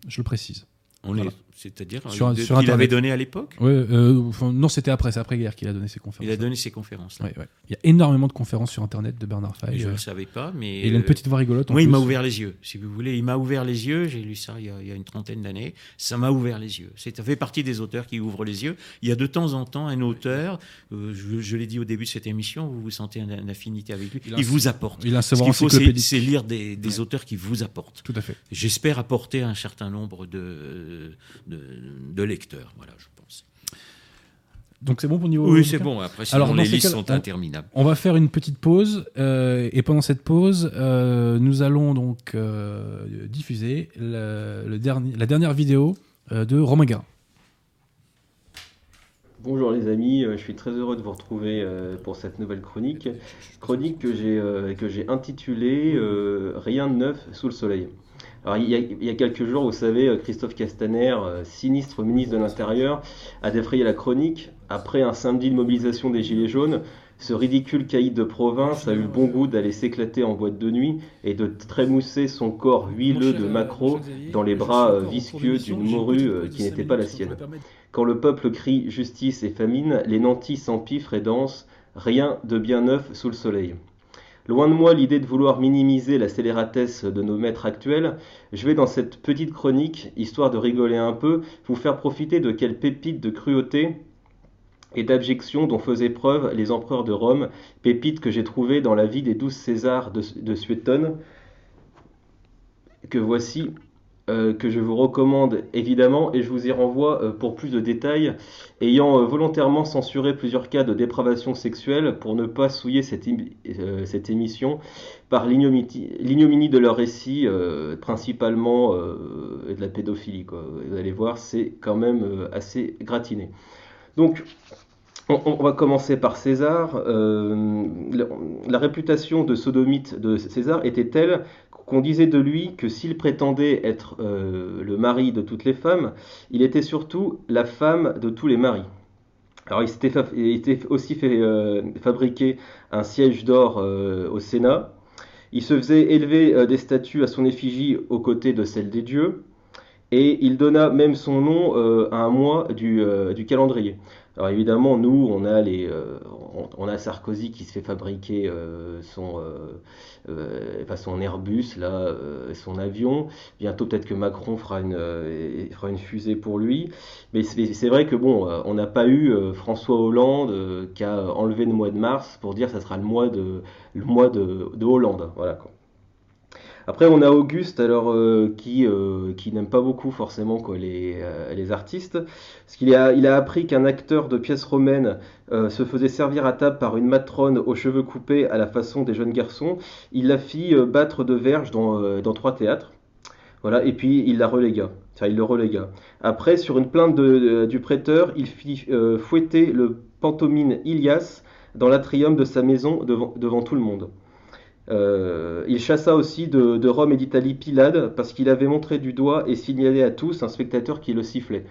Je le précise. On est c'est-à-dire sur, sur qu'il avait donné à l'époque ouais, euh, Non, c'était après, c'est après-guerre qu'il a donné ses conférences. Il a donné ses conférences. Ouais, ouais. Il y a énormément de conférences sur Internet de Bernard Fay. Je ne euh, le savais pas, mais... il a une petite voix rigolote. Oui, il m'a ouvert les yeux, si vous voulez. Il m'a ouvert les yeux, j'ai lu ça il y, a, il y a une trentaine d'années. Ça m'a ouvert les yeux. Ça fait partie des auteurs qui ouvrent les yeux. Il y a de temps en temps un auteur, euh, je, l'ai dit au début de cette émission, vous vous sentez une, affinité avec lui, il, vous apporte. Il a Ce qu'il faut, c'est lire des, des auteurs qui vous apportent. Tout à fait. J'espère apporter un certain nombre de, de, de lecteurs, voilà, je pense. Donc c'est bon pour niveau. Oui, c'est bon. Après, sinon Alors, les listes sont interminables. On va faire une petite pause euh, et pendant cette pause, euh, nous allons donc euh, diffuser le, dernier, la dernière vidéo de Romain Garin. Bonjour les amis, je suis très heureux de vous retrouver pour cette nouvelle chronique, chronique que j'ai que j'ai intitulée Rien de neuf sous le soleil. Alors, il, y a, quelques jours, vous savez, euh, Christophe Castaner, euh, sinistre ministre de l'Intérieur, a défrayé la chronique. Après un samedi de mobilisation des Gilets jaunes, ce ridicule caïd de province a eu le bon goût d'aller s'éclater en boîte de nuit et de trémousser son corps huileux de macro dans les bras euh, visqueux d'une morue qui n'était pas la sienne. Quand le peuple crie justice et famine, les nantis s'empiffrent et dansent, rien de bien neuf sous le soleil. Loin de moi l'idée de vouloir minimiser la scélératesse de nos maîtres actuels, je vais dans cette petite chronique, histoire de rigoler un peu, vous faire profiter de quelques pépites de cruauté et d'abjection dont faisaient preuve les empereurs de Rome, pépites que j'ai trouvées dans la vie des douze Césars de, de Suétone, que voici euh, que je vous recommande évidemment et je vous y renvoie euh, pour plus de détails, ayant euh, volontairement censuré plusieurs cas de dépravation sexuelle pour ne pas souiller cette, cette émission par l'ignominie de leur récit, principalement de la pédophilie. Vous allez voir, c'est quand même assez gratiné. Donc, on, va commencer par César. la, la, réputation de sodomite de César était telle qu'on disait de lui que s'il prétendait être euh, le mari de toutes les femmes, il était surtout la femme de tous les maris. Alors il s'était aussi fait euh, fabriquer un siège d'or euh, au Sénat. Il se faisait élever des statues à son effigie aux côtés de celles des dieux. Et il donna même son nom à un mois du calendrier. Alors évidemment, nous, on a, les, euh, Sarkozy qui se fait fabriquer euh, son, euh, son Airbus, là, son avion. Bientôt, peut-être que Macron fera une, fusée pour lui. Mais c'est vrai que bon, on n'a pas eu François Hollande qui a enlevé le mois de mars pour dire que ça sera le mois de, le mois de, de Hollande. Voilà quoi. Après, on a Auguste, alors euh, qui, euh, qui n'aime pas beaucoup forcément les, euh, les artistes, parce qu'il a, il a appris qu'un acteur de pièces romaines se faisait servir à table par une matrone aux cheveux coupés à la façon des jeunes garçons. Il la fit battre de verge dans, dans trois théâtres. Voilà, et puis il la relégua. Enfin, il le relégua. Après, sur une plainte de, du prêteur, il fit fouetter le pantomime Ilias dans l'atrium de sa maison devant, devant tout le monde. Euh, il chassa aussi de, Rome et d'Italie Pilade parce qu'il avait montré du doigt et signalé à tous un spectateur qui le sifflait.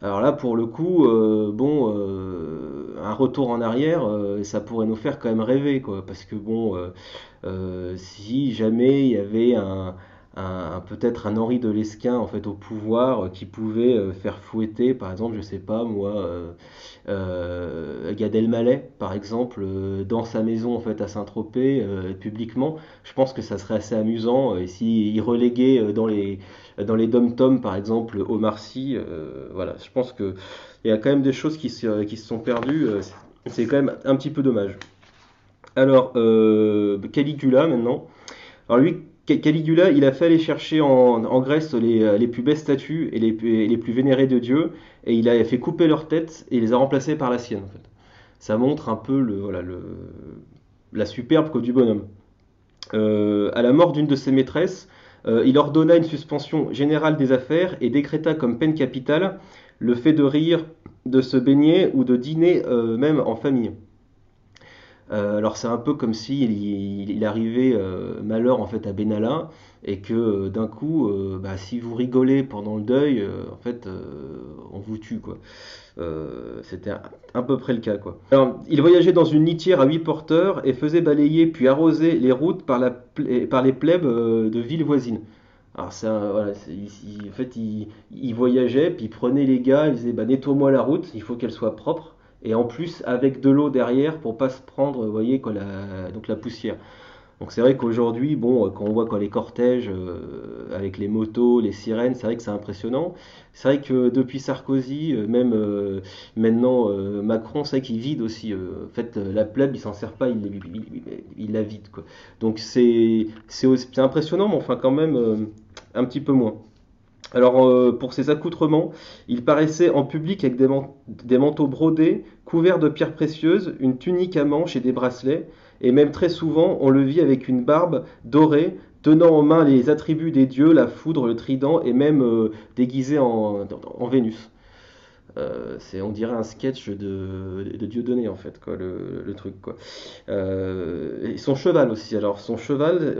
Alors là, pour le coup, euh, bon, euh, un retour en arrière, ça pourrait nous faire quand même rêver, quoi. Parce que bon, si jamais il y avait un, peut-être un Henri de Lesquin en fait au pouvoir euh, qui pouvait euh, faire fouetter par exemple je sais pas moi euh, euh Gad Elmaleh par exemple dans sa maison en fait à Saint-Tropez publiquement. Je pense que ça serait assez amusant et s'il reléguait dans les dans les dom-toms par exemple au Sy voilà. Je pense que il y a quand même des choses qui se, qui se sont perdues c'est quand même un petit peu dommage. Alors Caligula maintenant. Alors lui Caligula, il a fait aller chercher en, Grèce les, les, plus belles statues et les, plus vénérées de Dieu, et il a fait couper leurs têtes et les a remplacées par la sienne. En fait. Ça montre un peu le, voilà, la superbe du bonhomme. Euh, à la mort d'une de ses maîtresses, euh, il ordonna une suspension générale des affaires et décréta comme peine capitale le fait de rire, de se baigner ou de dîner euh, même en famille. Euh, alors c'est un peu comme s'il il, arrivait euh, malheur en fait à Benalla et que euh, d'un coup, bah, si vous rigolez pendant le deuil, en fait, on vous tue quoi. C'était à, peu près le cas quoi. Alors, il voyageait dans une litière à huit porteurs et faisait balayer puis arroser les routes par, les plèbes de villes voisines. Alors voilà, en fait il, voyageait puis il prenait les gars, il disait bah nettoie-moi la route, il faut qu'elle soit propre et en plus avec de l'eau derrière pour pas se prendre, vous voyez, la, donc la poussière. Donc c'est vrai qu'aujourd'hui, bon, quand on voit quoi, les cortèges euh, avec les motos, les sirènes, c'est vrai que c'est impressionnant. C'est vrai que depuis Sarkozy, euh, même euh, maintenant Macron, c'est vrai qu'il vide aussi. en fait, la plèbe, il s'en sert pas, il, la vide. Donc c'est impressionnant, mais enfin quand même un petit peu moins. Alors euh, pour ses accoutrements, il paraissait en public avec des, manteaux brodés, couverts de pierres précieuses, une tunique à manches et des bracelets, et même très souvent on le vit avec une barbe dorée, tenant en main les attributs des dieux, la foudre, le trident, et même euh, déguisé en, Vénus. Euh, c'est on dirait un sketch de, de Dieudonné en fait quoi le, truc son cheval aussi alors son cheval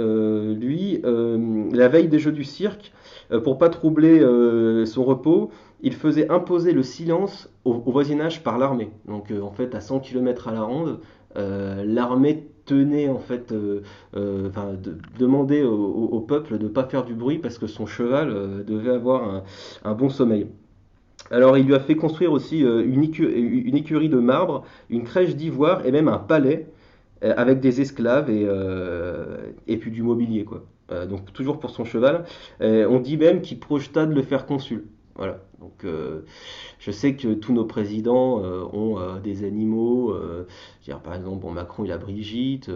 lui la veille des jeux du cirque pour pas troubler euh, son repos, il faisait imposer le silence au, voisinage par l'armée. Donc euh, en fait, à 100 km à la ronde, l'armée tenait en fait, demandait au, peuple de ne pas faire du bruit parce que son cheval devait avoir un, bon sommeil. Alors il lui a fait construire aussi une, écurie de marbre, une crèche d'ivoire et même un palais avec des esclaves et, et puis du mobilier quoi. Euh, donc toujours pour son cheval. on dit même qu'il projeta de le faire consul. Voilà. Donc, euh, je sais que tous nos présidents euh, ont euh, des animaux. par exemple, Macron, il a Brigitte.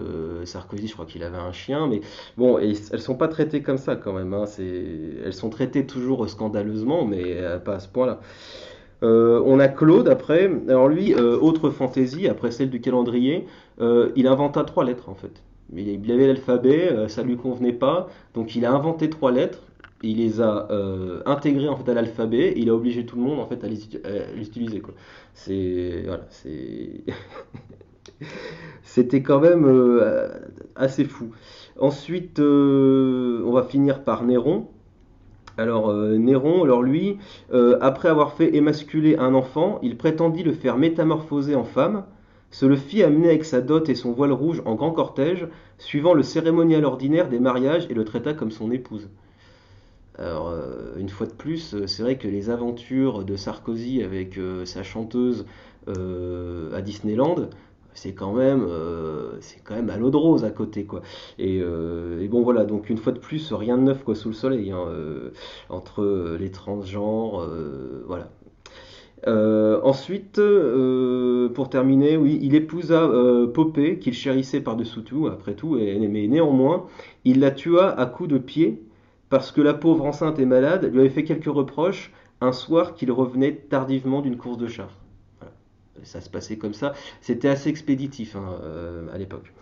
Sarkozy, je crois qu'il avait un chien. Mais bon, et, elles sont pas traitées comme ça quand même. Hein. elles sont traitées toujours scandaleusement, mais pas à ce point-là. on a Claude après. Alors lui, autre fantaisie, après celle du calendrier, il inventa trois lettres en fait. Il avait l'alphabet, ça lui convenait pas, donc il a inventé trois lettres il les a euh, intégrés en fait à l'alphabet et il a obligé tout le monde en fait à les, utiliser quoi. C'est voilà, c'est c'était quand même euh, assez fou. Ensuite, euh, on va finir par Néron. Alors Néron, alors lui, après avoir fait émasculer un enfant, il prétendit le faire métamorphoser en femme, se le fit amener avec sa dot et son voile rouge en grand cortège, suivant le cérémonial ordinaire des mariages et le traita comme son épouse. Alors, euh, une fois de plus, euh, c'est vrai que les aventures de Sarkozy avec euh, sa chanteuse à Disneyland, c'est quand même c'est quand même à l'eau de rose à côté quoi et, bon voilà donc une fois de plus rien de neuf quoi sous le soleil hein, entre les transgenres voilà ensuite, pour terminer, oui, il épousa Popée, qu'il chérissait par-dessous tout, après tout, et, mais néanmoins, il la tua à coups de pied parce que la pauvre enceinte et malade lui avait fait quelques reproches un soir qu'il revenait tardivement d'une course de char. Ça se passait comme ça. C'était assez expéditif hein, euh, à l'époque.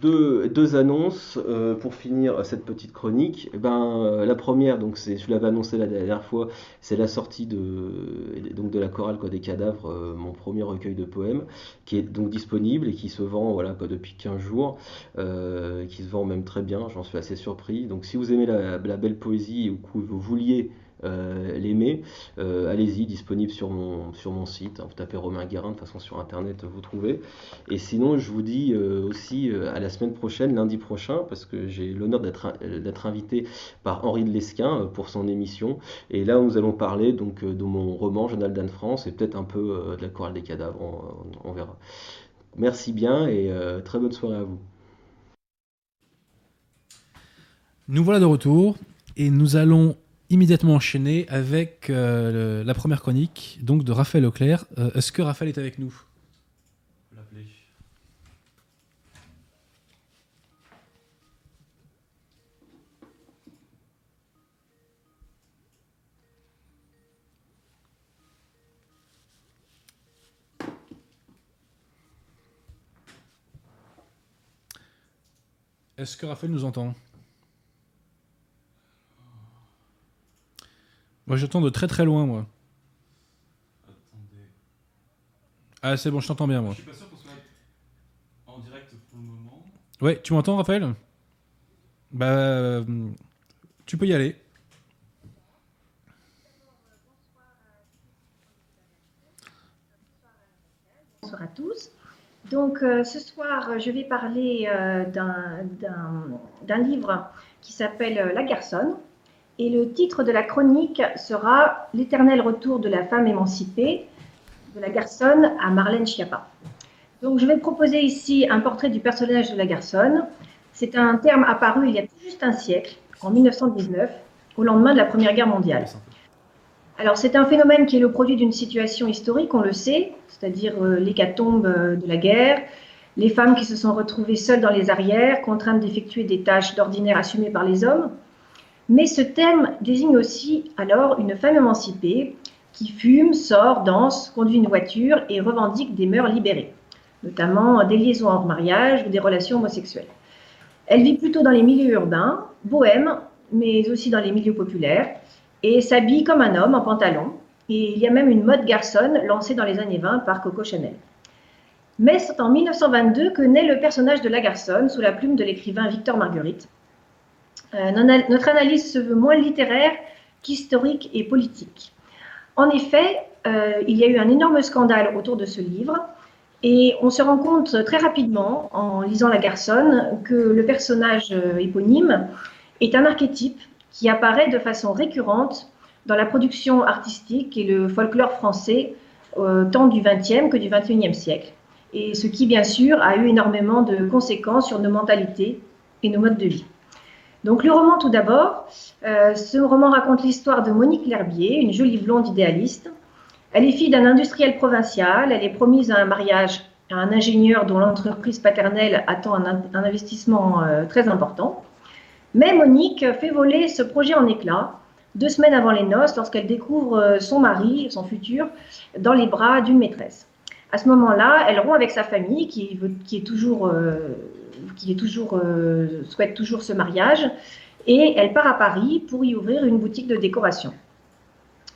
Deux, annonces euh, pour finir cette petite chronique. Eh ben, euh, la première, donc c'est, je l'avais annoncé la dernière fois, c'est la sortie de, donc de la chorale des cadavres, mon premier recueil de poèmes, qui est donc disponible et qui se vend voilà, depuis 15 jours, qui se vend même très bien, j'en suis assez surpris. Donc si vous aimez la, la belle poésie ou que vous vouliez euh, l'aimer, euh, allez-y, disponible sur mon, site. Vous tapez Romain Guérin, de toute façon sur internet vous trouvez. Et sinon, je vous dis euh, aussi à la semaine prochaine, lundi prochain, parce que j'ai l'honneur d'être invité par Henri de Lesquin pour son émission. Et là, nous allons parler donc de mon roman Journal d'Anne France et peut-être un peu de la chorale des cadavres, on verra. Merci bien et très bonne soirée à vous. Nous voilà de retour et nous allons immédiatement enchaîner avec euh, la première chronique donc de Raphaël Auclair. Euh, est-ce que Raphaël est avec nous? Est-ce que Raphaël nous entend? Moi, j'entends de très très loin, moi. Attendez. Ah, c'est bon, je t'entends bien, moi. Je suis pas sûr qu'on soit en direct pour le moment. Ouais, tu m'entends, Raphaël? Bah, euh, tu peux y aller. Bonsoir à tous. Donc euh, ce soir, je vais parler euh, d'un livre qui s'appelle La Garçonne, et le titre de la chronique sera L'éternel retour de la femme émancipée, de la garçonne à Marlène Schiappa. Donc je vais proposer ici un portrait du personnage de la garçonne. C'est un terme apparu il y a tout juste un siècle, en 1919, au lendemain de la Première Guerre mondiale. Alors c'est un phénomène qui est le produit d'une situation historique, on le sait, c'est-à-dire euh, l'hécatombe euh, de la guerre, les femmes qui se sont retrouvées seules dans les arrières, contraintes d'effectuer des tâches d'ordinaire assumées par les hommes, mais ce terme désigne aussi alors une femme émancipée qui fume, sort, danse, conduit une voiture et revendique des mœurs libérées, notamment des liaisons hors mariage ou des relations homosexuelles. Elle vit plutôt dans les milieux urbains, bohèmes, mais aussi dans les milieux populaires, et s'habille comme un homme en pantalon. Et il y a même une mode garçonne lancée dans les années 20 par Coco Chanel. Mais c'est en 1922 que naît le personnage de la garçonne sous la plume de l'écrivain Victor Marguerite, notre analyse se veut moins littéraire qu'historique et politique. En effet, euh, il y a eu un énorme scandale autour de ce livre et on se rend compte très rapidement, en lisant La Garçonne, que le personnage euh, éponyme est un archétype qui apparaît de façon récurrente dans la production artistique et le folklore français, tant du XXe que du XXIe siècle. Et ce qui, bien sûr, a eu énormément de conséquences sur nos mentalités et nos modes de vie. Donc le roman tout d'abord. Euh, ce roman raconte l'histoire de Monique L'Herbier, une jolie blonde idéaliste. Elle est fille d'un industriel provincial. Elle est promise à un mariage à un ingénieur dont l'entreprise paternelle attend un, investissement euh, très important. Mais Monique fait voler ce projet en éclats deux semaines avant les noces lorsqu'elle découvre euh, son mari, son futur, dans les bras d'une maîtresse. À ce moment-là, elle rompt avec sa famille qui, qui est toujours, qui toujours, souhaite toujours ce mariage et elle part à Paris pour y ouvrir une boutique de décoration.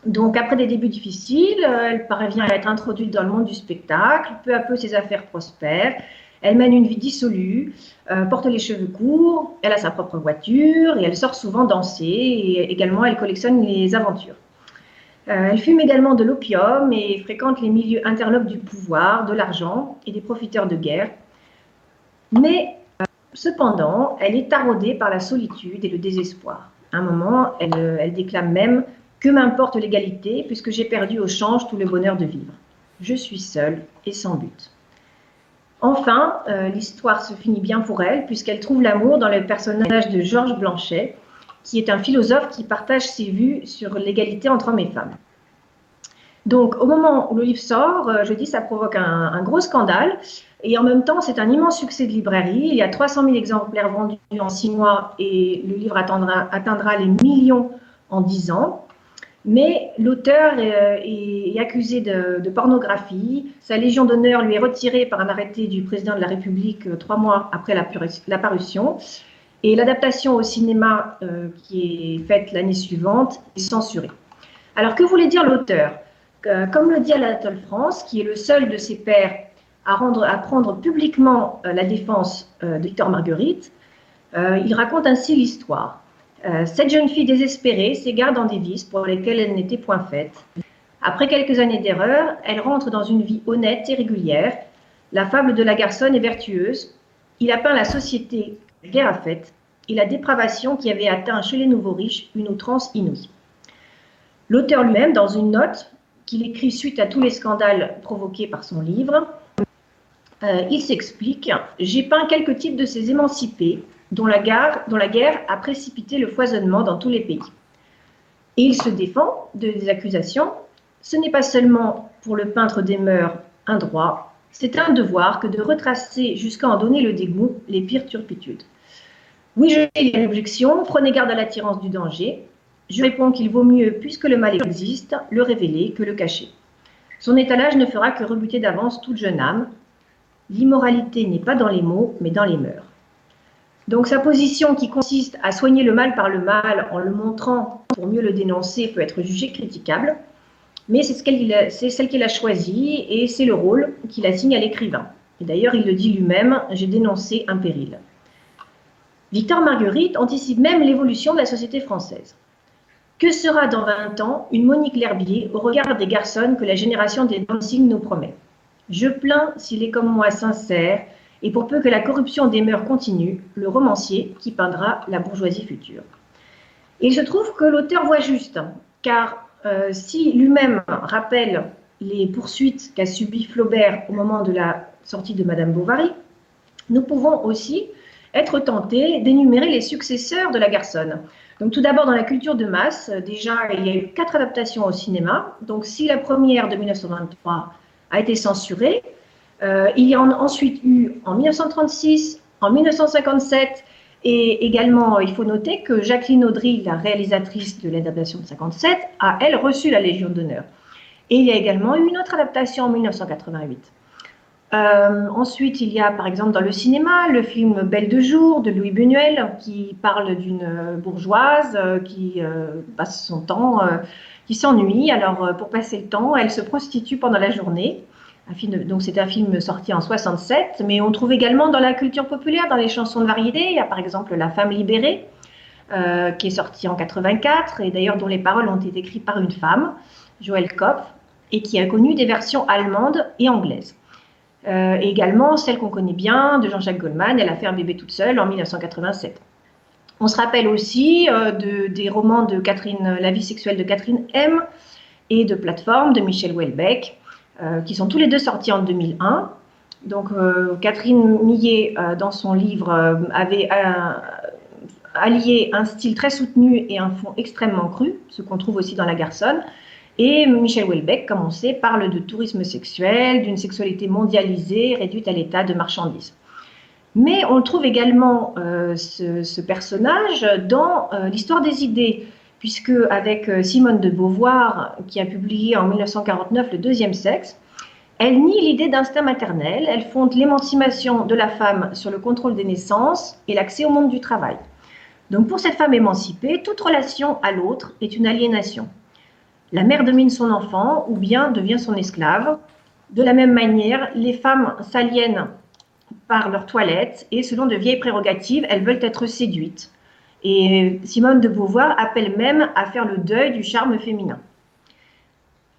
Donc, après des débuts difficiles, euh, elle parvient à être introduite dans le monde du spectacle. Peu à peu, ses affaires prospèrent. Elle mène une vie dissolue, euh, porte les cheveux courts, elle a sa propre voiture et elle sort souvent danser. Et également, elle collectionne les aventures. Euh, elle fume également de l'opium et fréquente les milieux interlopes du pouvoir, de l'argent et des profiteurs de guerre. Mais Cependant, elle est taraudée par la solitude et le désespoir. À un moment, elle, déclame même Que m'importe l'égalité, puisque j'ai perdu au change tout le bonheur de vivre. Je suis seule et sans but. Enfin, euh, l'histoire se finit bien pour elle, puisqu'elle trouve l'amour dans le personnage de Georges Blanchet, qui est un philosophe qui partage ses vues sur l'égalité entre hommes et femmes. Donc, au moment où le livre sort, euh, je dis, ça provoque un gros scandale, et en même temps, c'est un immense succès de librairie. Il y a 300 000 exemplaires vendus en six mois et le livre atteindra, atteindra les millions en dix ans. Mais l'auteur est, accusé de, pornographie. Sa Légion d'honneur lui est retirée par un arrêté du président de la République euh, trois mois après la, parution. Et l'adaptation au cinéma euh, qui est faite l'année suivante est censurée. Alors que voulait dire l'auteur? Euh, Comme le dit Anatole France, qui est le seul de ses pairs à, rendre, à prendre publiquement euh, la défense euh, de Victor Marguerite. Euh, il raconte ainsi l'histoire. cette jeune fille désespérée s'égare dans des vices pour lesquelles elle n'était point faite. Après quelques années d'erreur, elle rentre dans une vie honnête et régulière. La fable de la garçonne est vertueuse. Il a peint la société guerre à faite et la dépravation qui avait atteint chez les nouveaux riches une outrance inouïe. L'auteur lui-même, dans une note qu'il écrit suite à tous les scandales provoqués par son livre, euh, il s'explique J'ai peint quelques types de ces émancipés dont la, guerre a précipité le foisonnement dans tous les pays. Et il se défend de des accusations. Ce n'est pas seulement pour le peintre des mœurs un droit, c'est un devoir que de retracer jusqu'à en donner le dégoût les pires turpitudes. Oui, je a l'objection, prenez garde à l'attirance du danger. Je réponds qu'il vaut mieux, puisque le mal existe, le révéler que le cacher. Son étalage ne fera que rebuter d'avance toute jeune âme, l'immoralité n'est pas dans les mots, mais dans les mœurs. Donc sa position qui consiste à soigner le mal par le mal en le montrant pour mieux le dénoncer peut être jugée critiquable, mais c'est ce celle qu'il a choisie et c'est le rôle qu'il assigne à l'écrivain. Et d'ailleurs, il le dit lui-même, j'ai dénoncé un péril. Victor Marguerite anticipe même l'évolution de la société française. Que sera dans 20 ans une Monique L'Herbier au regard des garçons que la génération des dancing nous promet? Je plains s'il est comme moi sincère, et pour peu que la corruption des mœurs continue, le romancier qui peindra la bourgeoisie future. Il se trouve que l'auteur voit juste, car euh, si lui-même rappelle les poursuites qu'a subies Flaubert au moment de la sortie de Madame Bovary, nous pouvons aussi être tentés d'énumérer les successeurs de la garçonne. Donc tout d'abord dans la culture de masse, déjà il y a eu quatre adaptations au cinéma. Donc si la première de 1923 a été censuré. Euh, il y en a ensuite eu en 1936, en 1957, et également, il faut noter que Jacqueline Audry, la réalisatrice de l'adaptation de 57, a, elle, reçu la Légion d'honneur. Et il y a également eu une autre adaptation en 1988. Euh, ensuite, il y a par exemple dans le cinéma le film Belle de jour de Louis Buñuel qui parle d'une bourgeoise euh, qui passe son temps qui s'ennuie. Alors, euh, pour passer le temps, elle se prostitue pendant la journée. donc, c'est un film sorti en 67, mais on trouve également dans la culture populaire, dans les chansons de variété, il y a par exemple La femme libérée, euh, qui est sortie en 84, et d'ailleurs dont les paroles ont été écrites par une femme, Joël Kopf, et qui a connu des versions allemandes et anglaises. Euh, et également celle qu'on connaît bien de Jean-Jacques Goldman, Elle a fait un bébé toute seule en 1987. On se rappelle aussi euh, des romans de Catherine, La vie sexuelle de Catherine M et de Plateforme de Michel Houellebecq, euh, qui sont tous les deux sortis en 2001. Donc euh, Catherine Millet, dans son livre, avait allier un style très soutenu et un fond extrêmement cru, ce qu'on trouve aussi dans La Garçonne. Et Michel Houellebecq, comme on sait, parle de tourisme sexuel, d'une sexualité mondialisée, réduite à l'état de marchandise. Mais on trouve également euh, ce, personnage dans euh, l'histoire des idées, puisque avec euh, Simone de Beauvoir, qui a publié en 1949 Le deuxième sexe, elle nie l'idée d'instinct maternel, elle fonde l'émancipation de la femme sur le contrôle des naissances et l'accès au monde du travail. Donc pour cette femme émancipée, toute relation à l'autre est une aliénation. La mère domine son enfant ou bien devient son esclave. De la même manière, les femmes s'aliènent par leur toilette et selon de vieilles prérogatives, elles veulent être séduites. Et Simone de Beauvoir appelle même à faire le deuil du charme féminin.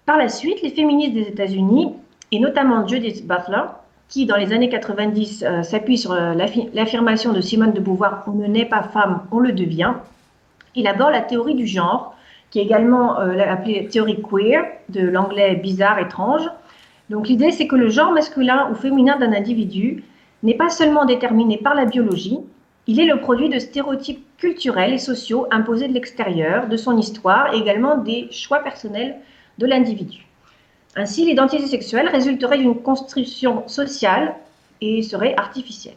Par la suite, les féministes des États-Unis, et notamment Judith Butler, qui dans les années 90 euh, s'appuie sur euh, l'affirmation de Simone de Beauvoir on ne naît pas femme, on le devient, élabore la théorie du genre, qui est également euh, appelée théorie queer, de l'anglais bizarre, étrange. Donc l'idée, c'est que le genre masculin ou féminin d'un individu n'est pas seulement déterminé par la biologie, il est le produit de stéréotypes culturels et sociaux imposés de l'extérieur, de son histoire et également des choix personnels de l'individu. Ainsi, l'identité sexuelle résulterait d'une construction sociale et serait artificielle.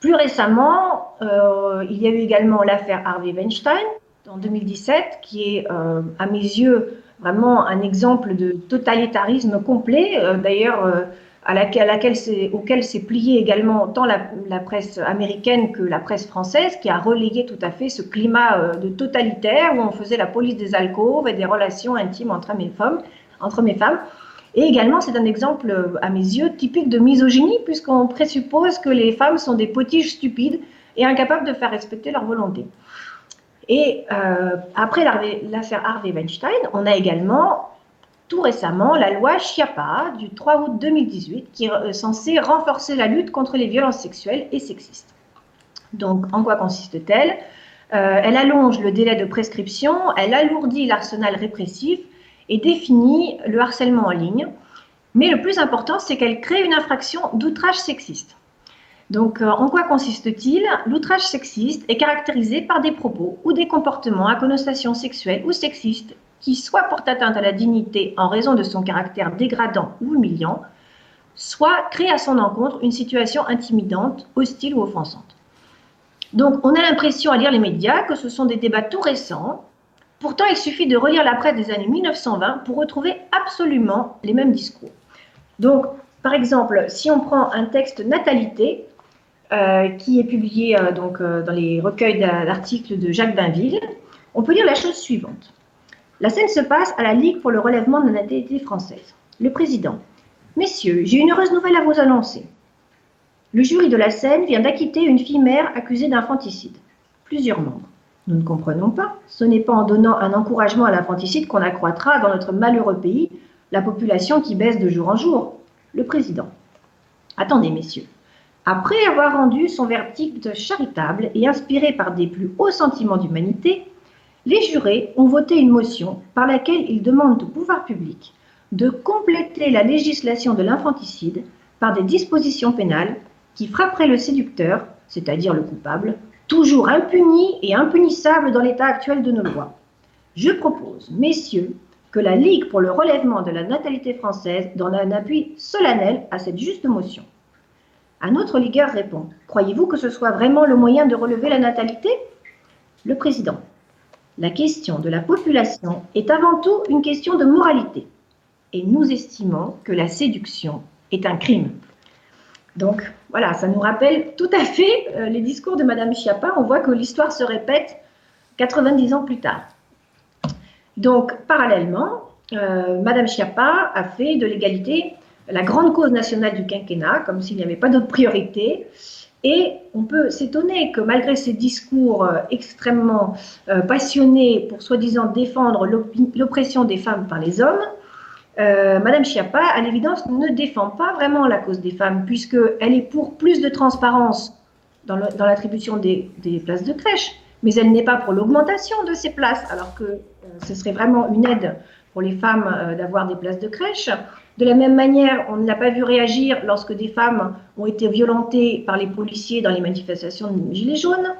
Plus récemment, euh, il y a eu également l'affaire Harvey Weinstein en 2017, qui est euh, à mes yeux vraiment un exemple de totalitarisme complet. Euh, d'ailleurs, à auquel s'est pliée également tant la, presse américaine que la presse française, qui a relayé tout à fait ce climat euh, de totalitaire où on faisait la police des alcôves et des relations intimes entre mes femmes. Entre mes femmes. Et également, c'est un exemple, euh, à mes yeux, typique de misogynie, puisqu'on présuppose que les femmes sont des potiches stupides et incapables de faire respecter leur volonté. Et euh, après l'affaire Harvey Weinstein, on a également tout récemment la loi Chiappa du 3 août 2018 qui est euh, censée renforcer la lutte contre les violences sexuelles et sexistes. Donc, en quoi consiste-t-elle? Euh, Elle allonge le délai de prescription, elle alourdit l'arsenal répressif et définit le harcèlement en ligne. Mais le plus important, c'est qu'elle crée une infraction d'outrage sexiste. Donc, euh, en quoi consiste-t-il? L'outrage sexiste est caractérisé par des propos ou des comportements à connotation sexuelle ou sexiste qui soit porte atteinte à la dignité en raison de son caractère dégradant ou humiliant, soit crée à son encontre une situation intimidante, hostile ou offensante. Donc on a l'impression à lire les médias que ce sont des débats tout récents. Pourtant, il suffit de relire la presse des années 1920 pour retrouver absolument les mêmes discours. Donc, par exemple, si on prend un texte Natalité, euh, qui est publié euh, donc, euh, dans les recueils d'articles de Jacques Bainville, on peut lire la chose suivante. La scène se passe à la Ligue pour le relèvement de la natalité française. Le président. Messieurs, j'ai une heureuse nouvelle à vous annoncer. Le jury de la scène vient d'acquitter une fille mère accusée d'infanticide. Plusieurs membres. Nous ne comprenons pas. Ce n'est pas en donnant un encouragement à l'infanticide qu'on accroîtra dans notre malheureux pays la population qui baisse de jour en jour. Le président. Attendez, messieurs. Après avoir rendu son verdict charitable et inspiré par des plus hauts sentiments d'humanité, les jurés ont voté une motion par laquelle ils demandent au pouvoir public de compléter la législation de l'infanticide par des dispositions pénales qui frapperaient le séducteur, c'est-à-dire le coupable, toujours impuni et impunissable dans l'état actuel de nos lois. Je propose, messieurs, que la Ligue pour le relèvement de la natalité française donne un appui solennel à cette juste motion. Un autre ligueur répond Croyez-vous que ce soit vraiment le moyen de relever la natalité? Le président la question de la population est avant tout une question de moralité. Et nous estimons que la séduction est un crime. Donc voilà, ça nous rappelle tout à fait euh, les discours de Madame Schiappa. On voit que l'histoire se répète 90 ans plus tard. Donc parallèlement, euh, Madame Schiappa a fait de l'égalité la grande cause nationale du quinquennat, comme s'il n'y avait pas d'autre priorité. Et on peut s'étonner que malgré ces discours euh, extrêmement euh, passionnés pour soi-disant défendre l'oppression des femmes par les hommes, euh, Madame Schiappa, à l'évidence, ne défend pas vraiment la cause des femmes, puisqu'elle est pour plus de transparence dans l'attribution des, des, places de crèche, mais elle n'est pas pour l'augmentation de ces places, alors que ce serait vraiment une aide pour les femmes d'avoir des places de crèche. De la même manière, on ne l'a pas vu réagir lorsque des femmes ont été violentées par les policiers dans les manifestations de Gilets jaunes.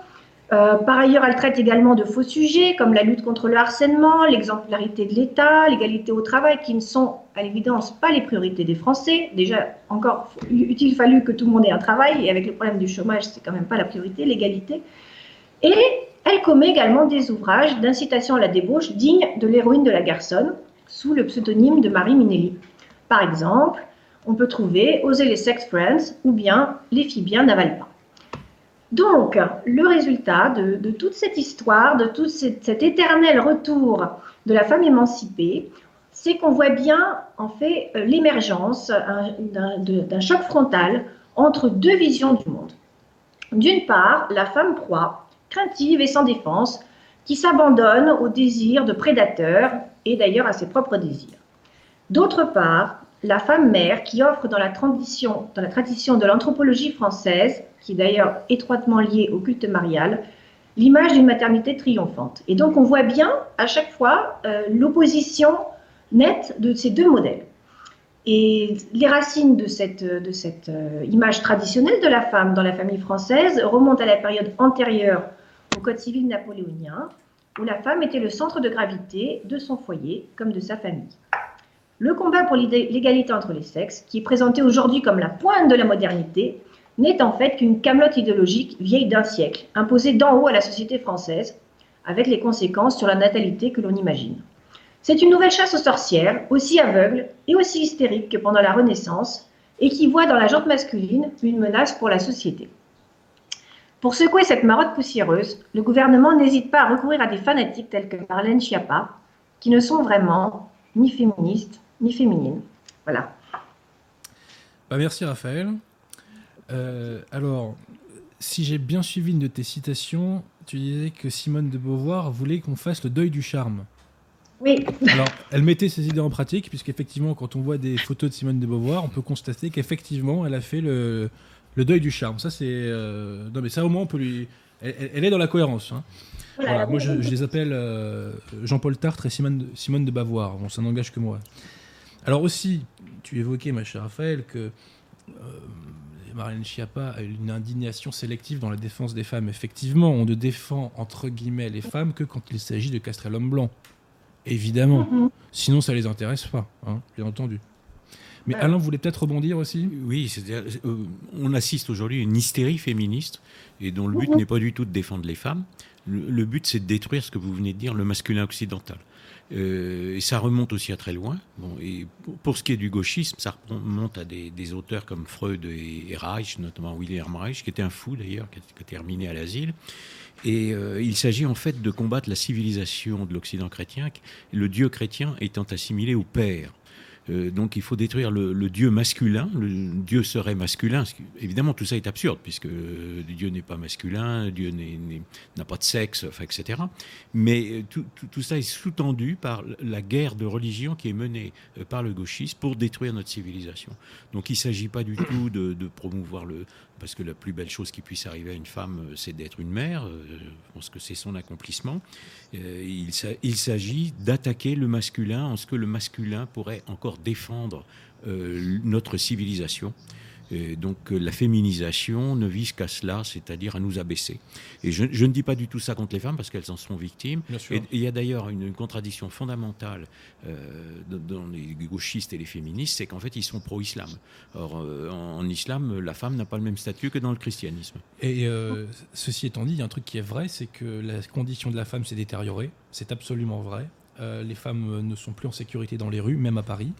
Euh, par ailleurs, elle traite également de faux sujets comme la lutte contre le harcèlement, l'exemplarité de l'État, l'égalité au travail, qui ne sont à l'évidence pas les priorités des Français. Déjà, encore, il fallu que tout le monde ait un travail, et avec le problème du chômage, c'est quand même pas la priorité, l'égalité. Et elle commet également des ouvrages d'incitation à la débauche dignes de l'héroïne de la garçonne, sous le pseudonyme de Marie Minelli. Par exemple, on peut trouver Oser les sex friends ou bien Les filles bien n'avalent pas. Donc, le résultat de, toute cette histoire, de tout cet, éternel retour de la femme émancipée, c'est qu'on voit bien, en fait, euh, l'émergence d'un choc frontal entre deux visions du monde. D'une part, la femme proie, craintive et sans défense, qui s'abandonne au désir de prédateur et d'ailleurs à ses propres désirs. D'autre part, la femme mère qui offre dans la tradition, dans la tradition de l'anthropologie française, qui est d'ailleurs étroitement liée au culte marial, l'image d'une maternité triomphante. Et donc on voit bien à chaque fois euh, l'opposition nette de ces deux modèles. Et les racines de cette, de cette euh, image traditionnelle de la femme dans la famille française remontent à la période antérieure au Code civil napoléonien, où la femme était le centre de gravité de son foyer comme de sa famille. Le combat pour l'égalité entre les sexes, qui est présenté aujourd'hui comme la pointe de la modernité, n'est en fait qu'une camelote idéologique vieille d'un siècle, imposée d'en haut à la société française, avec les conséquences sur la natalité que l'on imagine. C'est une nouvelle chasse aux sorcières, aussi aveugle et aussi hystérique que pendant la Renaissance, et qui voit dans la jante masculine une menace pour la société. Pour secouer cette marotte poussiéreuse, le gouvernement n'hésite pas à recourir à des fanatiques tels que Marlène Schiappa, qui ne sont vraiment ni féministes ni féminine. Voilà. Bah, merci Raphaël. Euh, alors, si j'ai bien suivi une de tes citations, tu disais que Simone de Beauvoir voulait qu'on fasse le deuil du charme. Oui. Alors, elle mettait ses idées en pratique, puisqu'effectivement, quand on voit des photos de Simone de Beauvoir, on peut constater qu'effectivement, elle a fait le, le, deuil du charme. Ça, c'est. Euh, non, mais ça, au moins, on peut lui. Elle, est dans la cohérence. Hein. Voilà, moi, je, les appelle euh, Jean-Paul Tartre et Simone, Simone de Beauvoir. Bon, ça n'engage que moi. Alors aussi, tu évoquais, ma chère Raphaël, que euh, Marlène Schiappa a une indignation sélective dans la défense des femmes. Effectivement, on ne défend entre guillemets les femmes que quand il s'agit de castrer l'homme blanc. Évidemment. Mm-hmm. Sinon, ça les intéresse pas, hein, bien entendu. Mais Alain voulait peut-être rebondir aussi? Oui, euh, on assiste aujourd'hui à une hystérie féministe et dont le but mm-hmm. n'est pas du tout de défendre les femmes. le but, c'est de détruire ce que vous venez de dire, le masculin occidental. Euh, et ça remonte aussi à très loin. Bon, et pour, ce qui est du gauchisme, ça remonte à des, auteurs comme Freud et, Reich, notamment William Reich, qui était un fou d'ailleurs, qui, a terminé à l'asile. Et euh, il s'agit en fait de combattre la civilisation de l'Occident chrétien, le Dieu chrétien étant assimilé au Père. Euh, donc il faut détruire le, Dieu masculin. Le Dieu serait masculin. Évidemment, tout ça est absurde, puisque Dieu n'est pas masculin, Dieu n'a pas de sexe, etc. Mais euh, tout, ça est sous-tendu par la guerre de religion qui est menée euh, par le gauchisme pour détruire notre civilisation. Donc il ne s'agit pas du tout de, promouvoir le... Parce que la plus belle chose qui puisse arriver à une femme, c'est d'être une mère. Je pense que c'est son accomplissement. Il s'agit d'attaquer le masculin en ce que le masculin pourrait encore défendre euh, notre civilisation. Et donc euh, la féminisation ne vise qu'à cela, c'est-à-dire à nous abaisser. Et je, ne dis pas du tout ça contre les femmes parce qu'elles en seront victimes. Et il y a d'ailleurs une, contradiction fondamentale euh, dans les gauchistes et les féministes, c'est qu'en fait ils sont pro-islam. Or en, islam, la femme n'a pas le même statut que dans le christianisme. Et ceci étant dit, il y a un truc qui est vrai, c'est que la condition de la femme s'est détériorée. C'est absolument vrai. Euh, les femmes ne sont plus en sécurité dans les rues, même à Paris.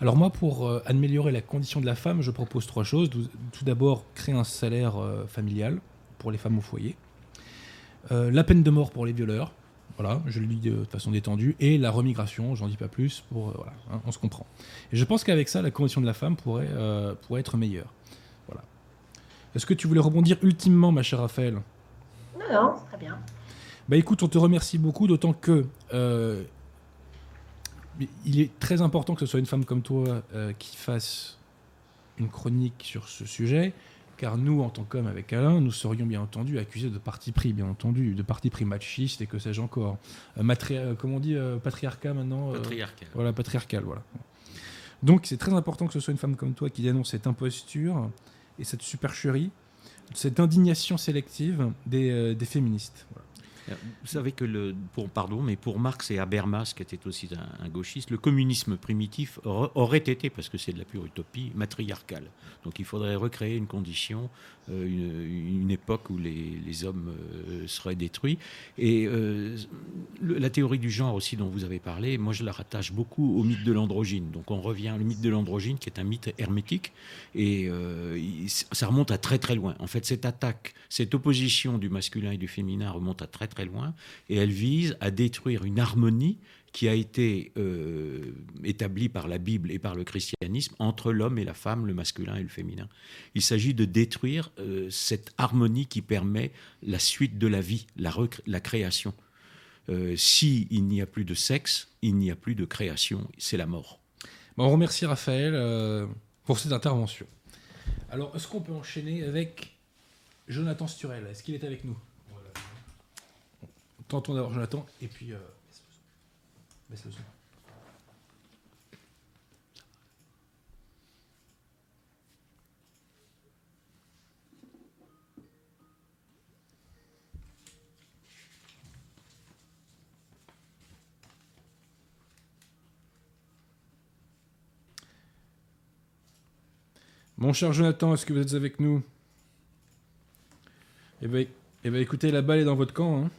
Alors moi, pour euh, améliorer la condition de la femme, je propose trois choses. Tout d'abord, créer un salaire euh, familial pour les femmes au foyer. la peine de mort pour les violeurs. Voilà, je le dis de façon détendue. Et la remigration, j'en dis pas plus, pour, voilà, hein, on se comprend. Et je pense qu'avec ça, la condition de la femme pourrait, pourrait être meilleure. Voilà. Est-ce que tu voulais rebondir ultimement, ma chère Raphaël? Non, non, très bien. Bah écoute, on te remercie beaucoup, d'autant que il est très important que ce soit une femme comme toi euh, qui fasse une chronique sur ce sujet, car nous, en tant qu'hommes avec Alain, nous serions bien entendu accusés de parti pris, bien entendu, de parti pris machiste et que sais-je encore. Euh, euh, comment on dit Patriarcat maintenant Patriarcal. Voilà, patriarcal, voilà. Donc c'est très important que ce soit une femme comme toi qui dénonce cette imposture et cette supercherie. cette indignation sélective des, des féministes. Vous savez que, le, pour, pardon, mais pour Marx et Habermas, qui était aussi un, gauchiste, le communisme primitif aurait été, parce que c'est de la pure utopie, matriarcal. Donc il faudrait recréer une condition, euh, une, époque où les, hommes euh, seraient détruits. Et euh, la théorie du genre aussi dont vous avez parlé, moi je la rattache beaucoup au mythe de l'androgyne. Donc on revient au mythe de l'androgyne, qui est un mythe hermétique, et ça remonte à très très loin. En fait, cette attaque, cette opposition du masculin et du féminin remonte à très très loin, et elle vise à détruire une harmonie qui a été euh, établie par la Bible et par le christianisme entre l'homme et la femme, le masculin et le féminin. Il s'agit de détruire euh, cette harmonie qui permet la suite de la vie, la, la création. Euh, S'il n'y a plus de sexe, il n'y a plus de création, c'est la mort. on remercie Raphaël euh, pour cette intervention. Alors, est-ce qu'on peut enchaîner avec Jonathan Sturel? Est-ce qu'il est avec nous? Tentons d'abord Jonathan, et puis... Euh, baisse le son. Mon cher Jonathan, est-ce que vous êtes avec nous? Eh bien, eh ben, écoutez, la balle est dans votre camp. Hein.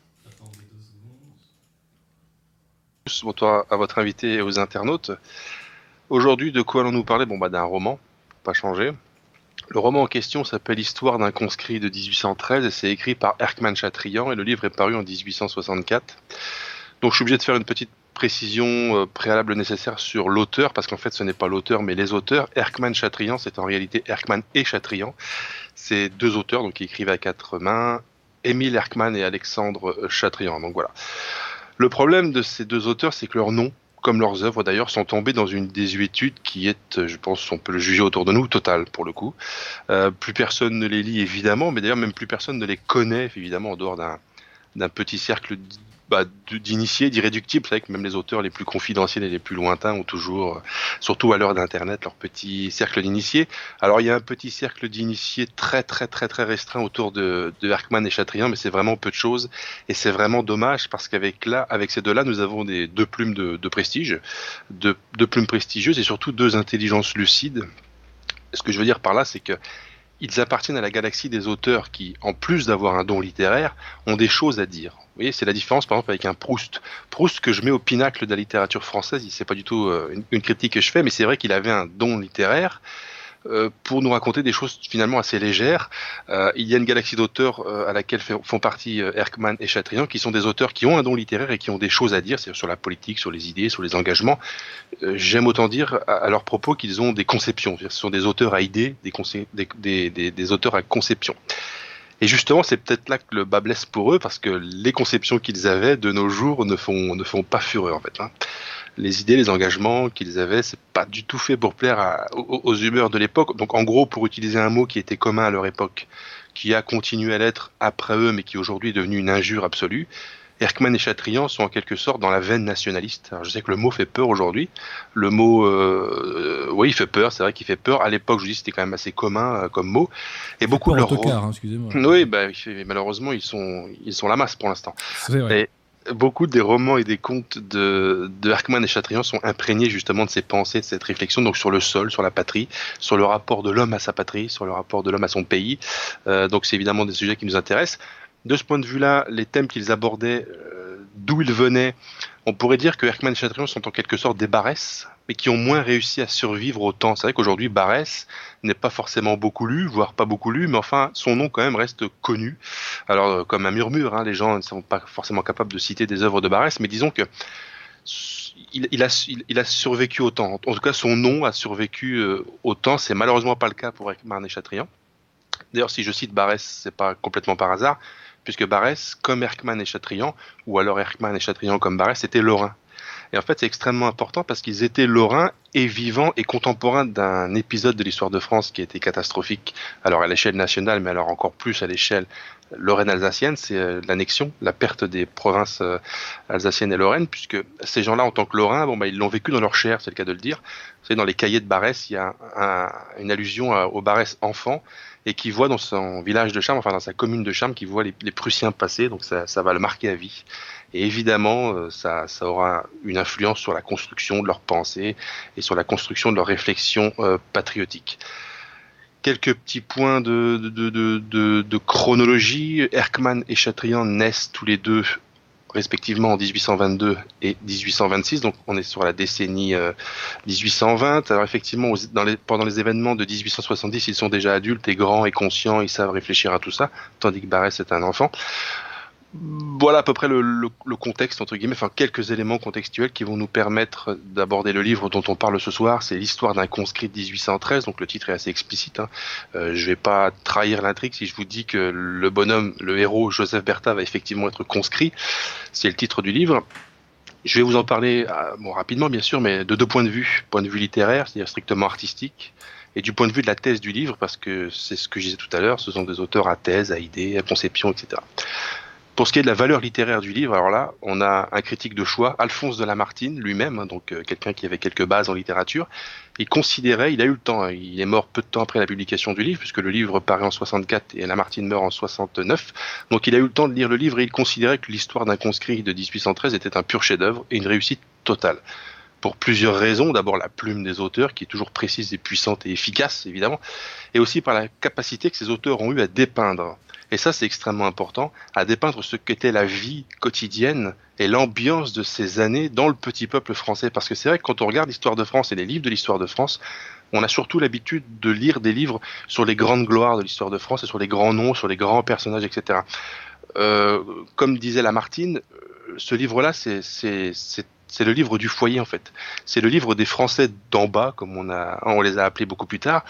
Bonsoir à votre invité et aux internautes. Aujourd'hui, de quoi allons-nous parler? Bon, bah, d'un roman, pas changer. Le roman en question s'appelle Histoire d'un conscrit de 1813 et c'est écrit par Erkman Chatrian et le livre est paru en 1864. Donc je suis obligé de faire une petite précision euh, préalable nécessaire sur l'auteur parce qu'en fait ce n'est pas l'auteur mais les auteurs. Erkman Chatrian, c'est en réalité Erkman et Chatrian. C'est deux auteurs donc qui écrivent à quatre mains, Émile Erkman et Alexandre Chatrian. Donc voilà. Le problème de ces deux auteurs, c'est que leurs noms, comme leurs œuvres d'ailleurs, sont tombés dans une désuétude qui est, je pense, on peut le juger autour de nous, totale pour le coup. Euh, plus personne ne les lit évidemment, mais d'ailleurs même plus personne ne les connaît évidemment en dehors d'un petit cercle bah, d'initiés, d'irréductibles. C'est vrai que même les auteurs les plus confidentiels et les plus lointains ont toujours, euh, surtout à l'heure d'Internet, leur petit cercle d'initiés. Alors il y a un petit cercle d'initiés très très très très restreint autour de, de Erkman et Chatrian, mais c'est vraiment peu de choses et c'est vraiment dommage parce qu'avec là, avec ces deux-là, nous avons des deux plumes de, de prestige, deux, deux plumes prestigieuses et surtout deux intelligences lucides. Ce que je veux dire par là, c'est que ils appartiennent à la galaxie des auteurs qui, en plus d'avoir un don littéraire, ont des choses à dire. Vous voyez, c'est la différence par exemple avec un Proust. Proust que je mets au pinacle de la littérature française, c'est pas du tout euh, une, critique que je fais, mais c'est vrai qu'il avait un don littéraire pour nous raconter des choses finalement assez légères. Euh, il y a une galaxie d'auteurs euh, à laquelle font partie Erkman et Chatrian, qui sont des auteurs qui ont un don littéraire et qui ont des choses à dire, sur la politique, sur les idées, sur les engagements. J'aime autant dire à, leur propos qu'ils ont des conceptions. Ce sont des auteurs à idées, des, auteurs à conception. Et justement, c'est peut-être là que le bas blesse pour eux, parce que les conceptions qu'ils avaient de nos jours ne font, ne font pas fureur, en fait. Hein les idées, les engagements qu'ils avaient, c'est pas du tout fait pour plaire aux, humeurs de l'époque. Donc en gros, pour utiliser un mot qui était commun à leur époque, qui a continué à l'être après eux, mais qui aujourd'hui est devenu une injure absolue, Erkman et Chatrian sont en quelque sorte dans la veine nationaliste. Alors je sais que le mot fait peur aujourd'hui. Le mot, euh, oui, il fait peur. C'est vrai qu'il fait peur. À l'époque, je dis, c'était quand même assez commun euh, comme mot. Et beaucoup de leurs. Hein, excusez-moi. Oui, bah, malheureusement, ils sont, ils sont la masse pour l'instant. C'est vrai beaucoup des romans et des contes de, de et Chatrian sont imprégnés justement de ces pensées, de cette réflexion, donc sur le sol, sur la patrie, sur le rapport de l'homme à sa patrie, sur le rapport de l'homme à son pays. Euh, donc c'est évidemment des sujets qui nous intéressent. De ce point de vue-là, les thèmes qu'ils abordaient, euh, d'où ils venaient, on pourrait dire que Erkman et Chatrian sont en quelque sorte des Barès, mais qui ont moins réussi à survivre au temps. C'est vrai qu'aujourd'hui, Barès n'est pas forcément beaucoup lu, voire pas beaucoup lu, mais enfin, son nom quand même reste connu. Alors, euh, comme un murmure, hein, les gens ne sont pas forcément capables de citer des œuvres de Barès, mais disons que il, a, survécu au temps. En tout cas, son nom a survécu euh, au temps. C'est malheureusement pas le cas pour Erkman et Chatrian. D'ailleurs, si je cite Barès, c'est pas complètement par hasard, puisque Barès, comme Erkman et Chatrian, ou alors Erkman et Chatrian comme Barès, étaient lorrains. Et en fait, c'est extrêmement important parce qu'ils étaient lorrains et vivants et contemporains d'un épisode de l'histoire de France qui a été catastrophique. Alors à l'échelle nationale, mais alors encore plus à l'échelle lorraine-alsacienne, c'est euh, l'annexion, la perte des provinces euh, alsaciennes et lorraines, puisque ces gens-là, en tant que lorrains, bon, bah, ils l'ont vécu dans leur chair, c'est le cas de le dire. Vous savez, dans les cahiers de Barès, il y a une allusion au Barès enfant, et qui voit dans son village de Charme, enfin dans sa commune de Charme, qui voit les, Prussiens passer, donc ça, va le marquer à vie. Et évidemment, euh, ça, aura une influence sur la construction de leur pensée et sur la construction de leur réflexion euh, patriotique. Quelques petits points de, de, chronologie. Erckmann et Chatrian naissent tous les deux respectivement en 1822 et 1826, donc on est sur la décennie 1820. Euh, Alors effectivement, dans les, pendant les événements de 1870, ils sont déjà adultes et grands et conscients, ils savent réfléchir à tout ça, tandis que Barès est un enfant voilà à peu près le, contexte, entre guillemets, enfin quelques éléments contextuels qui vont nous permettre d'aborder le livre dont on parle ce soir. C'est l'histoire d'un conscrit de 1813, donc le titre est assez explicite. Hein. Euh, je vais pas trahir l'intrigue si je vous dis que le bonhomme, le héros Joseph Bertha va effectivement être conscrit. C'est le titre du livre. Je vais vous en parler euh, rapidement, bien sûr, mais de deux points de vue. Point de vue littéraire, c'est-à-dire strictement artistique, et du point de vue de la thèse du livre, parce que c'est ce que je disais tout à l'heure, ce sont des auteurs à thèse, à idées, à conception, etc. Pour ce qui est de la valeur littéraire du livre, alors là, on a un critique de choix, Alphonse de Lamartine lui-même, hein, donc euh, quelqu'un qui avait quelques bases en littérature. Il considérait, il a eu le temps, hein, il est mort peu de temps après la publication du livre, puisque le livre paraît en 64 et Lamartine meurt en 69. Donc il a eu le temps de lire le livre et il considérait que l'histoire d'un conscrit de 1813 était un pur chef-d'œuvre et une réussite totale pour plusieurs raisons. D'abord la plume des auteurs, qui est toujours précise et puissante et efficace, évidemment, et aussi par la capacité que ces auteurs ont eu à dépeindre et ça c'est extrêmement important, à dépeindre ce qu'était la vie quotidienne et l'ambiance de ces années dans le petit peuple français. Parce que c'est vrai que quand on regarde l'histoire de France et les livres de l'histoire de France, on a surtout l'habitude de lire des livres sur les grandes gloires de l'histoire de France et sur les grands noms, sur les grands personnages, etc. Euh, comme disait Lamartine, ce livre-là, c'est c'est le livre du foyer en fait. C'est le livre des Français d'en bas, comme on les a appelés beaucoup plus tard.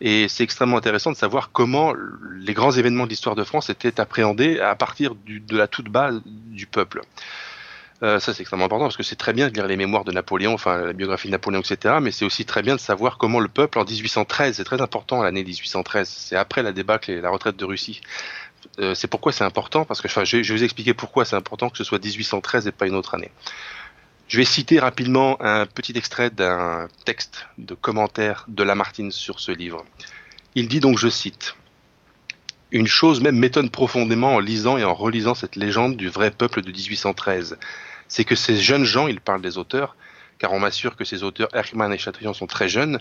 Et c'est extrêmement intéressant de savoir comment les grands événements de l'histoire de France étaient appréhendés à partir de la toute base du peuple. Euh, ça c'est extrêmement important parce que c'est très bien de lire les mémoires de Napoléon, enfin la biographie de Napoléon, etc. Mais c'est aussi très bien de savoir comment le peuple en 1813, c'est très important l'année 1813, c'est après la débâcle et la retraite de Russie. Euh, c'est pourquoi c'est important parce que je vais vous expliquer pourquoi c'est important que ce soit 1813 et pas une autre année. Je vais citer rapidement un petit extrait d'un texte de commentaire de Lamartine sur ce livre. Il dit donc, je cite, Une chose même m'étonne profondément en lisant et en relisant cette légende du vrai peuple de 1813. C'est que ces jeunes gens, il parle des auteurs, car on m'assure que ces auteurs, Erckmann et Chatrian, sont très jeunes,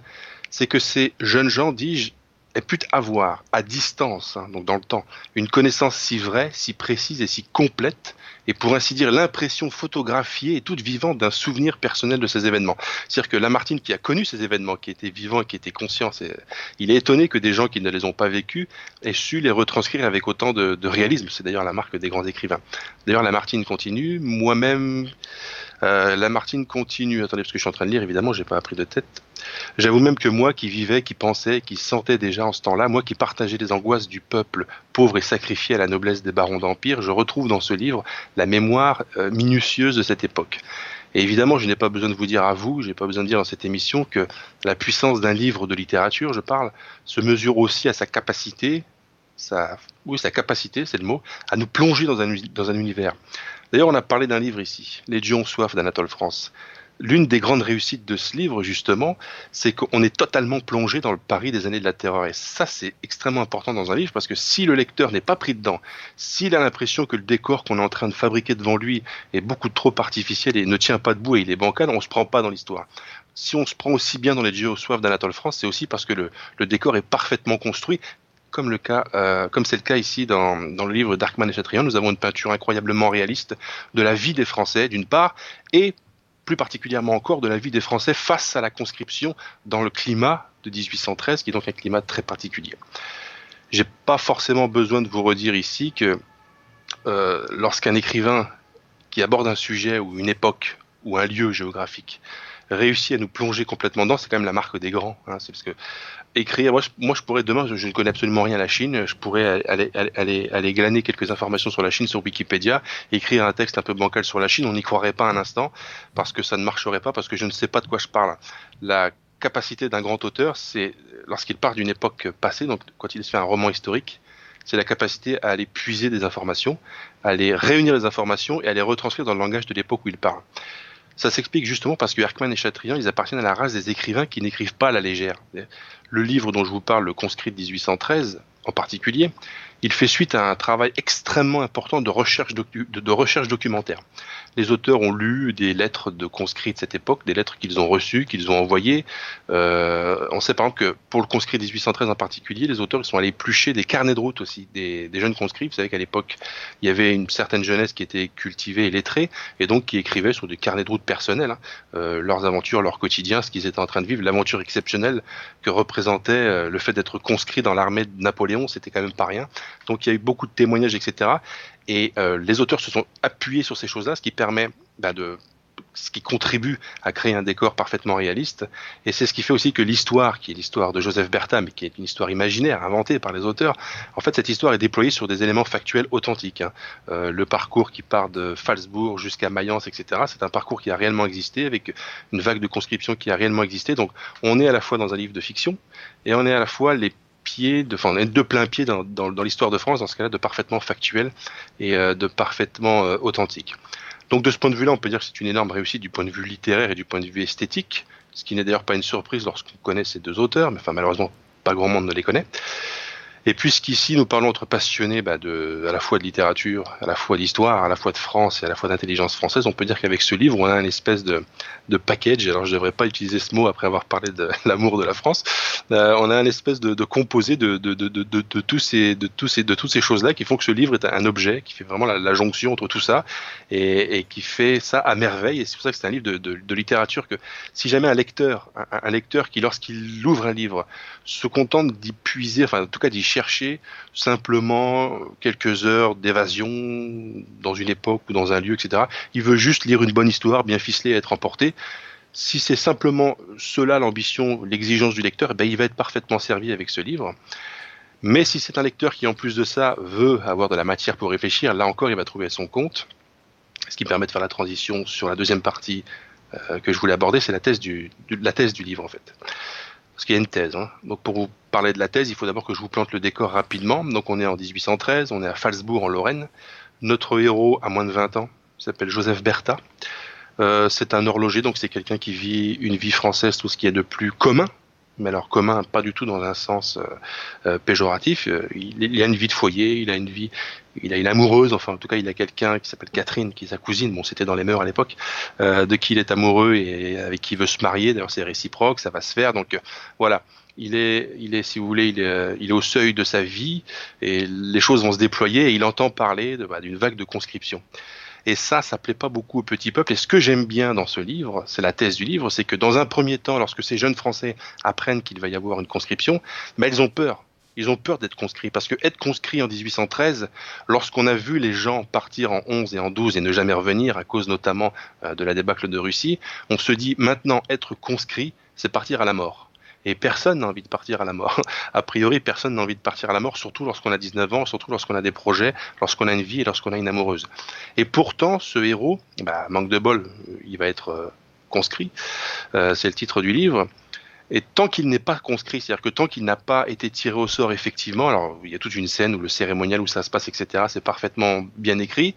c'est que ces jeunes gens, dis-je, aient pu avoir, à distance, hein, donc dans le temps, une connaissance si vraie, si précise et si complète et pour ainsi dire l'impression photographiée et toute vivante d'un souvenir personnel de ces événements. C'est-à-dire que Lamartine qui a connu ces événements, qui était vivant et qui était conscient, il est étonné que des gens qui ne les ont pas vécus aient su les retranscrire avec autant de, réalisme. C'est d'ailleurs la marque des grands écrivains. D'ailleurs Lamartine continue, moi-même euh, Lamartine continue. Attendez, parce que je suis en train de lire, évidemment, j'ai pas appris de tête. J'avoue même que moi qui vivais, qui pensais, qui sentais déjà en ce temps-là, moi qui partageais les angoisses du peuple pauvre et sacrifié à la noblesse des barons d'Empire, je retrouve dans ce livre la mémoire euh, minutieuse de cette époque. Et évidemment, je n'ai pas besoin de vous dire à vous, je n'ai pas besoin de dire dans cette émission que la puissance d'un livre de littérature, je parle, se mesure aussi à sa capacité, sa, oui, sa capacité, c'est le mot, à nous plonger dans un, dans un univers. D'ailleurs, on a parlé d'un livre ici, Les dieux ont soif d'Anatole France. L'une des grandes réussites de ce livre, justement, c'est qu'on est totalement plongé dans le Paris des années de la terreur. Et ça, c'est extrêmement important dans un livre parce que si le lecteur n'est pas pris dedans, s'il a l'impression que le décor qu'on est en train de fabriquer devant lui est beaucoup trop artificiel et ne tient pas debout et il est bancal, on se prend pas dans l'histoire si on se prend aussi bien dans les dieux aux soif d'Anatole France, c'est aussi parce que le, le, décor est parfaitement construit comme le cas, euh, comme c'est le cas ici dans, dans le livre d'Arkman et Chatrian, nous avons une peinture incroyablement réaliste de la vie des Français d'une part, et plus particulièrement encore de la vie des Français face à la conscription dans le climat de 1813, qui est donc un climat très particulier. J'ai pas forcément besoin de vous redire ici que euh, lorsqu'un écrivain qui aborde un sujet ou une époque ou un lieu géographique réussit à nous plonger complètement dedans, c'est quand même la marque des grands. Hein, c'est parce que écrire. Moi je, moi, je pourrais demain, je, ne connais absolument rien à la Chine. Je pourrais aller, aller, aller, glaner quelques informations sur la Chine sur Wikipédia, écrire un texte un peu bancal sur la Chine. On n'y croirait pas un instant parce que ça ne marcherait pas, parce que je ne sais pas de quoi je parle. La capacité d'un grand auteur, c'est lorsqu'il part d'une époque passée, donc quand il fait un roman historique, c'est la capacité à aller puiser des informations, à aller réunir les informations et à les retranscrire dans le langage de l'époque où il parle. Ça s'explique justement parce que Erckmann et Chatrian, ils appartiennent à la race des écrivains qui n'écrivent pas à la légère. Le livre dont je vous parle, Le conscrit de 1813, en particulier, il fait suite à un travail extrêmement important de recherche, de, recherche documentaire. Les auteurs ont lu des lettres de conscrits de cette époque, des lettres qu'ils ont reçues, qu'ils ont envoyées. Euh, on sait par exemple que pour le conscrit 1813 en particulier, les auteurs sont allés éplucher des carnets de route aussi, des, jeunes conscrits. Vous savez qu'à l'époque, il y avait une certaine jeunesse qui était cultivée et lettrée, et donc qui écrivait sur des carnets de route personnels hein, euh, leurs aventures, leur quotidien, ce qu'ils étaient en train de vivre, l'aventure exceptionnelle que représentait euh, le fait d'être conscrit dans l'armée de Napoléon, c'était quand même pas rien. Donc il y a eu beaucoup de témoignages, etc. Et euh, les auteurs se sont appuyés sur ces choses-là, ce qui permet bah, de ce qui contribue à créer un décor parfaitement réaliste. Et c'est ce qui fait aussi que l'histoire, qui est l'histoire de Joseph Bertha, mais qui est une histoire imaginaire, inventée par les auteurs, en fait, cette histoire est déployée sur des éléments factuels authentiques. Hein. Euh, le parcours qui part de Falsbourg jusqu'à Mayence, etc., c'est un parcours qui a réellement existé, avec une vague de conscription qui a réellement existé. Donc, on est à la fois dans un livre de fiction, et on est à la fois les de, plein pied dans l'histoire de France, dans ce cas-là, de parfaitement factuel et euh, de parfaitement euh, authentique. Donc de ce point de vue-là, on peut dire que c'est une énorme réussite du point de vue littéraire et du point de vue esthétique, ce qui n'est d'ailleurs pas une surprise lorsqu'on connaît ces deux auteurs, mais enfin malheureusement pas grand monde ne les connaît. Et puisqu'ici nous parlons entre passionnés bah, de, à la fois de littérature, à la fois d'histoire, à la fois de France et à la fois d'intelligence française, on peut dire qu'avec ce livre, on a une espèce de, de package. Alors je ne devrais pas utiliser ce mot après avoir parlé de l'amour de la France. Euh, on a une espèce de, de composé de, de, de, de, de, tous ces, de, tous ces, de toutes ces choses-là qui font que ce livre est un objet, qui fait vraiment la, jonction entre tout ça et, et, qui fait ça à merveille. Et c'est pour ça que c'est un livre de, littérature que si jamais un lecteur, un, un lecteur qui lorsqu'il ouvre un livre se contente d'y puiser, enfin en tout cas d'y chercher simplement quelques heures d'évasion dans une époque ou dans un lieu, etc. Il veut juste lire une bonne histoire, bien ficelée, être emporté. Si c'est simplement cela l'ambition, l'exigence du lecteur, eh ben, il va être parfaitement servi avec ce livre. Mais si c'est un lecteur qui, en plus de ça, veut avoir de la matière pour réfléchir, là encore, il va trouver son compte. Ce qui permet de faire la transition sur la deuxième partie euh, que je voulais aborder, c'est la la thèse du livre, en fait. Parce qu'il y a une thèse. Hein. Donc pour vous parler de la thèse, il faut d'abord que je vous plante le décor rapidement. Donc on est en 1813, on est à Falsbourg en Lorraine. Notre héros a moins de 20 ans, s'appelle Joseph Bertha. Euh, c'est un horloger, donc c'est quelqu'un qui vit une vie française, tout ce qui est de plus commun, mais alors commun, pas du tout dans un sens euh, euh, péjoratif. Il, il, a une vie de foyer, il a une vie, il a une amoureuse, enfin en tout cas il a quelqu'un qui s'appelle Catherine, qui est sa cousine, bon c'était dans les mœurs à l'époque, de qui il est amoureux et avec qui il veut se marier. D'ailleurs c'est réciproque, ça va se faire. Donc voilà, il est, il est, si vous voulez, il est, il est, au seuil de sa vie et les choses vont se déployer et il entend parler bah, d'une vague de conscription. Et ça, ça plaît pas beaucoup au petit peuple. Et ce que j'aime bien dans ce livre, c'est la thèse du livre, c'est que dans un premier temps, lorsque ces jeunes Français apprennent qu'il va y avoir une conscription, mais ils ont peur. Ils ont peur d'être conscrits parce que être conscrit en 1813, lorsqu'on a vu les gens partir en 11 et en 12 et ne jamais revenir à cause notamment euh, de la débâcle de Russie, on se dit maintenant être conscrit, c'est partir à la mort. Et personne n'a envie de partir à la mort. A priori, personne n'a envie de partir à la mort, surtout lorsqu'on a 19 ans, surtout lorsqu'on a des projets, lorsqu'on a une vie et lorsqu'on a une amoureuse. Et pourtant, ce héros, bah, manque de bol, il va être euh, conscrit. Euh, c'est le titre du livre. Et tant qu'il n'est pas conscrit, c'est-à-dire que tant qu'il n'a pas été tiré au sort effectivement, alors il y a toute une scène où le cérémonial où ça se passe, etc., c'est parfaitement bien écrit,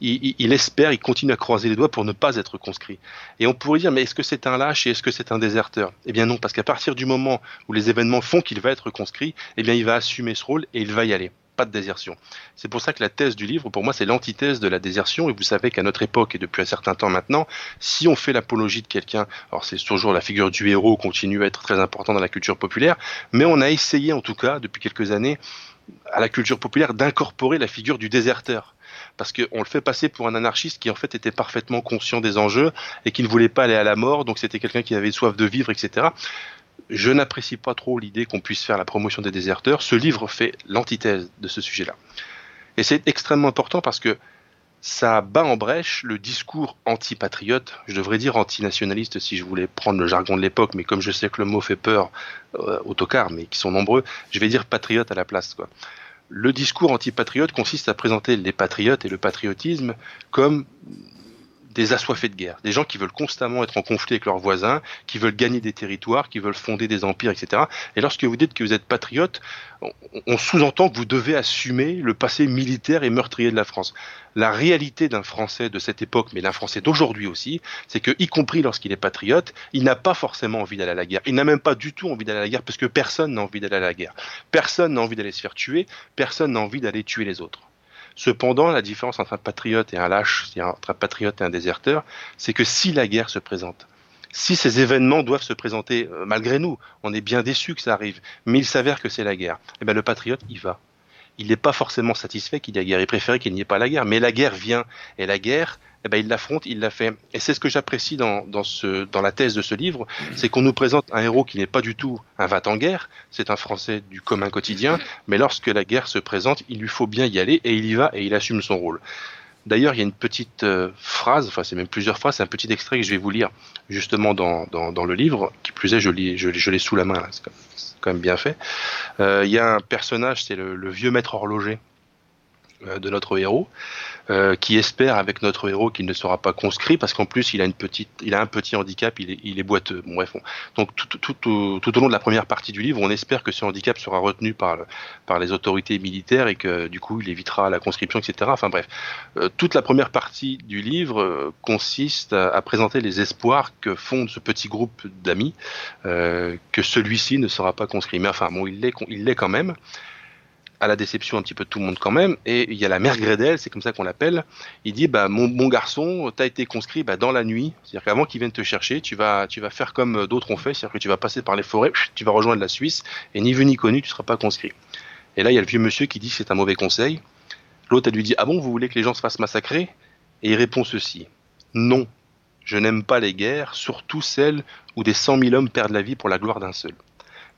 il, espère, il continue à croiser les doigts pour ne pas être conscrit. Et on pourrait dire, mais est-ce que c'est un lâche et est-ce que c'est un déserteur? Eh bien non, parce qu'à partir du moment où les événements font qu'il va être conscrit, eh bien il va assumer ce rôle et il va y aller pas de désertion. C'est pour ça que la thèse du livre, pour moi, c'est l'antithèse de la désertion. Et vous savez qu'à notre époque et depuis un certain temps maintenant, si on fait l'apologie de quelqu'un, alors c'est toujours la figure du héros continue à être très important dans la culture populaire, mais on a essayé en tout cas depuis quelques années à la culture populaire d'incorporer la figure du déserteur parce qu'on le fait passer pour un anarchiste qui en fait était parfaitement conscient des enjeux et qui ne voulait pas aller à la mort, donc c'était quelqu'un qui avait soif de vivre, etc. Je n'apprécie pas trop l'idée qu'on puisse faire la promotion des déserteurs. Ce livre fait l'antithèse de ce sujet-là. Et c'est extrêmement important parce que ça bat en brèche le discours anti-patriote, je devrais dire anti-nationaliste si je voulais prendre le jargon de l'époque, mais comme je sais que le mot fait peur euh, aux tocards, mais qui sont nombreux, je vais dire patriote à la place. Le discours anti-patriote consiste à présenter les patriotes et le patriotisme comme des assoiffés de guerre, des gens qui veulent constamment être en conflit avec leurs voisins, qui veulent gagner des territoires, qui veulent fonder des empires, etc. Et lorsque vous dites que vous êtes patriote, on, sous-entend que vous devez assumer le passé militaire et meurtrier de la France. La réalité d'un Français de cette époque, mais d'un Français d'aujourd'hui aussi, c'est que, y compris lorsqu'il est patriote, il n'a pas forcément envie d'aller à la guerre. Il n'a même pas du tout envie d'aller à la guerre parce que personne n'a envie d'aller à la guerre. Personne n'a envie d'aller se faire tuer, personne n'a envie d'aller tuer les autres. Cependant, la différence entre un patriote et un lâche, entre un patriote et un déserteur, c'est que si la guerre se présente, si ces événements doivent se présenter euh, malgré nous, on est bien déçu que ça arrive, mais il s'avère que c'est la guerre, et eh bien le patriote y va. Il n'est pas forcément satisfait qu'il y ait guerre, il préférait qu'il n'y ait pas la guerre, mais la guerre vient, et la guerre, eh ben, il l'affronte, il l'a fait. Et c'est ce que j'apprécie dans, dans, dans la thèse de ce livre, c'est qu'on nous présente un héros qui n'est pas du tout un va en guerre, c'est un Français du commun quotidien, mais lorsque la guerre se présente, il lui faut bien y aller, et il y va, et il assume son rôle. D'ailleurs, il y a une petite euh, phrase, enfin c'est même plusieurs phrases, c'est un petit extrait que je vais vous lire justement dans, dans, le livre, qui plus est, je l'ai je, sous la main, c'est quand, même bien fait. Euh, il y a un personnage, c'est le, vieux maître horloger de notre héros, euh, qui espère avec notre héros qu'il ne sera pas conscrit parce qu'en plus il a une petite, il a un petit handicap, il est, boiteux. Bref, donc tout, tout, tout, tout, au long de la première partie du livre, on espère que ce handicap sera retenu par, par les autorités militaires et que du coup il évitera la conscription, etc. Enfin bref, euh, toute la première partie du livre euh, consiste à, présenter les espoirs que fonde ce petit groupe d'amis, que celui-ci ne sera pas conscrit. Mais enfin bon, il l'est, il l'est quand même à la déception un petit peu de tout le monde quand même. Et il y a la mère Grédel, c'est comme ça qu'on l'appelle. Il dit bah mon bon garçon, t'as été conscrit bah, dans la nuit. C'est-à-dire qu'avant qu'ils viennent te chercher, tu vas tu vas faire comme d'autres ont fait, c'est-à-dire que tu vas passer par les forêts, tu vas rejoindre la Suisse et ni vu ni connu, tu seras pas conscrit. Et là il y a le vieux monsieur qui dit c'est un mauvais conseil. L'autre elle lui dit ah bon vous voulez que les gens se fassent massacrer? Et il répond ceci non. Je n'aime pas les guerres, surtout celles où des cent mille hommes perdent la vie pour la gloire d'un seul.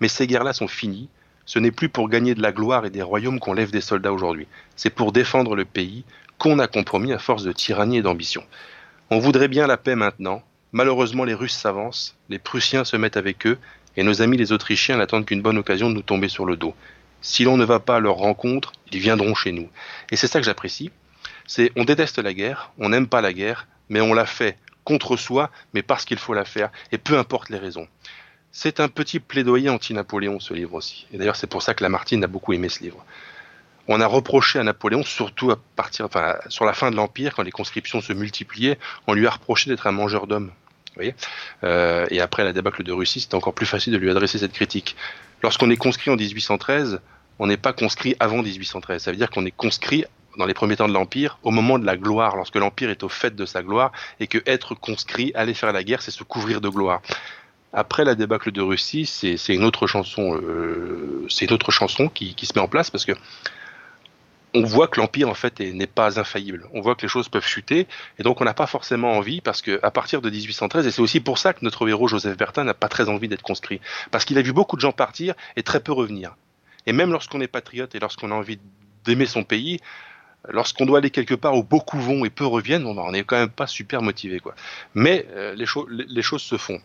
Mais ces guerres-là sont finies ce n'est plus pour gagner de la gloire et des royaumes qu'on lève des soldats aujourd'hui. C'est pour défendre le pays qu'on a compromis à force de tyrannie et d'ambition. On voudrait bien la paix maintenant. Malheureusement, les Russes s'avancent, les Prussiens se mettent avec eux, et nos amis les Autrichiens n'attendent qu'une bonne occasion de nous tomber sur le dos. Si l'on ne va pas à leur rencontre, ils viendront chez nous. Et c'est ça que j'apprécie. C'est on déteste la guerre, on n'aime pas la guerre, mais on la fait contre soi, mais parce qu'il faut la faire, et peu importe les raisons. C'est un petit plaidoyer anti-Napoléon, ce livre aussi. Et d'ailleurs, c'est pour ça que Lamartine a beaucoup aimé ce livre. On a reproché à Napoléon, surtout à partir, enfin, sur la fin de l'Empire, quand les conscriptions se multipliaient, on lui a reproché d'être un mangeur d'hommes. Euh, et après la débâcle de Russie, c'était encore plus facile de lui adresser cette critique. Lorsqu'on est conscrit en 1813, on n'est pas conscrit avant 1813. Ça veut dire qu'on est conscrit dans les premiers temps de l'Empire, au moment de la gloire, lorsque l'Empire est au fait de sa gloire, et que être conscrit, aller faire la guerre, c'est se couvrir de gloire. Après la débâcle de Russie, c'est une autre chanson, euh, c'est une autre chanson qui, qui, se met en place parce que on voit que l'empire en fait n'est pas infaillible. On voit que les choses peuvent chuter et donc on n'a pas forcément envie parce que à partir de 1813 et c'est aussi pour ça que notre héros Joseph Bertin n'a pas très envie d'être conscrit parce qu'il a vu beaucoup de gens partir et très peu revenir. Et même lorsqu'on est patriote et lorsqu'on a envie d'aimer son pays, lorsqu'on doit aller quelque part où beaucoup vont et peu reviennent, on n'est quand même pas super motivé quoi. Mais euh, les choses se font.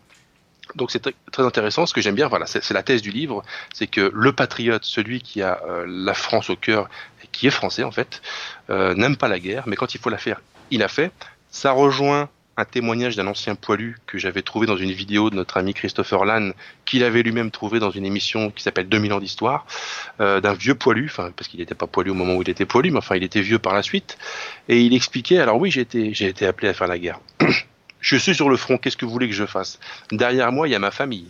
Donc c'est très intéressant. Ce que j'aime bien, voilà, c'est la thèse du livre, c'est que le patriote, celui qui a euh, la France au cœur et qui est français en fait, euh, n'aime pas la guerre, mais quand il faut la faire, il la fait. Ça rejoint un témoignage d'un ancien poilu que j'avais trouvé dans une vidéo de notre ami Christopher Lann, qu'il avait lui-même trouvé dans une émission qui s'appelle 2000 ans d'histoire, euh, d'un vieux poilu, enfin parce qu'il n'était pas poilu au moment où il était poilu, mais enfin il était vieux par la suite, et il expliquait, alors oui j'ai été, été appelé à faire la guerre. Je suis sur le front, qu'est-ce que vous voulez que je fasse? Derrière moi, il y a ma famille.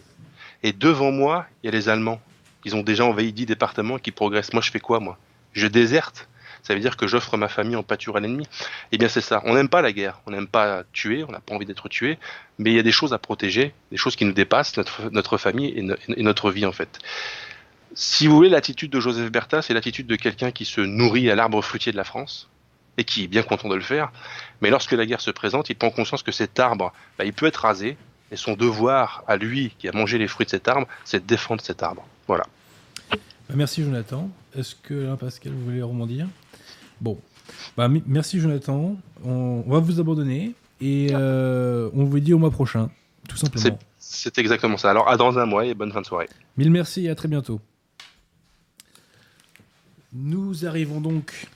Et devant moi, il y a les Allemands. Ils ont déjà envahi dix départements qui progressent. Moi, je fais quoi, moi? Je déserte. Ça veut dire que j'offre ma famille en pâture à l'ennemi. Eh bien, c'est ça. On n'aime pas la guerre. On n'aime pas tuer. On n'a pas envie d'être tué. Mais il y a des choses à protéger, des choses qui nous dépassent, notre, famille et, et notre vie, en fait. Si vous voulez, l'attitude de Joseph Bertha, c'est l'attitude de quelqu'un qui se nourrit à l'arbre fruitier de la France, et qui est bien content de le faire. Mais lorsque la guerre se présente, il prend conscience que cet arbre, bah, il peut être rasé, et son devoir à lui, qui a mangé les fruits de cet arbre, c'est de défendre cet arbre. Voilà. Bah, merci Jonathan. Est-ce que Pascal, vous voulez rebondir? Bon. Bah, merci Jonathan. On, va vous abandonner et euh, on vous dit au mois prochain, tout simplement. C'est exactement ça. Alors à dans un mois et bonne fin de soirée. Mille merci et à très bientôt. Nous arrivons donc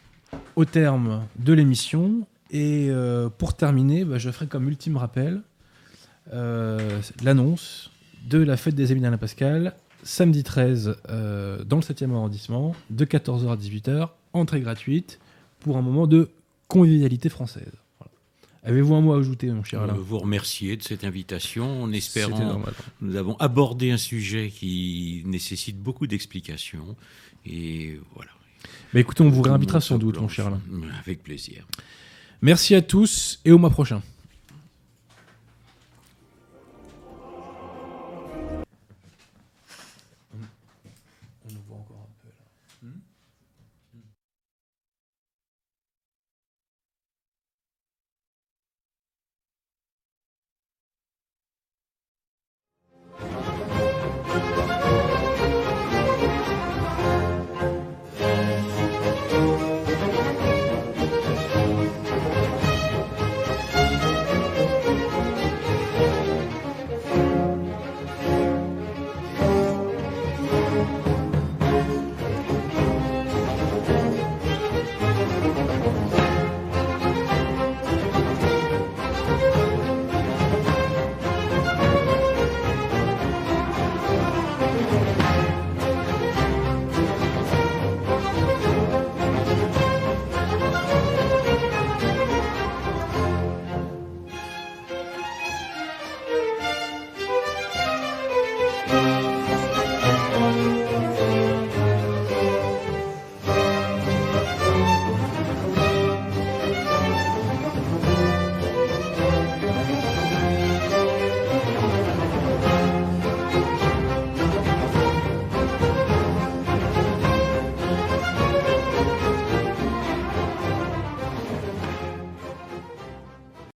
au terme de l'émission. Et euh, pour terminer, bah, je ferai comme ultime rappel euh, l'annonce de la fête des Émiliens Pascal, samedi 13, euh, dans le 7e arrondissement, de 14h à 18h, entrée gratuite, pour un moment de convivialité française. Voilà. Avez-vous un mot à ajouter, mon cher Alain? Vous remercier de cette invitation en espérant. Nous avons abordé un sujet qui nécessite beaucoup d'explications. Et voilà. Mais écoutez, on vous réinvitera sans doute, mon cher Alain. Avec plaisir. Merci à tous et au mois prochain.